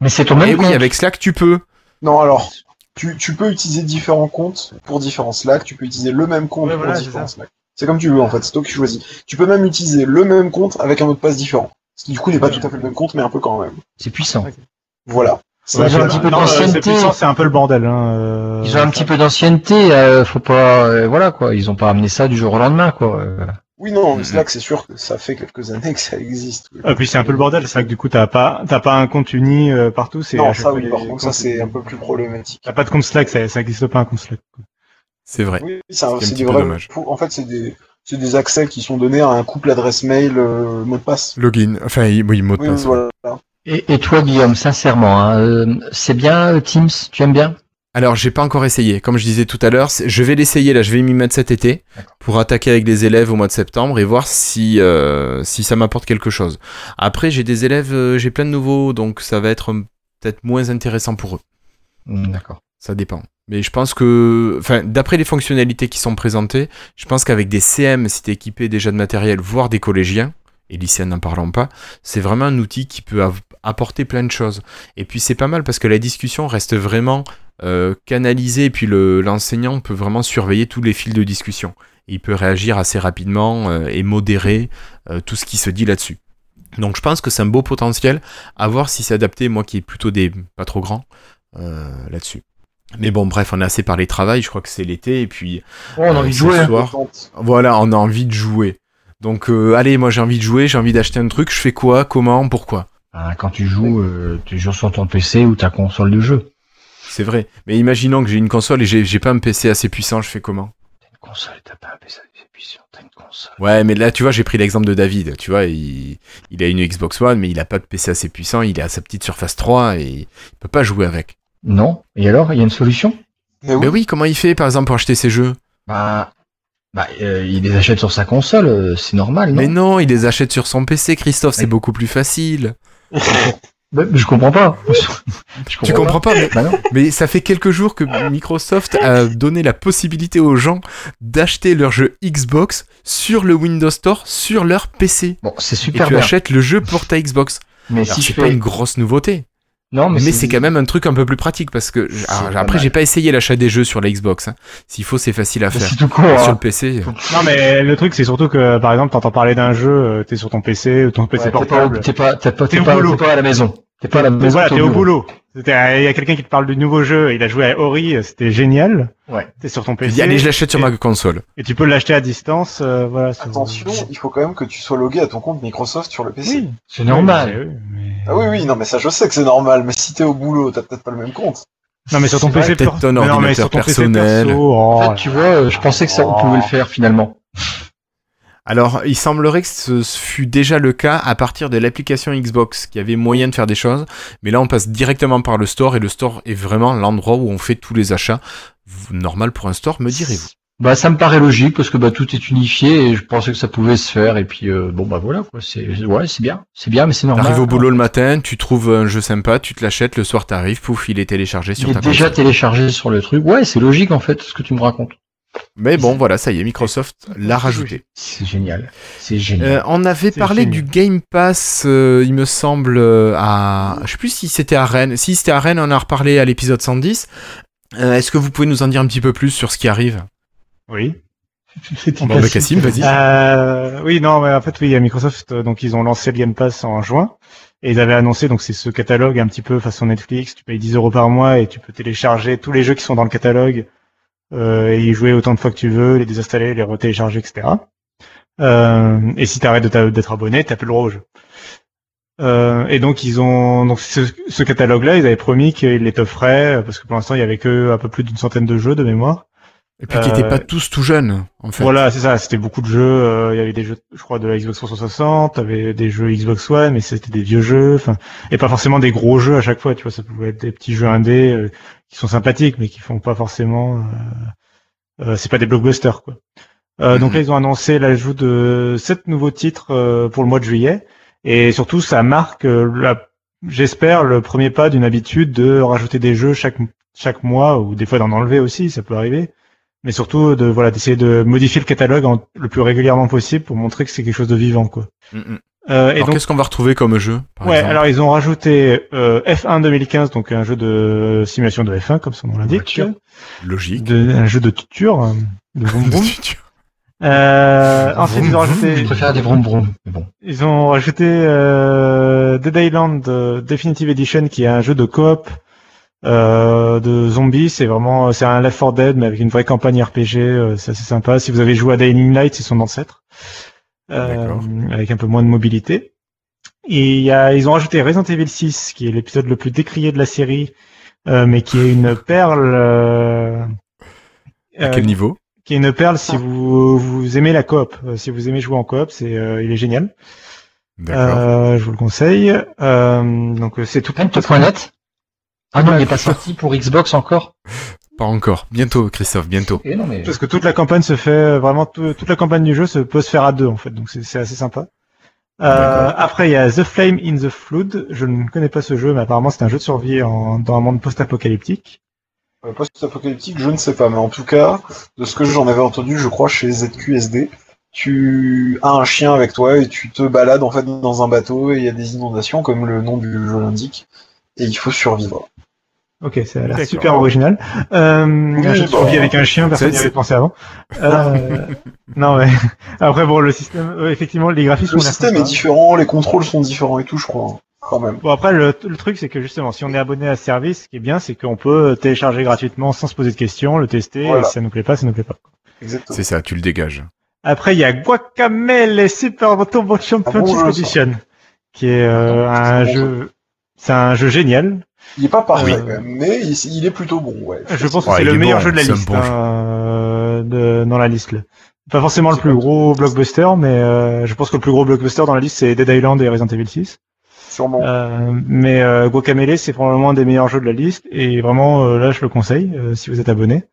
Mais c'est ton Et même oui, compte. avec Slack, tu peux. Non, alors, tu, tu peux utiliser différents comptes pour différents Slack, tu peux utiliser le même compte Ouais, pour c'est différents. Slack. C'est comme tu veux en fait, c'est toi qui choisis. Tu peux même utiliser le même compte avec un mot de passe différent. Ce qui du coup n'est pas tout à fait le même compte, mais un peu quand même. C'est puissant. Voilà. La j'ai un petit peu d'ancienneté. c'est un peu le bordel. Hein, euh, Ils ont un petit peu d'ancienneté, euh, faut pas, euh, voilà quoi, ils ont pas amené ça du jour au lendemain quoi. Oui, non, Mhm. Slack, c'est sûr que ça fait quelques années que ça existe. oui. Et puis c'est un peu le bordel, c'est vrai que du coup t'as pas t'as pas un compte uni euh, partout. C'est Non, ça oui, par contre, ça c'est un peu plus problématique. T'as pas de compte Slack, ça, ça existe pas un compte Slack. quoi. C'est vrai. Oui, c'est des peu vrais. dommage. En fait, c'est des, c'est des accès qui sont donnés à un couple adresse mail, euh, mot de passe. Login. Enfin, oui, mot de Oui, passe. voilà. Et, et toi Guillaume, sincèrement, hein, euh, c'est bien euh, Teams, tu aimes bien? Alors, j'ai pas encore essayé. Comme je disais tout à l'heure, je vais l'essayer là. Je vais m'y mettre cet été pour attaquer avec des élèves au mois de septembre et voir si euh, si ça m'apporte quelque chose. Après, j'ai des élèves, euh, j'ai plein de nouveaux, donc ça va être euh, peut-être moins intéressant pour eux. Hmm, D'accord. Ça dépend. Mais je pense que, enfin, d'après les fonctionnalités qui sont présentées, je pense qu'avec des CM, si t'es équipé déjà de matériel, voire des collégiens, et lycéens n'en parlons pas, c'est vraiment un outil qui peut apporter plein de choses. Et puis c'est pas mal parce que la discussion reste vraiment euh, canalisée, et puis le- l'enseignant peut vraiment surveiller tous les fils de discussion. Il peut réagir assez rapidement euh, et modérer euh, tout ce qui se dit là-dessus. Donc je pense que c'est un beau potentiel à voir si c'est adapté, moi qui est plutôt des pas trop grand, euh, là-dessus. Mais bon, bref, on a assez parlé travail, je crois que c'est l'été, et puis Oh, on a Euh, envie de jouer. hein. soir, voilà, on a envie de jouer. Donc, euh, allez, moi j'ai envie de jouer, j'ai envie d'acheter un truc, je fais quoi, comment, pourquoi? Ah, quand tu joues, euh, tu joues sur ton PC ou ta console de jeu. C'est vrai. Mais imaginons que j'ai une console et j'ai j'ai pas un PC assez puissant, je fais comment? T'as une console, t'as pas un PC c'est puissant, t'as une console. Ouais, mais là, tu vois, j'ai pris l'exemple de David. Tu vois, il, il a une Xbox One, mais il a pas de PC assez puissant, il a sa petite Surface 3 et il peut pas jouer avec. Non. Et alors, il y a une solution? Mais oui, Mais oui, comment il fait, par exemple, pour acheter ses jeux? Bah, bah euh, il les achète sur sa console, euh, c'est normal, non? Mais non, il les achète sur son PC, Christophe, c'est beaucoup plus facile. Je comprends pas. Je Tu comprends pas, mais. Bah non. Mais ça fait quelques jours que Microsoft a donné la possibilité aux gens d'acheter leur jeu Xbox sur le Windows Store sur leur PC. Bon, c'est Et super tu bien. achètes le jeu pour ta Xbox. Mais Alors si c'est pas fais... une grosse nouveauté, Non, mais, mais, c'est quand même un truc un peu plus pratique parce que alors, pas après j'ai pas essayé l'achat des jeux sur la Xbox. hein. S'il faut c'est facile à faire. C'est tout court. Sur hein. le PC. Non, mais le truc, c'est surtout que, par exemple, t'entends parler d'un jeu, euh, t'es sur ton PC ou ton PC Ouais, t'es pas, portable. au- t'es pas, t'es pas, T'es pas, pas à la maison. T'es pas à la Donc maison. voilà, t'es au boulot. Il y a quelqu'un qui te parle du nouveau jeu, il a joué à Ori, c'était génial. Ouais. T'es sur ton PC. allez, je l'achète sur ma console. Et tu peux l'acheter à distance, euh, voilà. sur- attention, il faut quand même que tu sois logué à ton compte Microsoft sur le PC. Oui. C'est normal. Oui, mais- Ah oui, oui, non, mais ça, je sais que c'est normal, mais si t'es au boulot, t'as peut-être pas le même compte. Non, mais sur ton PC peut-être per- ton mais non, mais ordinateur sur ton PC personnel. perso, oh, En fait, tu vois, euh, je pensais que ça, on pouvait le faire finalement. Alors, il semblerait que ce fut déjà le cas à partir de l'application Xbox, qui avait moyen de faire des choses, mais là on passe directement par le store, et le store est vraiment l'endroit où on fait tous les achats. Normal pour un store, me direz-vous? Bah, ça me paraît logique parce que bah tout est unifié et je pensais que ça pouvait se faire et puis euh, bon bah voilà quoi. C'est ouais, c'est bien, c'est bien, mais c'est normal. T'arrives au boulot le matin, tu trouves un jeu sympa, tu te l'achètes, le soir t'arrives, pouf, il est téléchargé sur Il ta est déjà téléchargé sur le truc. Ouais, c'est logique en fait ce que tu me racontes. Mais bon, voilà, ça y est, Microsoft l'a rajouté. C'est génial, c'est génial. Euh, on avait parlé génial. du Game Pass, euh, il me semble, euh, à... Je sais plus si c'était à Rennes. Si c'était à Rennes, on en a reparlé à l'épisode 110. Euh, Est-ce que vous pouvez nous en dire un petit peu plus sur ce qui arrive? Oui. Bon, bah, Cassim, vas-y. Oui, non, mais en fait, oui, il y a Microsoft, donc ils ont lancé le Game Pass en juin. Et ils avaient annoncé, donc c'est ce catalogue un petit peu façon Netflix, tu payes 10 euros par mois et tu peux télécharger tous les jeux qui sont dans le catalogue, euh, et y jouer autant de fois que tu veux, les désinstaller, les retélécharger, etc. Euh, et si tu arrêtes d'être abonné, t'as plus le droit au jeu. Euh, et donc ils ont donc ce, ce catalogue-là, ils avaient promis qu'ils les t'offraient parce que pour l'instant il y avait que un peu plus d'une centaine de jeux de mémoire. Et puis qui n'étaient Euh, pas tous tout jeunes, en fait. Voilà, c'est ça. C'était beaucoup de jeux. euh, Il y avait des jeux, je crois, de la Xbox 360. T'avais des jeux Xbox One, mais c'était des vieux jeux. Enfin, et pas forcément des gros jeux à chaque fois. Tu vois, ça pouvait être des petits jeux indés euh, qui sont sympathiques, mais qui font pas forcément. euh, euh, c'est pas des blockbusters, quoi. Euh, Donc Mhm. là, ils ont annoncé l'ajout de sept nouveaux titres euh, pour le mois de juillet, et surtout, ça marque, euh, j'espère, le premier pas d'une habitude de rajouter des jeux chaque chaque mois, ou des fois d'en enlever aussi, ça peut arriver mais surtout de voilà d'essayer de modifier le catalogue en- le plus régulièrement possible pour montrer que c'est quelque chose de vivant quoi. Mm, mm. Euh, et Alors donc qu'est-ce qu'on va retrouver comme jeu, par ouais, exemple alors ils ont rajouté euh, F1 2015 donc un jeu de simulation de F1 comme son nom l'indique. Logique. de, un jeu de tuture euh, de vroom Euh, ensuite ils ont vroom. Je rajouté préfère des vroom vroom. Mais bon. ils ont rajouté euh, Dead Island euh, Definitive Edition qui est un jeu de coop euh, de zombies. C'est vraiment c'est un Left 4 Dead mais avec une vraie campagne RPG. euh, c'est assez sympa. Si vous avez joué à Dying Light, c'est son ancêtre. Avec un peu moins de mobilité. Et il y a, ils ont rajouté Resident Evil 6 qui est l'épisode le plus décrié de la série, euh, mais qui est une perle. euh, À euh, quel niveau qui est une perle si vous, vous aimez la coop. Euh, si vous aimez jouer en coop, c'est euh, il est génial. D'accord. Euh, je vous le conseille. Euh, donc euh, c'est tout. Point net. Ah non, il n'est pas sorti pour Xbox encore Pas encore. Bientôt, Christophe, bientôt. Non, mais... Parce que toute la campagne se fait euh, vraiment tout- toute la campagne du jeu se peut se faire à deux en fait, donc c'est c'est assez sympa. Euh, après il y a The Flame in the Flood. Je ne connais pas ce jeu, mais apparemment c'est un jeu de survie en, dans un monde post-apocalyptique. Euh, Post-apocalyptique, je ne sais pas, mais en tout cas, de ce que j'en avais entendu, je crois, chez ZQSD, tu as un chien avec toi et tu te balades en fait dans un bateau et il y a des inondations, comme le nom du jeu l'indique, et il faut survivre. Ok, ça a l'air super original. Euh, un jeu de bah, survie avec un chien, personne n'y avait pensé avant. Euh, non mais après bon le système, euh, effectivement les graphismes. Le système est différent, les contrôles sont différents et tout, je crois, hein, quand même. Bon après le, le truc c'est que justement si on est abonné à ce service, ce qui est bien c'est qu'on peut télécharger gratuitement sans se poser de questions, le tester, Voilà. et si ça nous plaît pas, ça nous plaît pas. Exactement. C'est ça, tu le dégages. Après il y a Guacamele Super Turbo Championship bon jeu, ça. Edition, qui est euh, Ah, un bon jeu, c'est un jeu génial. Il est pas parfait, même, mais il, il est plutôt bon, ouais. Je pense que Ouais, c'est le meilleur bon, jeu de la liste bon hein, euh, de, dans la liste. Là. Pas forcément le plus pas- gros blockbuster, mais euh, je pense que le plus gros blockbuster dans la liste c'est Dead Island et Resident Evil 6. Sûrement. Euh, mais euh, Guacamele c'est probablement un des meilleurs jeux de la liste et vraiment euh, là je le conseille euh, si vous êtes abonné.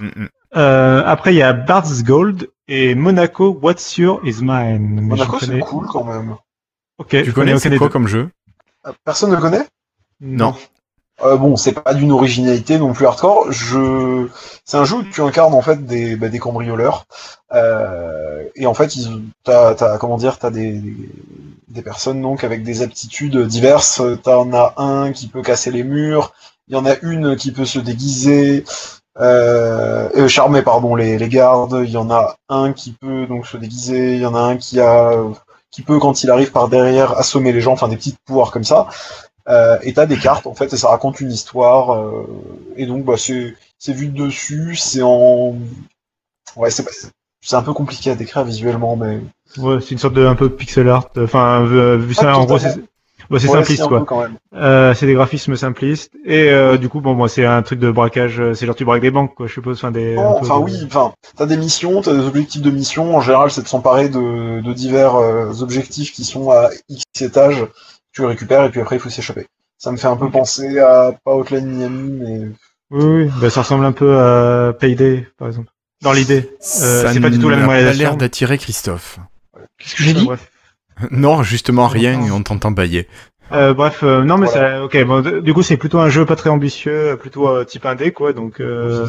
Mm, mm. Euh, après il y a Bard's Gold et Monaco What's Your Is Mine. Mais Monaco, je c'est connais- cool quand même. Ok, Tu je connais c'est des quoi deux. comme jeu? Personne ne connaît? Non. Euh, bon, c'est pas d'une originalité non plus hardcore. Je, c'est un jeu où tu incarnes en fait des, bah, cambrioleurs. Euh, et en fait, ils, t'as, t'as, comment dire, t'as des, des, personnes donc avec des aptitudes diverses. T'en as un qui peut casser les murs. Il y en a une qui peut se déguiser. Euh, euh, charmer pardon les, les gardes. Il y en a un qui peut donc se déguiser. Il y en a un qui a, qui peut quand il arrive par derrière assommer les gens. Enfin des petits pouvoirs comme ça. Euh, et t'as des cartes en fait et ça raconte une histoire euh, et donc bah c'est vu de dessus c'est en ouais c'est un peu compliqué à décrire visuellement mais Ouais, c'est une sorte de un peu pixel art. Enfin, vu, vu ça, Pas en gros, c'est ouais, simpliste quoi. Euh, c'est des graphismes simplistes et euh, du coup bon moi c'est un truc de braquage euh, c'est genre tu braques des banques quoi je suppose enfin des Non, un peu enfin oui enfin t'as des missions t'as des objectifs de mission en général c'est de s'emparer de, de divers euh, objectifs qui sont à X étages tu les récupères et puis après il faut s'échapper. Ça me fait un peu penser à pas Miami mais oui oui. Bah, ça ressemble un peu à Payday par exemple. Dans l'idée. Euh, Ça c'est pas du tout la même pas réalisation l'air d'attirer Christophe. Qu'est-ce que j'ai dit bref. Non, justement rien, on t'entend bailler. Euh, bref euh, non mais Voilà. ça ok bon du coup c'est plutôt un jeu pas très ambitieux plutôt euh, type indé quoi donc euh...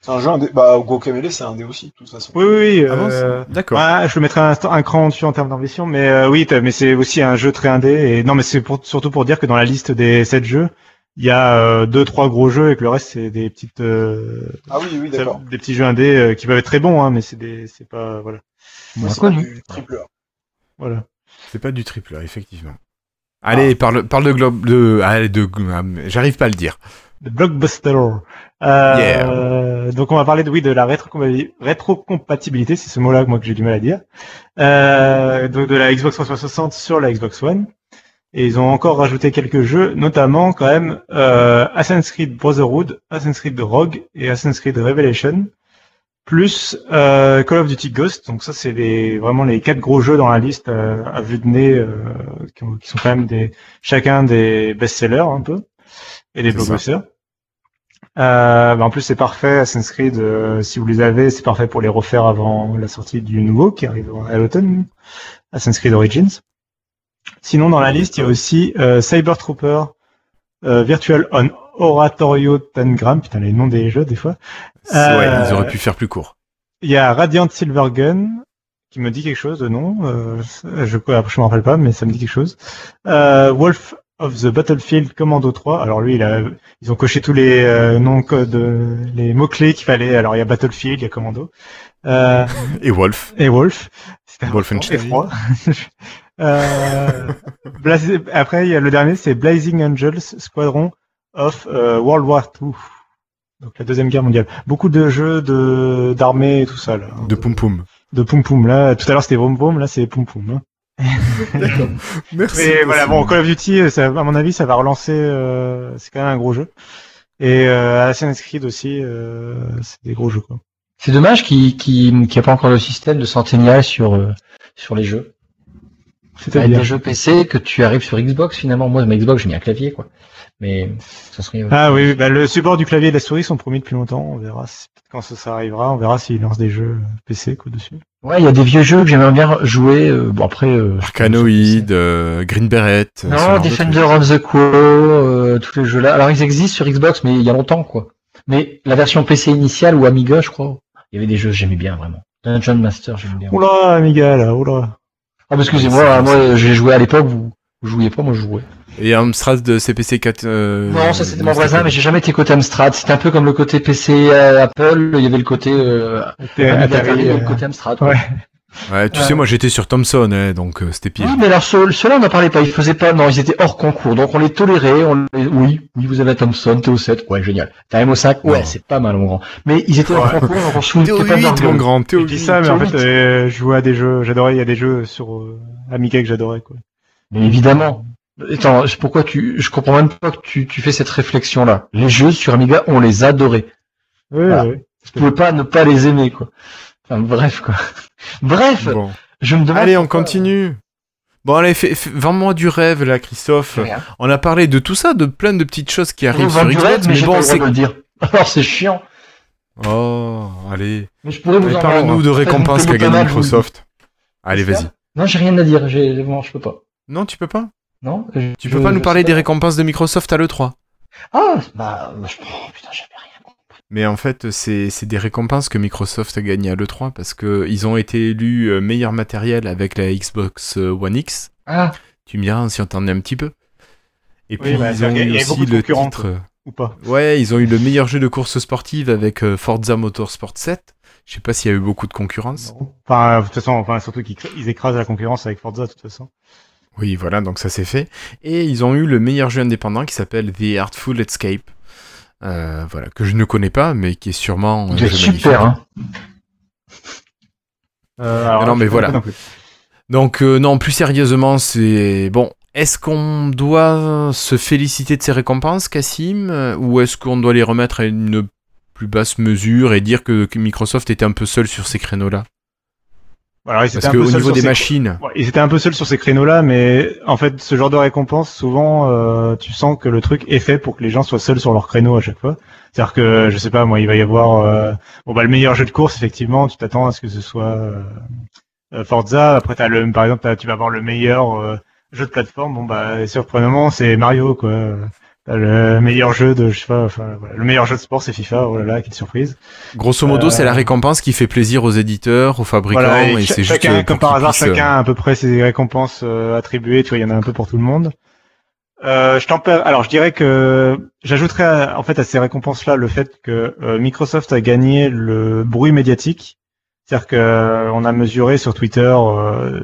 C'est un jeu indé bah Guacamelee c'est un dé aussi de toute façon oui oui oui Ah euh, D'accord. Ouais, je le mettrais un, un cran dessus en termes d'ambition, mais euh, oui, mais c'est aussi un jeu très indé. Et non, mais c'est pour, surtout pour dire que dans la liste des sept jeux, il y a euh, deux, trois gros jeux et que le reste c'est des petites, euh, ah oui oui d'accord des petits jeux indés euh, qui peuvent être très bons, hein, mais c'est des, c'est pas, voilà, c'est pas du triple A voilà. C'est pas du triple A, effectivement. Allez, parle, parle de globe, de, allez, de, ah, j'arrive pas à le dire. The blockbuster. Euh, Donc on va parler de oui de la rétrocompatibilité, c'est ce mot-là moi que j'ai du mal à dire. Euh, donc de la Xbox 360 sur la Xbox One. Et ils ont encore rajouté quelques jeux, notamment quand même euh, Assassin's Creed Brotherhood, Assassin's Creed Rogue et Assassin's Creed Revelation, plus euh, Call of Duty Ghost. Donc ça c'est les, vraiment les quatre gros jeux dans la liste euh, à vue de nez, euh, qui, ont- qui sont quand même des chacun des best-sellers un peu et des blockbusters. Euh, bah, en plus, c'est parfait. Assassin's Creed, euh, si vous les avez, c'est parfait pour les refaire avant la sortie du nouveau qui arrive à l'automne. Assassin's Creed Origins. Sinon, dans la liste, il y a aussi euh, Cyber Trooper, euh, Virtual on Oratorio Tangram. Putain, les noms des jeux, des fois. Euh, Ouais, ils auraient pu faire plus court. Il y a Radiant Silver Gun, qui me dit quelque chose de nom. Euh, je je me rappelle pas, mais ça me dit quelque chose. Euh, Wolf of the Battlefield Commando 3. Alors lui, il a, ils ont coché tous les euh, noms codes, les mots clés qu'il fallait. Alors il y a Battlefield, il y a Commando euh, Et Wolf. et Wolf. C'était Wolfenstein. et froid. euh, après, il y a le dernier, c'est Blazing Angels Squadron of euh, World War II. Donc la deuxième guerre mondiale. Beaucoup de jeux de d'armée et tout ça là. De Poum Poum. de Poum Poum. Là, tout à l'heure c'était Vroom Vroom, là c'est Poum Poum. Hein. D'accord. Merci. Mais voilà, bon, Call of Duty, euh, ça, à mon avis, ça va relancer. euh, c'est quand même un gros jeu. Et euh, Assassin's Creed aussi, euh, c'est des gros jeux quoi. C'est dommage qu'il qu'il qu'il n'y a pas encore le système de centennial sur, euh, sur les jeux. C'est-à-dire des jeux PC que tu arrives sur Xbox finalement. Moi, ma Xbox, j'ai mis un clavier, quoi. Mais ça serait. euh, Ah oui, oui, bah, le support du clavier et de la souris sont promis depuis longtemps. On verra si- quand ça, ça arrivera. On verra s'ils lancent des jeux PC quoi dessus. Ouais, il y a des vieux jeux que j'aimerais bien jouer. euh, bon après. euh, Arcanoid, euh, Green Beret. euh, Non, Defender of the Quo, euh, tous les jeux là. Alors ils existent sur Xbox, mais il y a longtemps, quoi. Mais la version PC initiale ou Amiga, je crois, il y avait des jeux que j'aimais bien vraiment. Dungeon Master, j'aimais bien. Oula, Amiga là, oula. Ah, excusez-moi, moi j'ai joué à l'époque, vous, vous jouiez pas, moi je jouais. Et Amstrad de CPC 4. euh, non, ça c'était mon voisin, mais j'ai jamais été côté Amstrad. C'était un peu comme le côté PC euh, Apple, il y avait le côté euh, Atari, et euh, le côté Amstrad. quoi. ouais. Ouais, tu Ouais. sais, moi j'étais sur Thomson, hein, donc euh, c'était pire. Oui, mais alors ceux- ceux-là on n'en parlait pas, ils faisaient pas, non, ils étaient hors concours, donc on les tolérait, on les... oui, oui, vous avez Thomson, TO7, ouais, génial. T'as MO5, ouais, c'est pas mal, mon grand. Mais ils étaient hors Ouais. concours, donc on se foutait Théo pas de leur 8, mon grand, Je dis 8. ça, mais en fait, euh, je jouais à des jeux. J'adorais. Il y a des jeux sur euh, Amiga que j'adorais quoi. Mais évidemment. Attends, je- pourquoi tu, je comprends même pas que tu, tu fais cette réflexion-là. Les jeux sur Amiga, on les adorait. Oui, Voilà. oui. Je pouvais pas ne pas les aimer, quoi. Enfin, bref, quoi. Bref, Bon. je me demande. Allez, on pourquoi- continue. Bon, allez, fais- fais- vends-moi du rêve, là, Christophe. Rien. On a parlé de tout ça, de plein de petites choses qui arrivent sur du Xbox, rêve, mais bon, c'est... dire. Alors c'est chiant. Oh, allez. Mais je pourrais vous Allez, en Parle-nous de En vous récompenses qu'a gagné. Microsoft. Allez, vas-y. Non, j'ai rien à dire. J'ai, bon, je peux pas. Non, tu peux pas Non. je- Tu je- peux pas nous parler des récompenses de Microsoft à l'E3 Ah, bah, je... oh, putain, j'avais rien. Mais en fait, c'est des récompenses que Microsoft a gagnées à l'E3 parce que ils ont été élus euh, meilleur matériel avec la Xbox euh, One X. Ah, Tu me diras si on t'en est un petit peu. Et puis bah, ils ont eu aussi le titre. Ou pas. Ouais, ils ont eu le meilleur jeu de course sportive avec euh, Forza Motorsport 7. Je sais pas s'il y a eu beaucoup de concurrence. Enfin, de toute façon, enfin surtout qu'ils ils écrasent la concurrence avec Forza de toute façon. Oui, voilà, donc ça c'est fait. Et ils ont eu le meilleur jeu indépendant qui s'appelle The Artful Escape. Euh, voilà, que je ne connais pas, mais qui est sûrement un il est jeu super, magnifique. hein. Euh, alors, Ah non, mais voilà. Donc euh, non, plus sérieusement, c'est bon. Est-ce qu'on doit se féliciter de ces récompenses, Cassim, euh, ou est-ce qu'on doit les remettre à une plus basse mesure et dire que, que Microsoft était un peu seul sur ces créneaux-là? Alors, ils Parce un peu qu'au seuls niveau sur des ces- machines, Ouais, ils étaient un peu seuls sur ces créneaux-là, mais en fait, ce genre de récompense, souvent, euh, tu sens que le truc est fait pour que les gens soient seuls sur leur créneau à chaque fois. C'est-à-dire que, je sais pas, moi, il va y avoir, euh, bon bah le meilleur jeu de course, effectivement, tu t'attends à ce que ce soit euh, euh, Forza. Après, t'as le, par exemple, tu vas avoir le meilleur euh, jeu de plateforme. Bon bah, surprenamment, c'est Mario, quoi. Le meilleur jeu de, je sais pas, enfin, voilà. le meilleur jeu de sport, c'est FIFA. Oh là là, quelle surprise. grosso modo, Euh, c'est la récompense qui fait plaisir aux éditeurs, aux fabricants, Voilà, et, c'est juste chacun, euh, comme par hasard, puissent, euh, chacun a à peu près ses récompenses euh, attribuées. Tu vois, il y en a un peu pour tout le monde. Euh, je. Alors, je dirais que j'ajouterais en fait à ces récompenses-là le fait que euh, Microsoft a gagné le bruit médiatique. C'est-à-dire que euh, on a mesuré sur Twitter euh,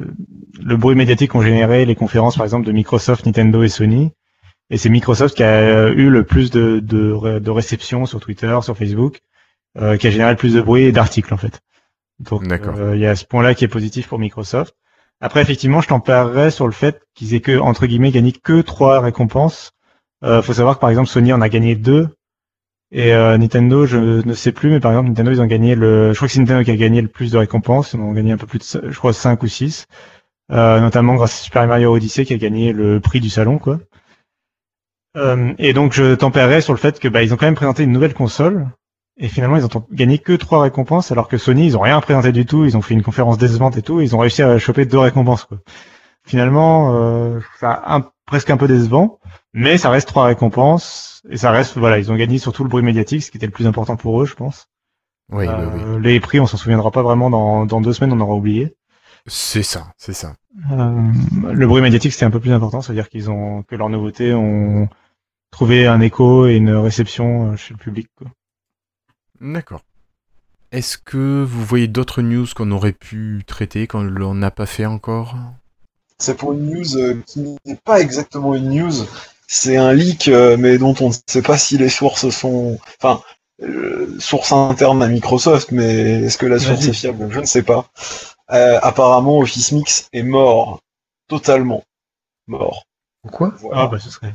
le bruit médiatique qu'ont généré les conférences, par exemple, de Microsoft, Nintendo et Sony. Et c'est Microsoft qui a eu le plus de, de, ré- de réceptions sur Twitter, sur Facebook, euh, qui a généré le plus de bruit et d'articles en fait. Donc euh, il y a ce point-là qui est positif pour Microsoft. Après effectivement, je tempérerais sur le fait qu'ils aient que entre guillemets gagné que trois récompenses. Euh, faut savoir que par exemple Sony en a gagné deux et euh, Nintendo, je ne sais plus, mais par exemple Nintendo ils ont gagné le, je crois que c'est Nintendo qui a gagné le plus de récompenses. Ils en ont gagné un peu plus de, je crois cinq ou six, euh, notamment grâce à Super Mario Odyssey qui a gagné le prix du salon quoi. Euh, et donc je tempérerais sur le fait que bah, ils ont quand même présenté une nouvelle console et finalement ils ont gagné que trois récompenses alors que Sony ils ont rien présenté du tout, ils ont fait une conférence décevante et tout, ils ont réussi à choper deux récompenses quoi. Finalement euh, ça a un- presque un peu décevant, mais ça reste trois récompenses et ça reste voilà ils ont gagné surtout le bruit médiatique ce qui était le plus important pour eux je pense. Oui, oui, oui. Euh, Les prix on s'en souviendra pas vraiment dans, dans deux semaines on aura oublié. C'est ça, c'est ça. Euh, le bruit médiatique c'était un peu plus important, c'est-à-dire qu'ils ont que leurs nouveautés ont trouvé un écho et une réception euh, chez le public. Quoi. D'accord. Est-ce que vous voyez d'autres news qu'on aurait pu traiter, qu'on n'a pas fait encore? C'est pour une news euh, qui n'est pas exactement une news. C'est un leak, euh, mais dont on ne sait pas si les sources sont. Enfin, euh, source interne à Microsoft, mais est-ce que la source est fiable? Je ne sais pas. Euh, apparemment, Office Mix est mort. Totalement. Mort. Pourquoi Voilà. Ah bah ce serait.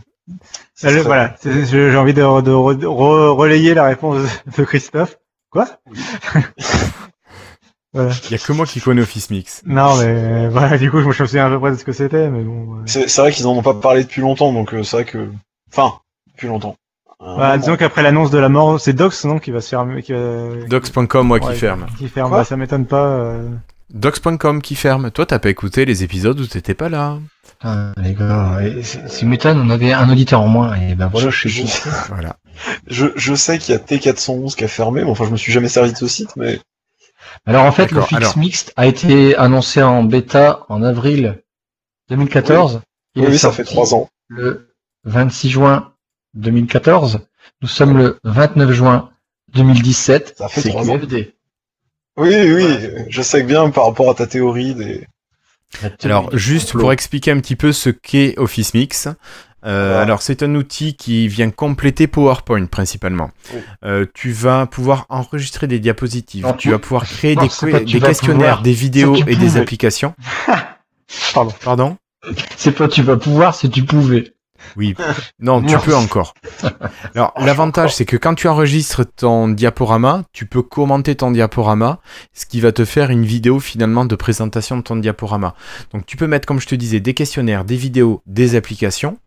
Euh, serait- Voilà, j'ai envie de, re- de re- de re- relayer la réponse de Christophe. Quoi? Voilà. Il y a que moi qui connais Office Mix. Non, mais voilà, du coup, je me souviens à peu près de ce que c'était, mais bon. ouais. C'est c'est vrai qu'ils en ont pas parlé depuis longtemps, donc euh, c'est vrai que. Enfin, depuis longtemps. Un Bah, disons qu'après l'annonce de la mort, c'est Docs, non, qui va se fermer, qui va... Docs.com, moi, qui ferme. Qui ferme, bah, ça m'étonne pas. euh. Docs.com qui ferme. Toi, t'as pas écouté les épisodes où t'étais pas là. Putain, les gars, c'est m'étonne, on avait un auditeur en moins, et ben voilà, je Je- sais. Voilà. Je, je sais qu'il y a T411 qui a fermé, mais enfin, je me suis jamais servi de ce site, mais. Alors en fait, le fixe alors. mixte a été annoncé en bêta en avril 2014. Il Oui, oui, ça fait trois ans. Le 26 juin 2014. Nous sommes le 29 juin 2017. Ça fait trois ans. Oui, oui, je sais que bien par rapport à ta théorie des. Alors, juste pour expliquer un petit peu ce qu'est Office Mix. euh. Alors, c'est un outil qui vient compléter PowerPoint principalement. Euh, tu vas pouvoir enregistrer des diapositives. Non, tu tu- vas pouvoir créer Non, des, que- questionnaires, pouvoir. des vidéos et des applications. Pardon. Pardon C'est pas tu vas pouvoir, c'est tu pouvais. Oui. Non, tu peux encore. Alors, l'avantage, c'est que quand tu enregistres ton diaporama, tu peux commenter ton diaporama, ce qui va te faire une vidéo finalement de présentation de ton diaporama. Donc, tu peux mettre, comme je te disais, des questionnaires, des vidéos, des applications.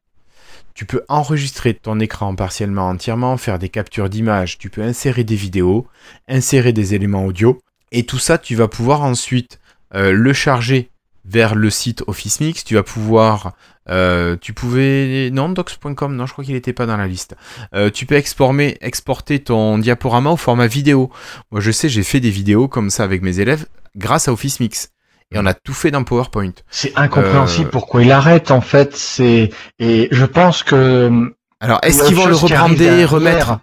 Tu peux enregistrer ton écran partiellement, entièrement, faire des captures d'images. Tu peux insérer des vidéos, insérer des éléments audio. Et tout ça, tu vas pouvoir ensuite euh, le charger vers le site Office Mix. Tu vas pouvoir euh, tu pouvais. Non, docs.com, non, je crois qu'il n'était pas dans la liste. Euh, tu peux exporter, exporter ton diaporama au format vidéo. Moi, je sais, j'ai fait des vidéos comme ça avec mes élèves grâce à Office Mix. Et on a tout fait dans PowerPoint. C'est incompréhensible Euh, pourquoi il arrête en fait. C'est et je pense que Alors, est-ce qu'ils vont le rebrander, remettre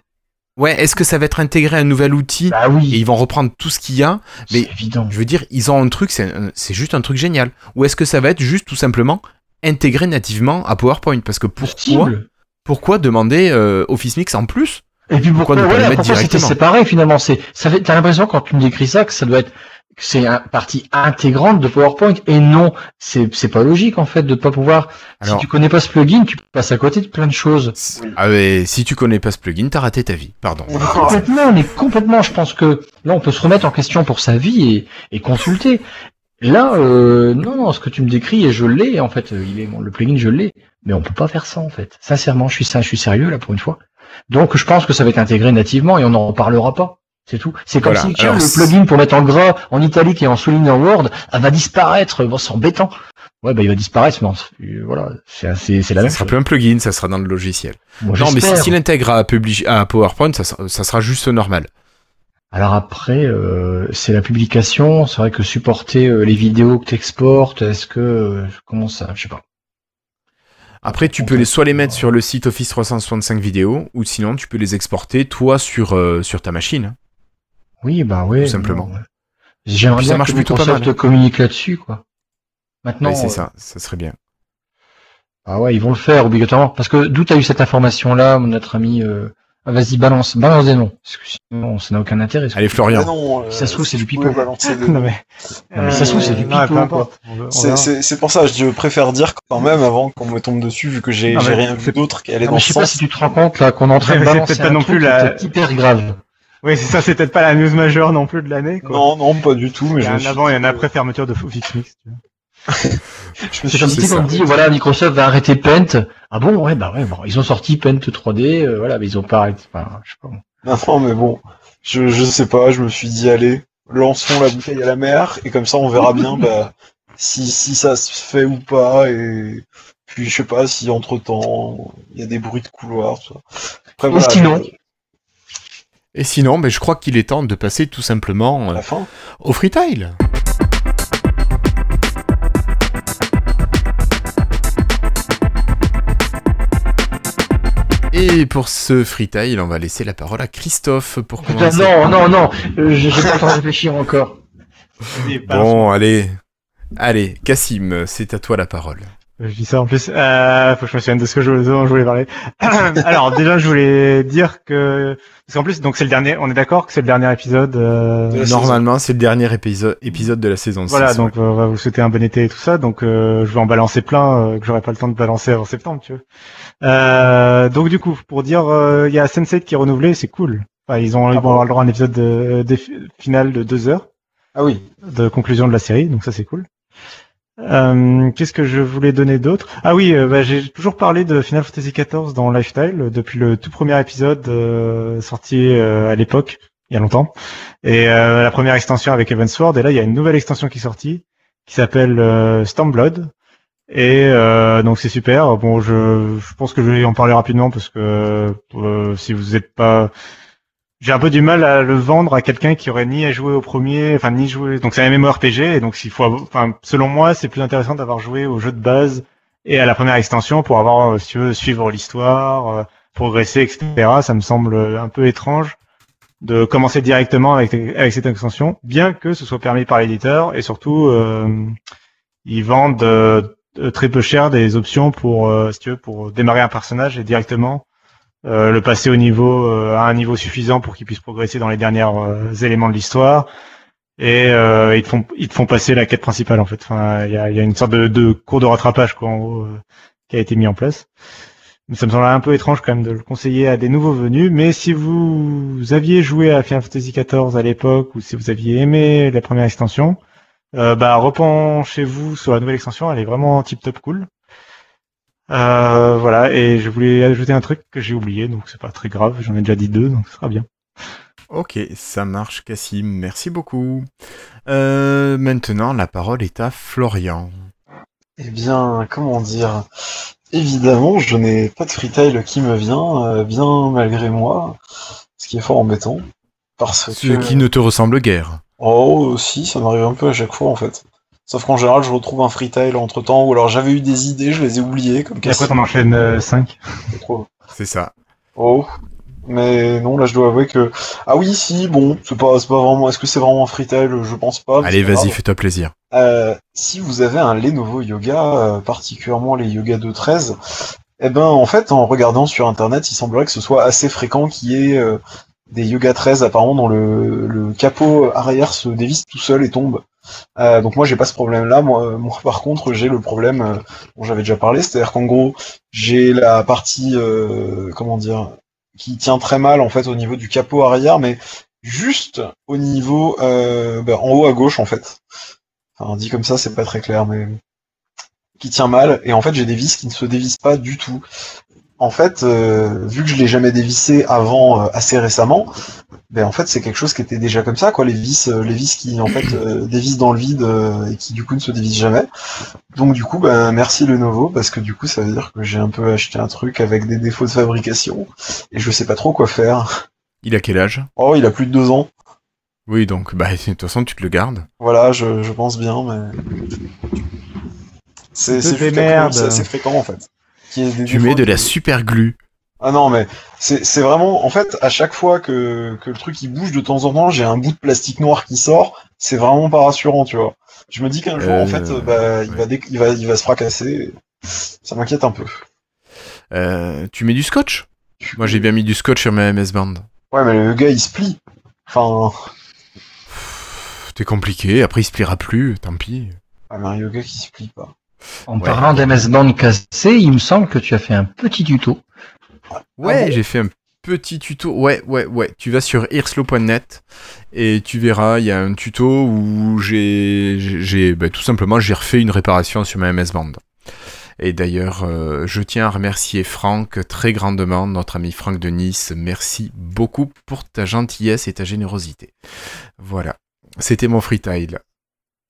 Ouais, est-ce que ça va être intégré à un nouvel outil bah et oui, ils vont reprendre tout ce qu'il y a mais- évident. Je veux dire, ils ont un truc, c'est juste un truc génial. Ou est-ce que ça va être juste tout simplement intégré nativement à PowerPoint? Parce que pourquoi, pourquoi demander euh, Office Mix en plus? Et puis pourquoi, ne pas le voilà, mettre pourquoi c'était directement? séparé finalement? C'est ça fait t'as l'impression quand tu me décris ça que ça doit être c'est une partie intégrante de PowerPoint et non, c'est c'est pas logique en fait de pas pouvoir. Alors- si tu connais pas ce plugin, tu passes à côté de plein de choses. Ah ouais, si tu connais pas ce plugin, t'as raté ta vie. Pardon. Complètement, mais complètement. Je pense que là, on peut se remettre en question pour sa vie et, et consulter. Là, euh, non, non, ce que tu me décris et je l'ai en fait. Il est bon, le plugin, je l'ai, mais on peut pas faire ça en fait. Sincèrement, je suis ça, je suis sérieux là pour une fois. Donc, je pense que ça va être intégré nativement et on n'en reparlera pas. C'est tout. C'est comme Voilà. si tiens, Alors, le plugin pour mettre en gras, en italique et en souligne en Word, ah, va disparaître. Bon, c'est embêtant. Ouais, bah il va disparaître, mais euh, voilà, c'est la Ça même sera chose. plus un plugin, ça sera dans le logiciel. Non, mais s'il intègre à, PowerPoint, ça, sera- ça sera juste normal. Alors après, euh, c'est la publication. C'est vrai que supporter euh, les vidéos que tu exportes, est-ce que euh, comment ça Je sais pas. Après, tu peux les, soit les mettre sur le site Office 365 vidéo, ou sinon tu peux les exporter toi sur, sur ta machine. Oui, bah oui. Tout simplement. bon, ouais. J'aimerais Puis ça bien marche que plutôt pas mal. communique là-dessus, quoi. Maintenant, Ouais, c'est euh, ça, ça serait bien. ah ouais, ils vont le faire obligatoirement. Parce que d'où t'as eu cette information-là, notre ami euh... ah, Vas-y, balance, balance des noms. Parce que sinon, ça n'a aucun intérêt. Allez, Florian. Mais non, euh, Ça se trouve, c'est si du pipeau. non mais. Non, mais ça se trouve, c'est du pipeau, C'est- verra. C'est c'est pour ça, je préfère dire quand même avant qu'on me tombe dessus, vu que j'ai Ah, j'ai rien vu d'autre qui allait Non, dans mais ce je sais pas sens. si tu te rends compte là qu'on est en train de balancer pas un non truc plus la- qui est hyper grave. Oui, c'est ça, c'est peut-être pas la news majeure non plus de l'année. quoi. Non, non, pas du tout, mais Il y je a avant et un après fermeture de Office Mix. Tu vois. Je me suis dit, voilà, Microsoft va arrêter Paint. Ah bon, ouais, bah ouais, bon, ils ont sorti Paint 3D, euh, voilà, mais ils ont pas arrêté. Enfin, je sais pas. Non, non, mais bon, je, je sais pas, je me suis dit, allez, lançons la bouteille à la mer, et comme ça, on verra bien bah, si, si ça se fait ou pas, et puis je sais pas si entre-temps, il y a des bruits de couloir, tout ça. Après, voilà, sinon Et sinon, ben, je crois qu'il est temps de passer tout simplement euh, au freetile. Et pour ce freetile, on va laisser la parole à Christophe pour Putain, commencer. non, non, non, euh, j'ai j'ai pas le temps de réfléchir encore. Bon, allez. Allez, Cassim, c'est à toi la parole. Je dis ça en plus. Euh, faut que je me souvienne de ce que je, dont je voulais parler. Alors déjà, je voulais dire que parce qu'en plus, donc c'est le dernier. On est d'accord que c'est le dernier épisode. euh, De Normalement, c'est le dernier épisode, épisode de la saison 6. Voilà, donc euh, on va vous souhaiter un bon été et tout ça. Donc euh, je vais en balancer plein euh, que j'aurai pas le temps de balancer avant septembre, tu. Euh, donc du coup, pour dire, euh, il y a Sense8 qui est renouvelé, c'est cool. Enfin, ils ont ils vont bon avoir le droit à un épisode de, de fi- final de deux heures. Ah oui. de conclusion de la série, donc ça c'est cool. Euh, Qu'est-ce que je voulais donner d'autre? Ah oui, euh, bah, j'ai toujours parlé de Final Fantasy XIV dans Lifestyle euh, depuis le tout premier épisode sorti à l'époque, il y a longtemps, et la première extension avec Evansword. Et là, il y a une nouvelle extension qui est sortie qui s'appelle Stormblood. Et donc c'est super. Bon, je, je pense que je vais en parler rapidement parce que si vous n'êtes pas j'ai un peu du mal à le vendre à quelqu'un qui aurait ni à jouer au premier, enfin ni joué. Donc c'est un MMORPG et donc s'il faut, enfin selon moi, c'est plus intéressant d'avoir joué au jeu de base et à la première extension pour avoir, euh, si tu veux, suivre l'histoire, euh, progresser, etc. Ça me semble un peu étrange de commencer directement avec avec cette extension, bien que ce soit permis par l'éditeur et surtout euh, ils vendent euh, très peu cher des options pour, euh, si tu veux, pour démarrer un personnage et directement euh, le passer au niveau euh, à un niveau suffisant pour qu'il puisse progresser dans les derniers euh, éléments de l'histoire. Et ils te font ils te font passer la quête principale en fait. Enfin il y a, une sorte de, de cours de rattrapage quoi en gros qui a été mis en place. Ça me semble un peu étrange quand même de le conseiller à des nouveaux venus. Mais si vous aviez joué à Final Fantasy XIV à l'époque ou si vous aviez aimé la première extension bah repenchez-vous sur la nouvelle extension. Elle est vraiment tip top cool euh, voilà, et je voulais ajouter un truc que j'ai oublié, donc c'est pas très grave, j'en ai déjà dit deux, donc ce sera bien. Ok, ça marche, Cassim. Merci beaucoup. Euh, maintenant, la parole est à Florian. Eh bien, comment dire? Évidemment, je n'ai pas de freetail qui me vient, euh, bien malgré moi, ce qui est fort embêtant. Parce Ce que... qui ne te ressemble guère. Oh, si, ça m'arrive un peu à chaque fois en fait. Sauf qu'en général, je retrouve un freetail entre temps, ou alors j'avais eu des idées, je les ai oubliées, comme Et après t'en enchaînes 5. trop. C'est ça. Oh. Mais non, là je dois avouer que. Ah oui, si, bon, c'est pas, c'est pas vraiment. Est-ce que c'est vraiment un freetail? Je pense pas. Allez, vas-y, fais-toi plaisir. Euh, si vous avez un Lenovo Yoga, euh, particulièrement les Yoga 2.13, eh ben en fait en regardant sur internet, il semblerait que ce soit assez fréquent qu'il y ait euh, des Yoga 13 apparemment dont le, le capot arrière se dévisse tout seul et tombe. Euh, donc moi j'ai pas ce problème là, moi, moi par contre j'ai le problème euh, dont j'avais déjà parlé, c'est-à-dire qu'en gros j'ai la partie euh, comment dire qui tient très mal en fait au niveau du capot arrière, mais juste au niveau euh, bah, en haut à gauche en fait. Enfin, dit comme ça, c'est pas très clair, mais qui tient mal. Et en fait, j'ai des vis qui ne se dévissent pas du tout. En fait, euh, vu que je l'ai jamais dévissé avant, euh, assez récemment, ben en fait, c'est quelque chose qui était déjà comme ça, quoi. Les vis, euh, les vis qui en fait euh, dévissent dans le vide euh, et qui du coup ne se dévissent jamais. Donc du coup, ben merci Lenovo parce que du coup, ça veut dire que j'ai un peu acheté un truc avec des défauts de fabrication et je sais pas trop quoi faire. Il a quel âge? Oh, il a plus de deux ans. Oui, donc, bah, de toute façon, tu te le gardes. Voilà, je, je pense bien, mais. C'est c'est fréquent en fait. Tu mets de la super glue. Ah non, mais c'est vraiment. En fait, à chaque fois que, que le truc il bouge de temps en temps, j'ai un bout de plastique noir qui sort. C'est vraiment pas rassurant, tu vois. Je me dis qu'un jour, Euh, en fait, bah, il, va il, va, il va se fracasser. Ça m'inquiète un peu. Euh, tu mets du scotch? Moi, j'ai bien mis du scotch sur ma MS Band. Ouais, mais le gars il se plie. Enfin. T'es compliqué, après il se pliera plus, tant pis. Ah, mais un yoga qui se plie pas. En Ouais. parlant d'MS Band cassé, il me semble que tu as fait un petit tuto. Ouais, Ah bon j'ai fait un petit tuto. Ouais, ouais, ouais. Tu vas sur irslo.net et tu verras, il y a un tuto où j'ai, bah, tout simplement, j'ai refait une réparation sur ma MS Band. Et d'ailleurs, euh, je tiens à remercier Franck très grandement, notre ami Franck de Nice. Merci beaucoup pour ta gentillesse et ta générosité. Voilà. C'était mon freetile.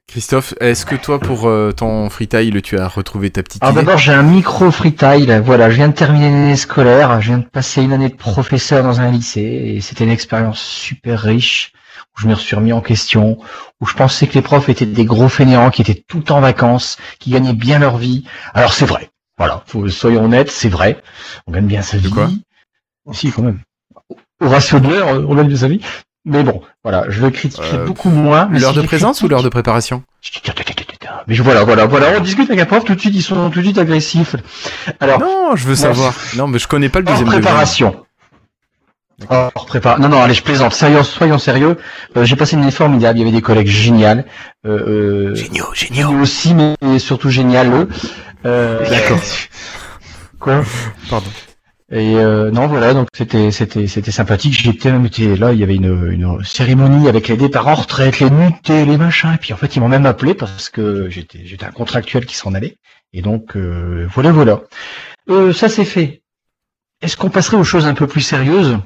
Christophe, est-ce que toi, pour euh, ton freetile, tu as retrouvé ta petite Alors idée d'abord, j'ai un micro freetile. Voilà, je viens de terminer l'année scolaire. Je viens de passer une année de professeur dans un lycée et c'était une expérience super riche où je me suis remis en question, où je pensais que les profs étaient des gros fainéants qui étaient tout en vacances, qui gagnaient bien leur vie. Alors c'est vrai. Voilà, faut, soyons honnêtes, c'est vrai. On gagne bien sa vie. quoi? Si, quand même. Au ratio de l'heure, on gagne bien sa vie. Mais bon, voilà, je le critiquerai Euh, beaucoup moins. L'heure si de présence ou l'heure de préparation mais je- voilà, voilà, voilà, on discute avec un prof, tout de suite, ils sont tout de suite agressifs. Alors, Non, je veux savoir. Non, mais je connais pas le deuxième degré. préparation. Préparation. Non, non, allez, je plaisante. Sérieux, soyons sérieux. Euh, j'ai passé une année formidable, il y avait des collègues géniaux. Euh, euh, Géniaux, géniaux. géniaux aussi, mais surtout génial. Euh, D'accord. Quoi? Pardon. Et euh, non, voilà, donc c'était c'était c'était sympathique. J'étais même été là, il y avait une, une cérémonie avec les départs en retraite, les nuitées, les machins. Et puis en fait, ils m'ont même appelé parce que j'étais j'étais un contractuel qui s'en allait. Et donc euh, voilà, voilà. Euh, ça c'est fait. Est-ce qu'on passerait aux choses un peu plus sérieuses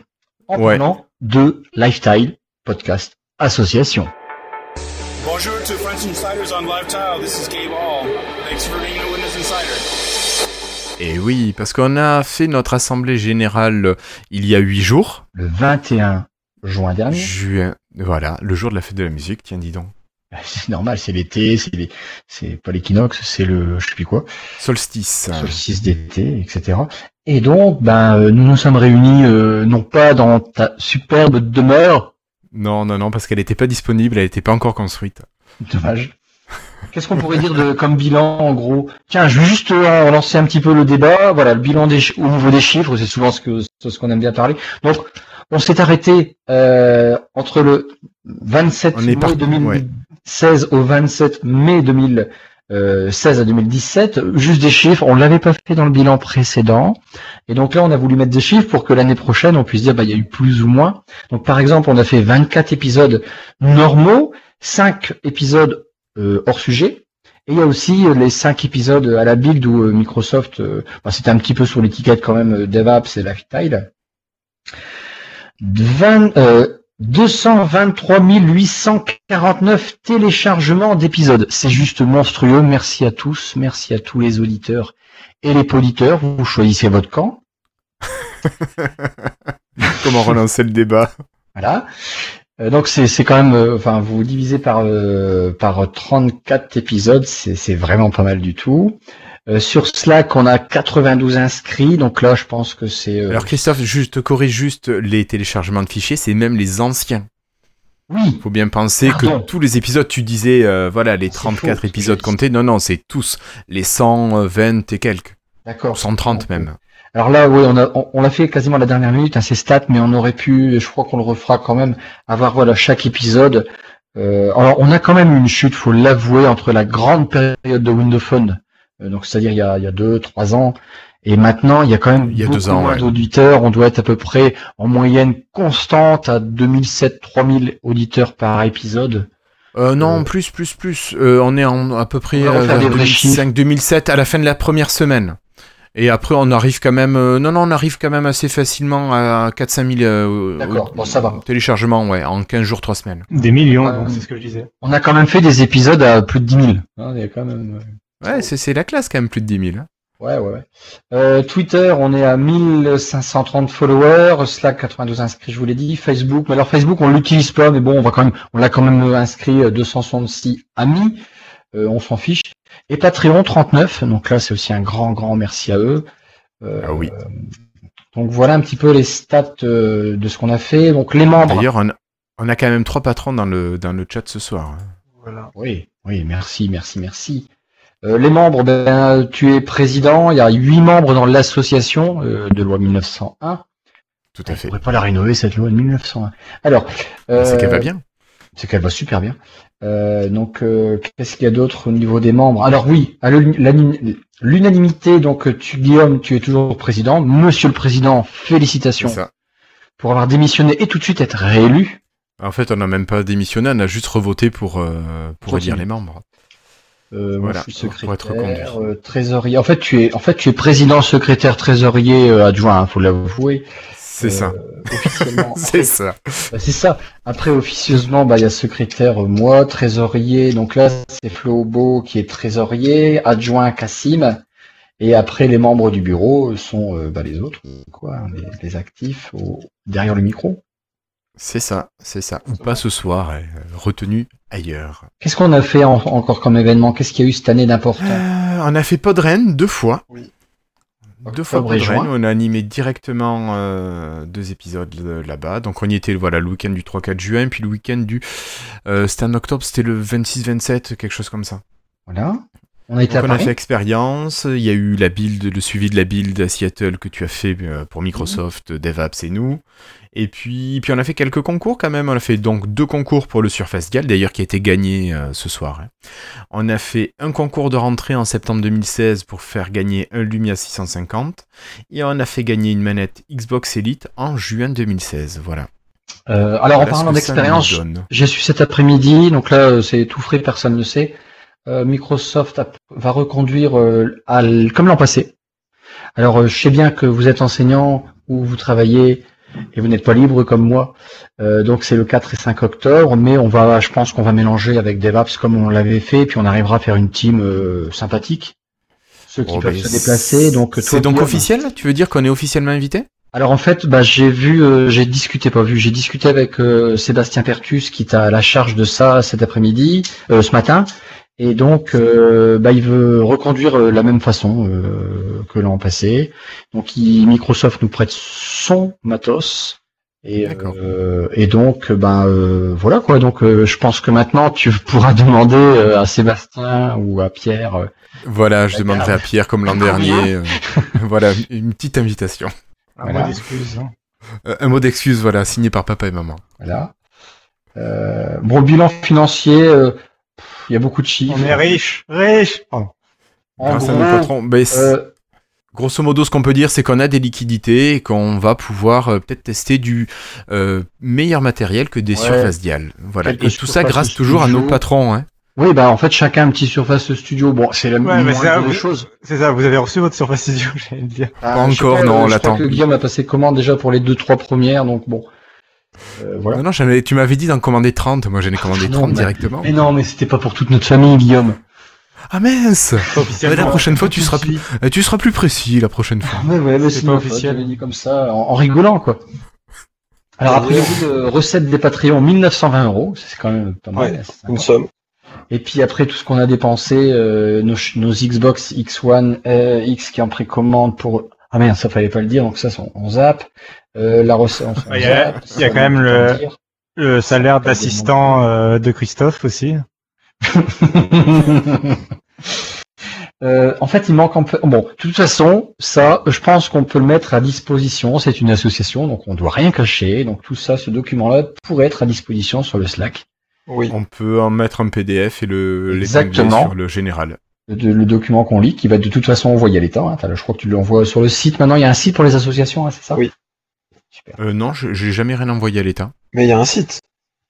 en Ouais. parlant de Lifestyle Podcast Association? Bonjour to French Insiders on Lifetile. This is Gabe Hall. Thanks for being a Windows Insider. Et oui, parce qu'on a fait notre assemblée générale euh, il y a huit jours, le 21 juin dernier. juin, voilà, le jour de la fête de la musique, tiens, dis donc. Bah, C'est normal, c'est l'été, c'est les- c'est pas l'équinoxe, c'est le je sais plus quoi. Solstice. solstice d'été, etc. Et donc, ben, euh, nous nous sommes réunis euh, non pas dans ta superbe demeure, Non, non, non, parce qu'elle n'était pas disponible, elle n'était pas encore construite. dommage. Qu'est-ce qu'on pourrait dire de comme bilan en gros? Tiens, je vais juste euh, lancer un petit peu le débat. Voilà, le bilan des au niveau des chiffres, c'est souvent ce que ce qu'on aime bien parler. Donc, on s'est arrêté euh, entre le 27 On est mai parti, 2016 au 27 mai 2016 à 2017. Juste des chiffres. On l'avait pas fait dans le bilan précédent. Et donc là, on a voulu mettre des chiffres pour que l'année prochaine, on puisse dire, bah, il y a eu plus ou moins. Donc, par exemple, on a fait 24 épisodes normaux, 5 épisodes euh, hors sujet. Et il y a aussi euh, les 5 épisodes à la build où euh, Microsoft, euh, bah, c'était un petit peu sur l'étiquette quand même euh, DevApps et Lifestyle. 20, euh, 223 849 téléchargements d'épisodes. C'est juste monstrueux. Merci à tous. Merci à tous les auditeurs et les poditeurs. Vous choisissez votre camp. Comment relancer le débat? Voilà. Euh, donc c'est quand même, euh, enfin vous divisez par euh, par 34 épisodes, c'est vraiment pas mal du tout. Euh, sur Slack, on a 92 inscrits, donc là je pense que c'est. euh, Alors Christophe, juste corrige juste les téléchargements de fichiers, c'est même les anciens. oui, Faut bien penser Pardon. que tous les épisodes, tu disais, euh, voilà, les C'est 34 faux, épisodes comptés. Non, non, c'est tous. Les 120 et quelques. d'accord. 130 même. Alors là, oui, on a on, on l'a fait quasiment à la dernière minute, hein, ces stats, mais on aurait pu, je crois qu'on le refera quand même, avoir voilà chaque épisode. Euh, alors on a quand même une chute, faut l'avouer, entre la grande période de Windows Phone, euh, donc c'est-à-dire il y a il y a deux trois ans, et maintenant il y a quand même Il y a beaucoup deux ans, moins ouais. d'auditeurs. On doit être à peu près en moyenne constante à 2007-3000 auditeurs par épisode. Euh, non, Euh, plus, plus, plus. Euh, on est en, à peu près On va euh, refaire vers des vrais 2005-2007 à la fin de la première semaine. Et après, on arrive quand même. euh, non, non, on arrive quand même assez facilement à 4-5 000 euh, D'accord, euh, bon, ça va. téléchargements, ouais, en 15 jours, 3 semaines. Des millions, Euh, donc c'est ce que je disais. On a quand même fait des épisodes à plus de 10 000. Hein, il y a quand même. euh, Ouais, c'est c'est la classe quand même, plus de 10 000. hein. Ouais, ouais, ouais. Euh, Twitter, on est à 1530 followers. Slack, 92 inscrits, je vous l'ai dit. Facebook, mais alors Facebook, on l'utilise pas, mais bon, on va quand même, on l'a quand même inscrit euh, 266 amis. Euh, on s'en fiche. Et Patreon, 39. Donc là, c'est aussi un grand, grand merci à eux. Euh, Ah oui. Donc voilà un petit peu les stats euh, de ce qu'on a fait. Donc les membres. D'ailleurs, on, a- on a quand même trois patrons dans le, dans le chat ce soir. hein. Voilà. Oui, oui, merci, merci, merci. Euh, les membres, ben, tu es président. Il y a huit membres dans l'association euh, de loi 1901. Tout à On fait. pourrait pas la rénover cette loi de 1901. Alors, C'est qu'elle euh, va bien. C'est qu'elle va super bien. Euh, donc, euh, qu'est-ce qu'il y a d'autre au niveau des membres? Alors oui, à l'unanimité. Donc, euh, tu Guillaume, tu es toujours président. Monsieur le président, félicitations ça. pour avoir démissionné et tout de suite être réélu. En fait, on n'a même pas démissionné, on a juste revoté pour, euh, pour élire les membres. Euh, moi, Voilà, je suis pour être secrétaire, reconduit. euh, trésorier. En fait, tu es, en fait, tu es président, secrétaire, trésorier, adjoint. hein, faut l'avouer. C'est Euh, ça. Officiellement. C'est ça. Bah, c'est ça. Après, officieusement, bah, il y a secrétaire, euh, moi, trésorier. Donc là, c'est Flo Beau qui est trésorier, adjoint Cassim. Et après, les membres du bureau euh, sont euh, bah, les autres, quoi, hein, les, les actifs au- derrière le micro. C'est ça, c'est ça. Ou pas ce soir, euh, retenu ailleurs. Qu'est-ce qu'on a fait en- encore comme événement? Qu'est-ce qu'il y a eu cette année d'important? Euh, on a fait Podren deux fois. Oui. Deux fois Podren, juin. on a animé directement euh, deux épisodes euh, là-bas. Donc on y était voilà, le week-end du 3-4 juin, puis le week-end du... euh, c'était en octobre, c'était le 26-27, quelque chose comme ça. Voilà. On a été Donc à on a Paris. fait expérience, il y a eu la build, le suivi de la build à Seattle que tu as fait euh, pour Microsoft, DevApps et nous. Et puis, puis on a fait quelques concours quand même. On a fait donc deux concours pour le Surface Dial, d'ailleurs qui a été gagné euh, ce soir. hein. On a fait un concours de rentrée en septembre 2016 pour faire gagner un Lumia 650. Et on a fait gagner une manette Xbox Elite en juin 2016. Voilà. Euh, alors en Voilà parlant d'expérience, j'ai su cet après-midi, donc là euh, c'est tout frais, personne ne sait. Euh, Microsoft va reconduire euh, à comme l'an passé. Alors euh, je sais bien que vous êtes enseignant ou vous travaillez et vous n'êtes pas libre comme moi. Euh, donc c'est le 4 et 5 octobre, mais on va, je pense qu'on va mélanger avec DevApps comme on l'avait fait, et puis on arrivera à faire une team euh, sympathique. Ceux qui Oh, peuvent se déplacer. Donc C'est donc officiel? Tu veux dire qu'on est officiellement invité? Alors en fait, bah, j'ai vu, euh, j'ai discuté, pas vu, j'ai discuté avec Sébastien Pertus qui est à la charge de ça cet après-midi, ce matin, et donc euh, bah, il veut reconduire euh, la même façon euh, que l'an passé. Donc il- Microsoft nous prête son matos. Et, D'accord. euh, et donc ben euh, voilà quoi donc euh, je pense que maintenant tu pourras demander euh, à Sébastien ou à Pierre euh, Voilà, je demanderai à Pierre comme l'an dernier. euh, voilà, une petite invitation. Un Voilà. mot d'excuse. hein. Un mot d'excuse, voilà, signé par papa et maman. voilà euh, bon le bilan financier euh, il y a beaucoup de chiffres On est riche, riche. En Grâce à nos patrons. Euh, Grosso modo, ce qu'on peut dire, c'est qu'on a des liquidités et qu'on va pouvoir euh, peut-être tester du euh, meilleur matériel que des Ouais. Surface Dial. Voilà. Et tout ça grâce toujours à nos patrons. Hein. oui, bah en fait chacun un petit Surface Studio. Bon, c'est la Ouais, vous. choses. C'est ça, vous avez reçu votre Surface Studio, j'allais dire. Ah, Pas encore, non, on je l'attend. Guillaume a passé commande déjà pour les deux trois premières, donc bon. Euh, voilà. Non, tu m'avais dit d'en commander 30. Moi, j'en ai commandé Ah, non, 30 mais- directement. Mais non, mais c'était pas pour toute notre famille, Guillaume. Ah mince. La prochaine fois, tu seras, Si. euh, tu seras plus précis la prochaine fois. Ouais, ouais, mais C'est pas officiel. Dit comme ça, en, en rigolant, quoi. Alors, a priori, euh, recette des Patreons, 1920 euros. C'est quand même pas mal. Ouais. Une somme. Et puis après tout ce qu'on a dépensé, euh, nos, Xbox X1, euh, X qui est en précommande pour... Ah merde, ça fallait pas le dire, donc ça on, on zappe. Euh, la recette, Il y a- zappe, il y a ça, quand même le- salaire d'assistant euh, de Christophe aussi. Euh, en fait, il manque un peu. Bon, de toute façon, ça, je pense qu'on peut le mettre à disposition. C'est une association, donc on doit rien cacher. Donc tout ça, ce document-là pourrait être à disposition sur le Slack. Oui. On peut en mettre un PDF et le Exactement. sur le général. Le, le document qu'on lit, qui va de toute façon envoyer à l'État. hein. Je crois que tu l'envoies sur le site. Maintenant, il y a un site pour les associations, hein, c'est ça? Oui. Super. Euh, non, je- j'ai jamais rien envoyé à l'État. Mais il y a un site.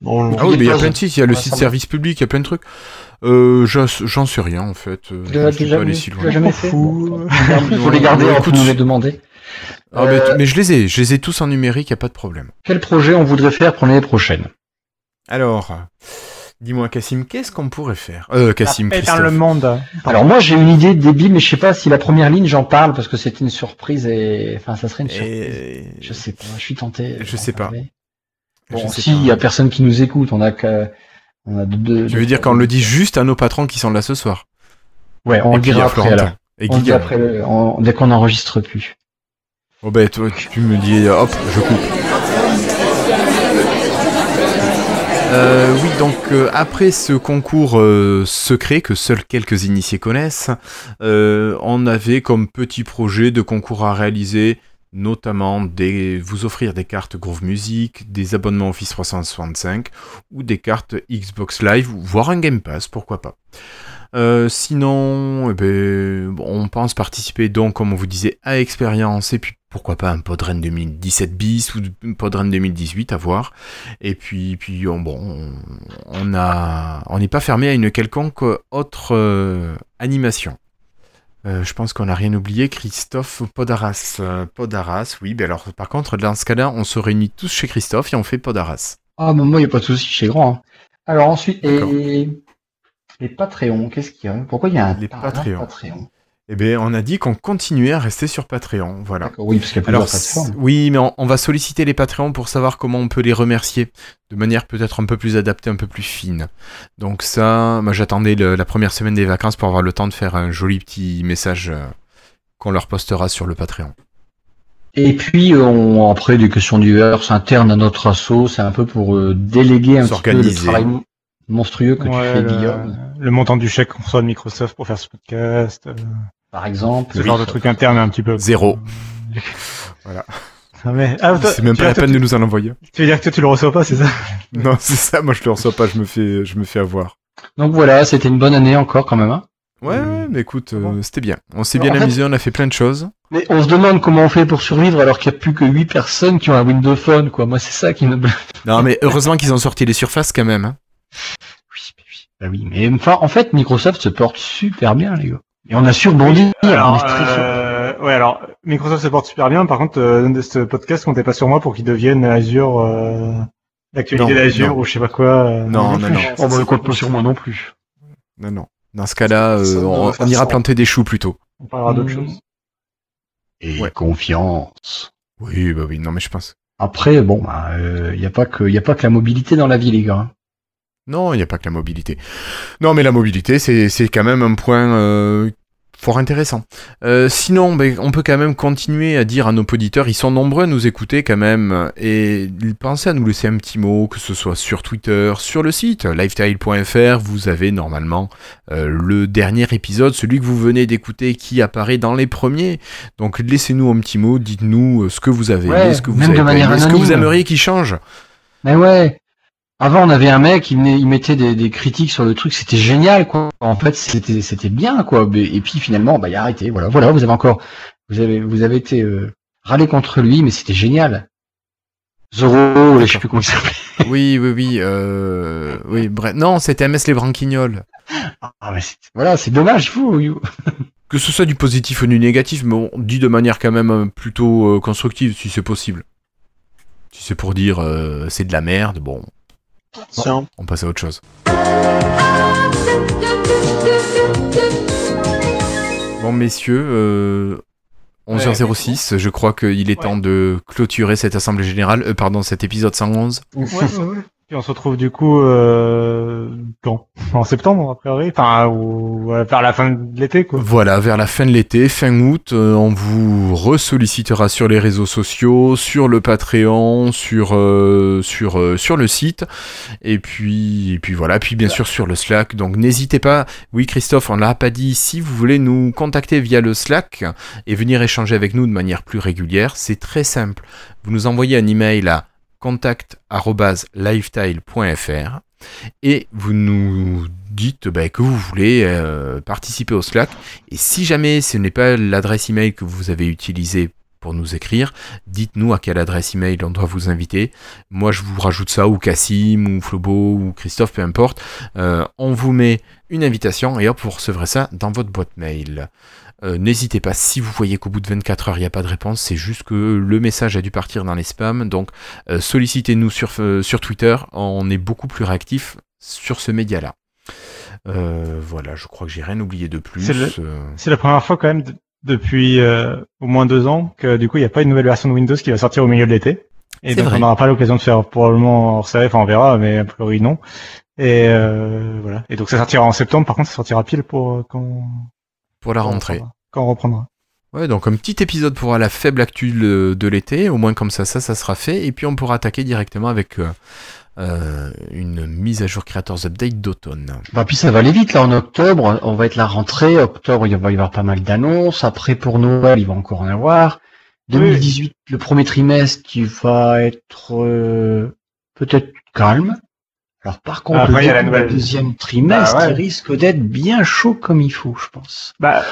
Ah oui, Il mais il y a plein de sites. Il y a le Ouais, site service public, il y a plein de trucs. Euh, j'en sais rien en fait. Euh, Tu je l'as suis déjà pas allé vu si jamais On fait fout. Bon, Il faut les garder, Ouais, on écoute, nous les demander. Ah, mais, Euh, mais je les ai, je les ai tous en numérique, y a pas de problème. Quel projet on voudrait faire pour l'année prochaine? Alors, dis-moi Cassim, qu'est-ce qu'on pourrait faire? Euh, Cassim, Christophe. le monde. Alors moi j'ai une idée débile, mais je sais pas si la première ligne j'en parle parce que c'était une surprise et enfin ça serait une surprise. Et... Je sais pas, je suis tenté. Je sais pas. parler. Je Bon, sais si il y a personne qui nous écoute, on a que on a deux. Tu veux dire qu'on le dit juste à nos patrons qui sont là ce soir Ouais, on Et le dira à après Florentin. alors. Et On dit après le- dès qu'on n'enregistre plus. Oh ben toi, tu me dis, hop, je coupe. Euh, oui, donc euh, après ce concours euh, secret que seuls quelques initiés connaissent, on avait comme petit projet de concours à réaliser notamment des, vous offrir des cartes Groove Music, des abonnements Office 365 ou des cartes Xbox Live, voire un Game Pass, pourquoi pas. Euh, sinon, eh ben, on pense participer donc, comme on vous disait, à Expérience, et puis pourquoi pas un Podren 2017 bis ou un Podren 2018 à voir. Et puis, puis on- bon, on- a, on n'est pas fermé à une quelconque autre euh, animation. Euh, je pense qu'on n'a rien oublié, Christophe Podaras. Podaras, oui, ben alors par contre, dans ce cas-là, on se réunit tous chez Christophe et on fait Podaras. Ah mais moi il y a pas de souci, chez grand. hein. Alors ensuite et les Patreons, qu'est-ce qu'il y a? Pourquoi il y a un Les Patreons. Patreon? Eh bien, on a dit qu'on continuait à rester sur Patreon, voilà. Oui, parce qu'il y a plusieurs Alors, plateformes. oui, mais on, on va solliciter les Patreons pour savoir comment on peut les remercier de manière peut-être un peu plus adaptée, un peu plus fine. Donc ça, moi j'attendais la première semaine des vacances pour avoir le temps de faire un joli petit message euh, qu'on leur postera sur le Patreon. Et puis, euh, on, après, des questions diverses internes à notre assaut, c'est un peu pour euh, déléguer un petit peu le travail monstrueux que Ouais, tu fais, Guillaume, le montant du chèque qu'on reçoit de Microsoft pour faire ce podcast, euh, par exemple. ce genre de truc interne un petit peu. Zéro. Voilà. Ah, mais, ah, C'est même pas la peine de nous en envoyer. tu- veux dire que toi tu le reçois pas, c'est ça? Non, c'est ça, moi je le reçois pas, je me fais, je me fais avoir. Donc voilà, c'était une bonne année encore quand même. Hein. Ouais, ouais, mais écoute, euh, bon c'était bien. On s'est bien en fait- amusé, on a fait plein de choses. Mais on se demande comment on fait pour survivre alors qu'il n'y a plus que 8 personnes qui ont un Windows Phone, quoi. Moi, c'est ça qui me... Non, mais heureusement qu'ils ont sorti les surfaces quand même. hein. Mais oui. Bah oui, mais enfin, en fait, Microsoft se porte super bien, les gars. Et on a su rebondir. on est Alors, très euh, ouais, alors Microsoft se porte super bien. Par contre, euh, ce podcast comptez pas sur moi pour qu'il devienne Azure, euh, l'actualité d'Azure ou je sais pas quoi. euh, Non, non, non. Oh, bah, ne compte pas sur moi non plus. Non, non. Dans ce cas-là, euh, on, on ira planter des choux plutôt. On parlera d'autres Mmh. choses. Et Ouais. confiance. Oui, bah oui, non, mais je pense. Après, bon, il bah, euh, y a pas que, y a pas que la mobilité dans la vie, les gars. Non, il n'y a pas que la mobilité. Non, mais la mobilité, c'est c'est quand même un point euh, fort intéressant. Euh, sinon, ben, on peut quand même continuer à dire à nos auditeurs, ils sont nombreux à nous écouter quand même, et pensez à nous laisser un petit mot, que ce soit sur Twitter, sur le site lifestyle.fr, vous avez normalement euh, le dernier épisode, celui que vous venez d'écouter, qui apparaît dans les premiers. Donc laissez-nous un petit mot, dites-nous euh, ce que vous avez Ouais, ce que vous avez aimé, ce que vous aimeriez qui change. Mais ouais. Avant, on avait un mec, il, venait- il mettait des, des critiques sur le truc, c'était génial, quoi. En fait, c'était, c'était bien, quoi. Et puis finalement, bah, il a arrêté. Voilà, voilà. Vous avez encore, vous avez, vous avez été euh, râlé contre lui, mais c'était génial. Zoro, je sais plus comment il s'appelait. Oui, oui, oui, euh, oui, bref. Non, c'était MS les Branquignoles. Ah, mais c'est- voilà, c'est dommage, fou. you. Que ce soit du positif ou du négatif, mais on dit de manière quand même euh, plutôt constructive, si c'est possible. Si c'est pour dire euh, c'est de la merde, bon, Tiens. on passe à autre chose. Bon, messieurs, euh, 11h06, je crois qu'il est Ouais. temps de clôturer cette assemblée générale, euh, pardon, cet épisode 111. Ouais, on se retrouve du coup euh, quand? En septembre, a priori? Enfin, ou vers la fin de l'été, quoi. Voilà, vers la fin de l'été, fin août, euh, on vous ressollicitera sur les réseaux sociaux, sur le Patreon, sur euh, sur euh, sur le site, et puis et puis voilà, puis bien sûr sur le Slack. Donc n'hésitez pas. Oui, Christophe, on l'a pas dit. Si vous voulez nous contacter via le Slack et venir échanger avec nous de manière plus régulière, c'est très simple. Vous nous envoyez un email à contact@lifestyle.fr et vous nous dites bah, que vous voulez euh, participer au Slack. Et si jamais ce n'est pas l'adresse email que vous avez utilisée pour nous écrire, dites-nous à quelle adresse email on doit vous inviter. Moi, je vous rajoute ça, ou Cassim, ou Flobo, ou Christophe, peu importe. Euh, on vous met une invitation et hop, vous recevrez ça dans votre boîte mail. Euh, N'hésitez pas, si vous voyez qu'au bout de 24 heures, il n'y a pas de réponse, c'est juste que le message a dû partir dans les spams. Donc, euh, sollicitez-nous sur, sur Twitter, on est beaucoup plus réactif sur ce média-là. Euh, voilà, je crois que j'ai rien oublié de plus. C'est la première fois quand même depuis euh, au moins deux ans que du coup il n'y a pas une nouvelle version de Windows qui va sortir au milieu de l'été. Et donc vrai. on n'aura pas l'occasion de faire probablement hors série, enfin on verra, mais a priori non. Et euh, voilà. Et donc ça sortira en septembre, par contre ça sortira pile pour euh, quand, pour la quand rentrée. Quand on reprendra. Ouais, donc un petit épisode pour la faible actu de, de l'été, au moins comme ça, ça, ça sera fait, et puis on pourra attaquer directement avec euh, euh, une mise à jour Creators Update d'automne. Bah, puis ça va aller vite, là, en octobre. On va être la rentrée. Octobre, il va y avoir pas mal d'annonces. Après, pour Noël, il va encore en avoir. 2018, le premier trimestre, qui va être euh, peut-être calme. Alors, par contre, Après, le il y a la début nouvelle- du deuxième trimestre, Bah ouais. il risque d'être bien chaud comme il faut, je pense. Bah.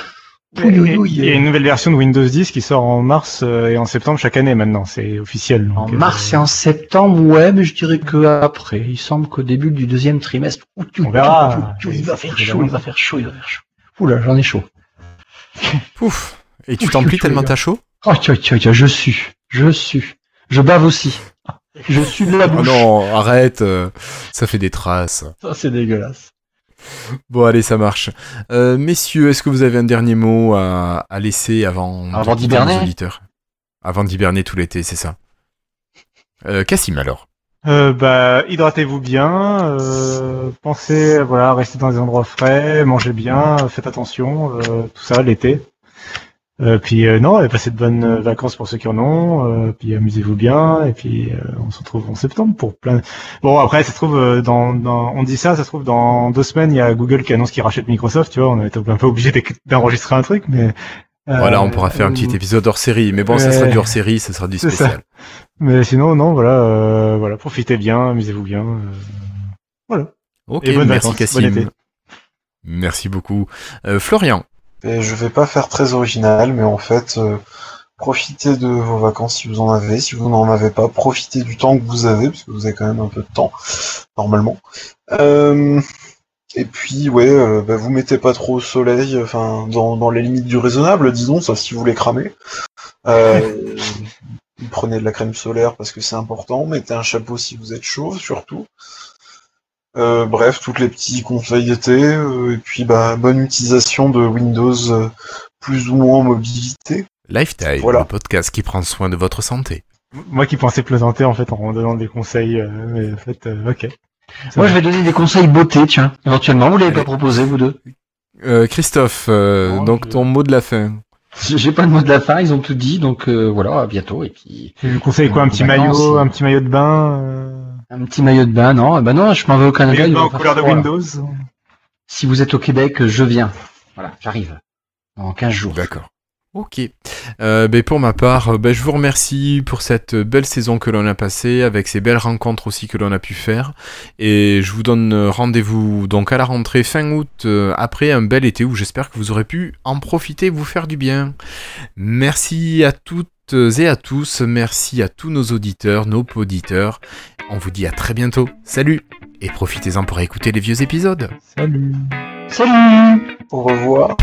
Il y a une nouvelle version de Windows 10 qui sort en mars euh, et en septembre chaque année maintenant, c'est officiel. donc, En euh, mars et en septembre, ouais, mais je dirais que après. Il semble qu'au début du deuxième trimestre, On verra. ouh, ouh, il va faire chaud, il va faire chaud, il va faire chaud. Oula, j'en ai chaud. Pouf Et tu chou, tellement t'as chaud? Oh, tiens, tiens, tiens, je suis, je suis. Je bave aussi. Je suis de la Oh bouche. non, arrête, euh, ça fait des traces. Ça, c'est dégueulasse. Bon, allez, ça marche. Euh, messieurs, est-ce que vous avez un dernier mot à, à laisser avant, Avant d'hiberner nos auditeurs Avant d'hiberner tout l'été, c'est ça. Euh, Cassim alors. Euh, bah, hydratez-vous bien, euh, pensez, voilà, restez dans des endroits frais, mangez bien, faites attention, euh, tout ça l'été. Euh, puis euh, non, passez de bonnes euh, vacances pour ceux qui en ont. euh, puis amusez-vous bien. Et puis euh, on se retrouve en septembre pour plein. Bon après, ça se trouve dans, dans, on dit ça, ça se trouve dans deux semaines, il y a Google qui annonce qu'il rachète Microsoft. Tu vois, on est un peu obligé d'enregistrer un truc, mais Voilà, on pourra faire un petit épisode hors série. Mais bon, ça sera du hors série, ça sera du ça. spécial. Mais sinon, non, voilà, euh, voilà, profitez bien, amusez-vous bien. euh, voilà. Ok, Et merci Cassim. Merci beaucoup. Euh, Florian. Et je vais pas faire très original, mais en fait, euh, profitez de vos vacances si vous en avez. Si vous n'en avez pas, profitez du temps que vous avez, parce que vous avez quand même un peu de temps, normalement. Euh, et puis, ouais, euh, bah, vous mettez pas trop au soleil, enfin, dans, dans les limites du raisonnable, disons, ça si vous voulez cramer. Prenez de la crème solaire parce que c'est important. Mettez un chapeau si vous êtes chaud, surtout. Euh, bref, tous les petits conseils d'été, euh, et puis bah bonne utilisation de Windows euh, plus ou moins en mobilité. Lifetime, Voilà. le podcast qui prend soin de votre santé. Moi qui pensais plaisanter en fait en donnant des conseils, euh, mais en fait, euh, ok. Moi, je vais donner des conseils beauté, tiens. Éventuellement, vous l'avez pas proposé, vous deux Euh, Christophe, euh, Non, donc je- ton mot de la fin. J'ai pas de mot de la fin, ils ont tout dit, donc euh, voilà, à bientôt. Et puis, Tu lui conseilles quoi, un petit maillot, un petit maillot de bain, euh, un petit maillot de bain, non? Eh Ben non, je m'en vais au Canada. maillot de il bain en couleur de. Windows. Si vous êtes au Québec, je viens. Voilà, j'arrive. Dans 15 jours. D'accord. Ok. Euh, ben, pour ma part, euh, ben, je vous remercie pour cette belle saison que l'on a passée, avec ces belles rencontres aussi que l'on a pu faire. Et je vous donne euh, rendez-vous donc à la rentrée fin août, euh, après un bel été où j'espère que vous aurez pu en profiter, vous faire du bien. Merci à toutes et à tous, merci à tous nos auditeurs, nos auditeurs. On vous dit à très bientôt. Salut Et profitez-en pour écouter les vieux épisodes. Salut. Salut Au revoir.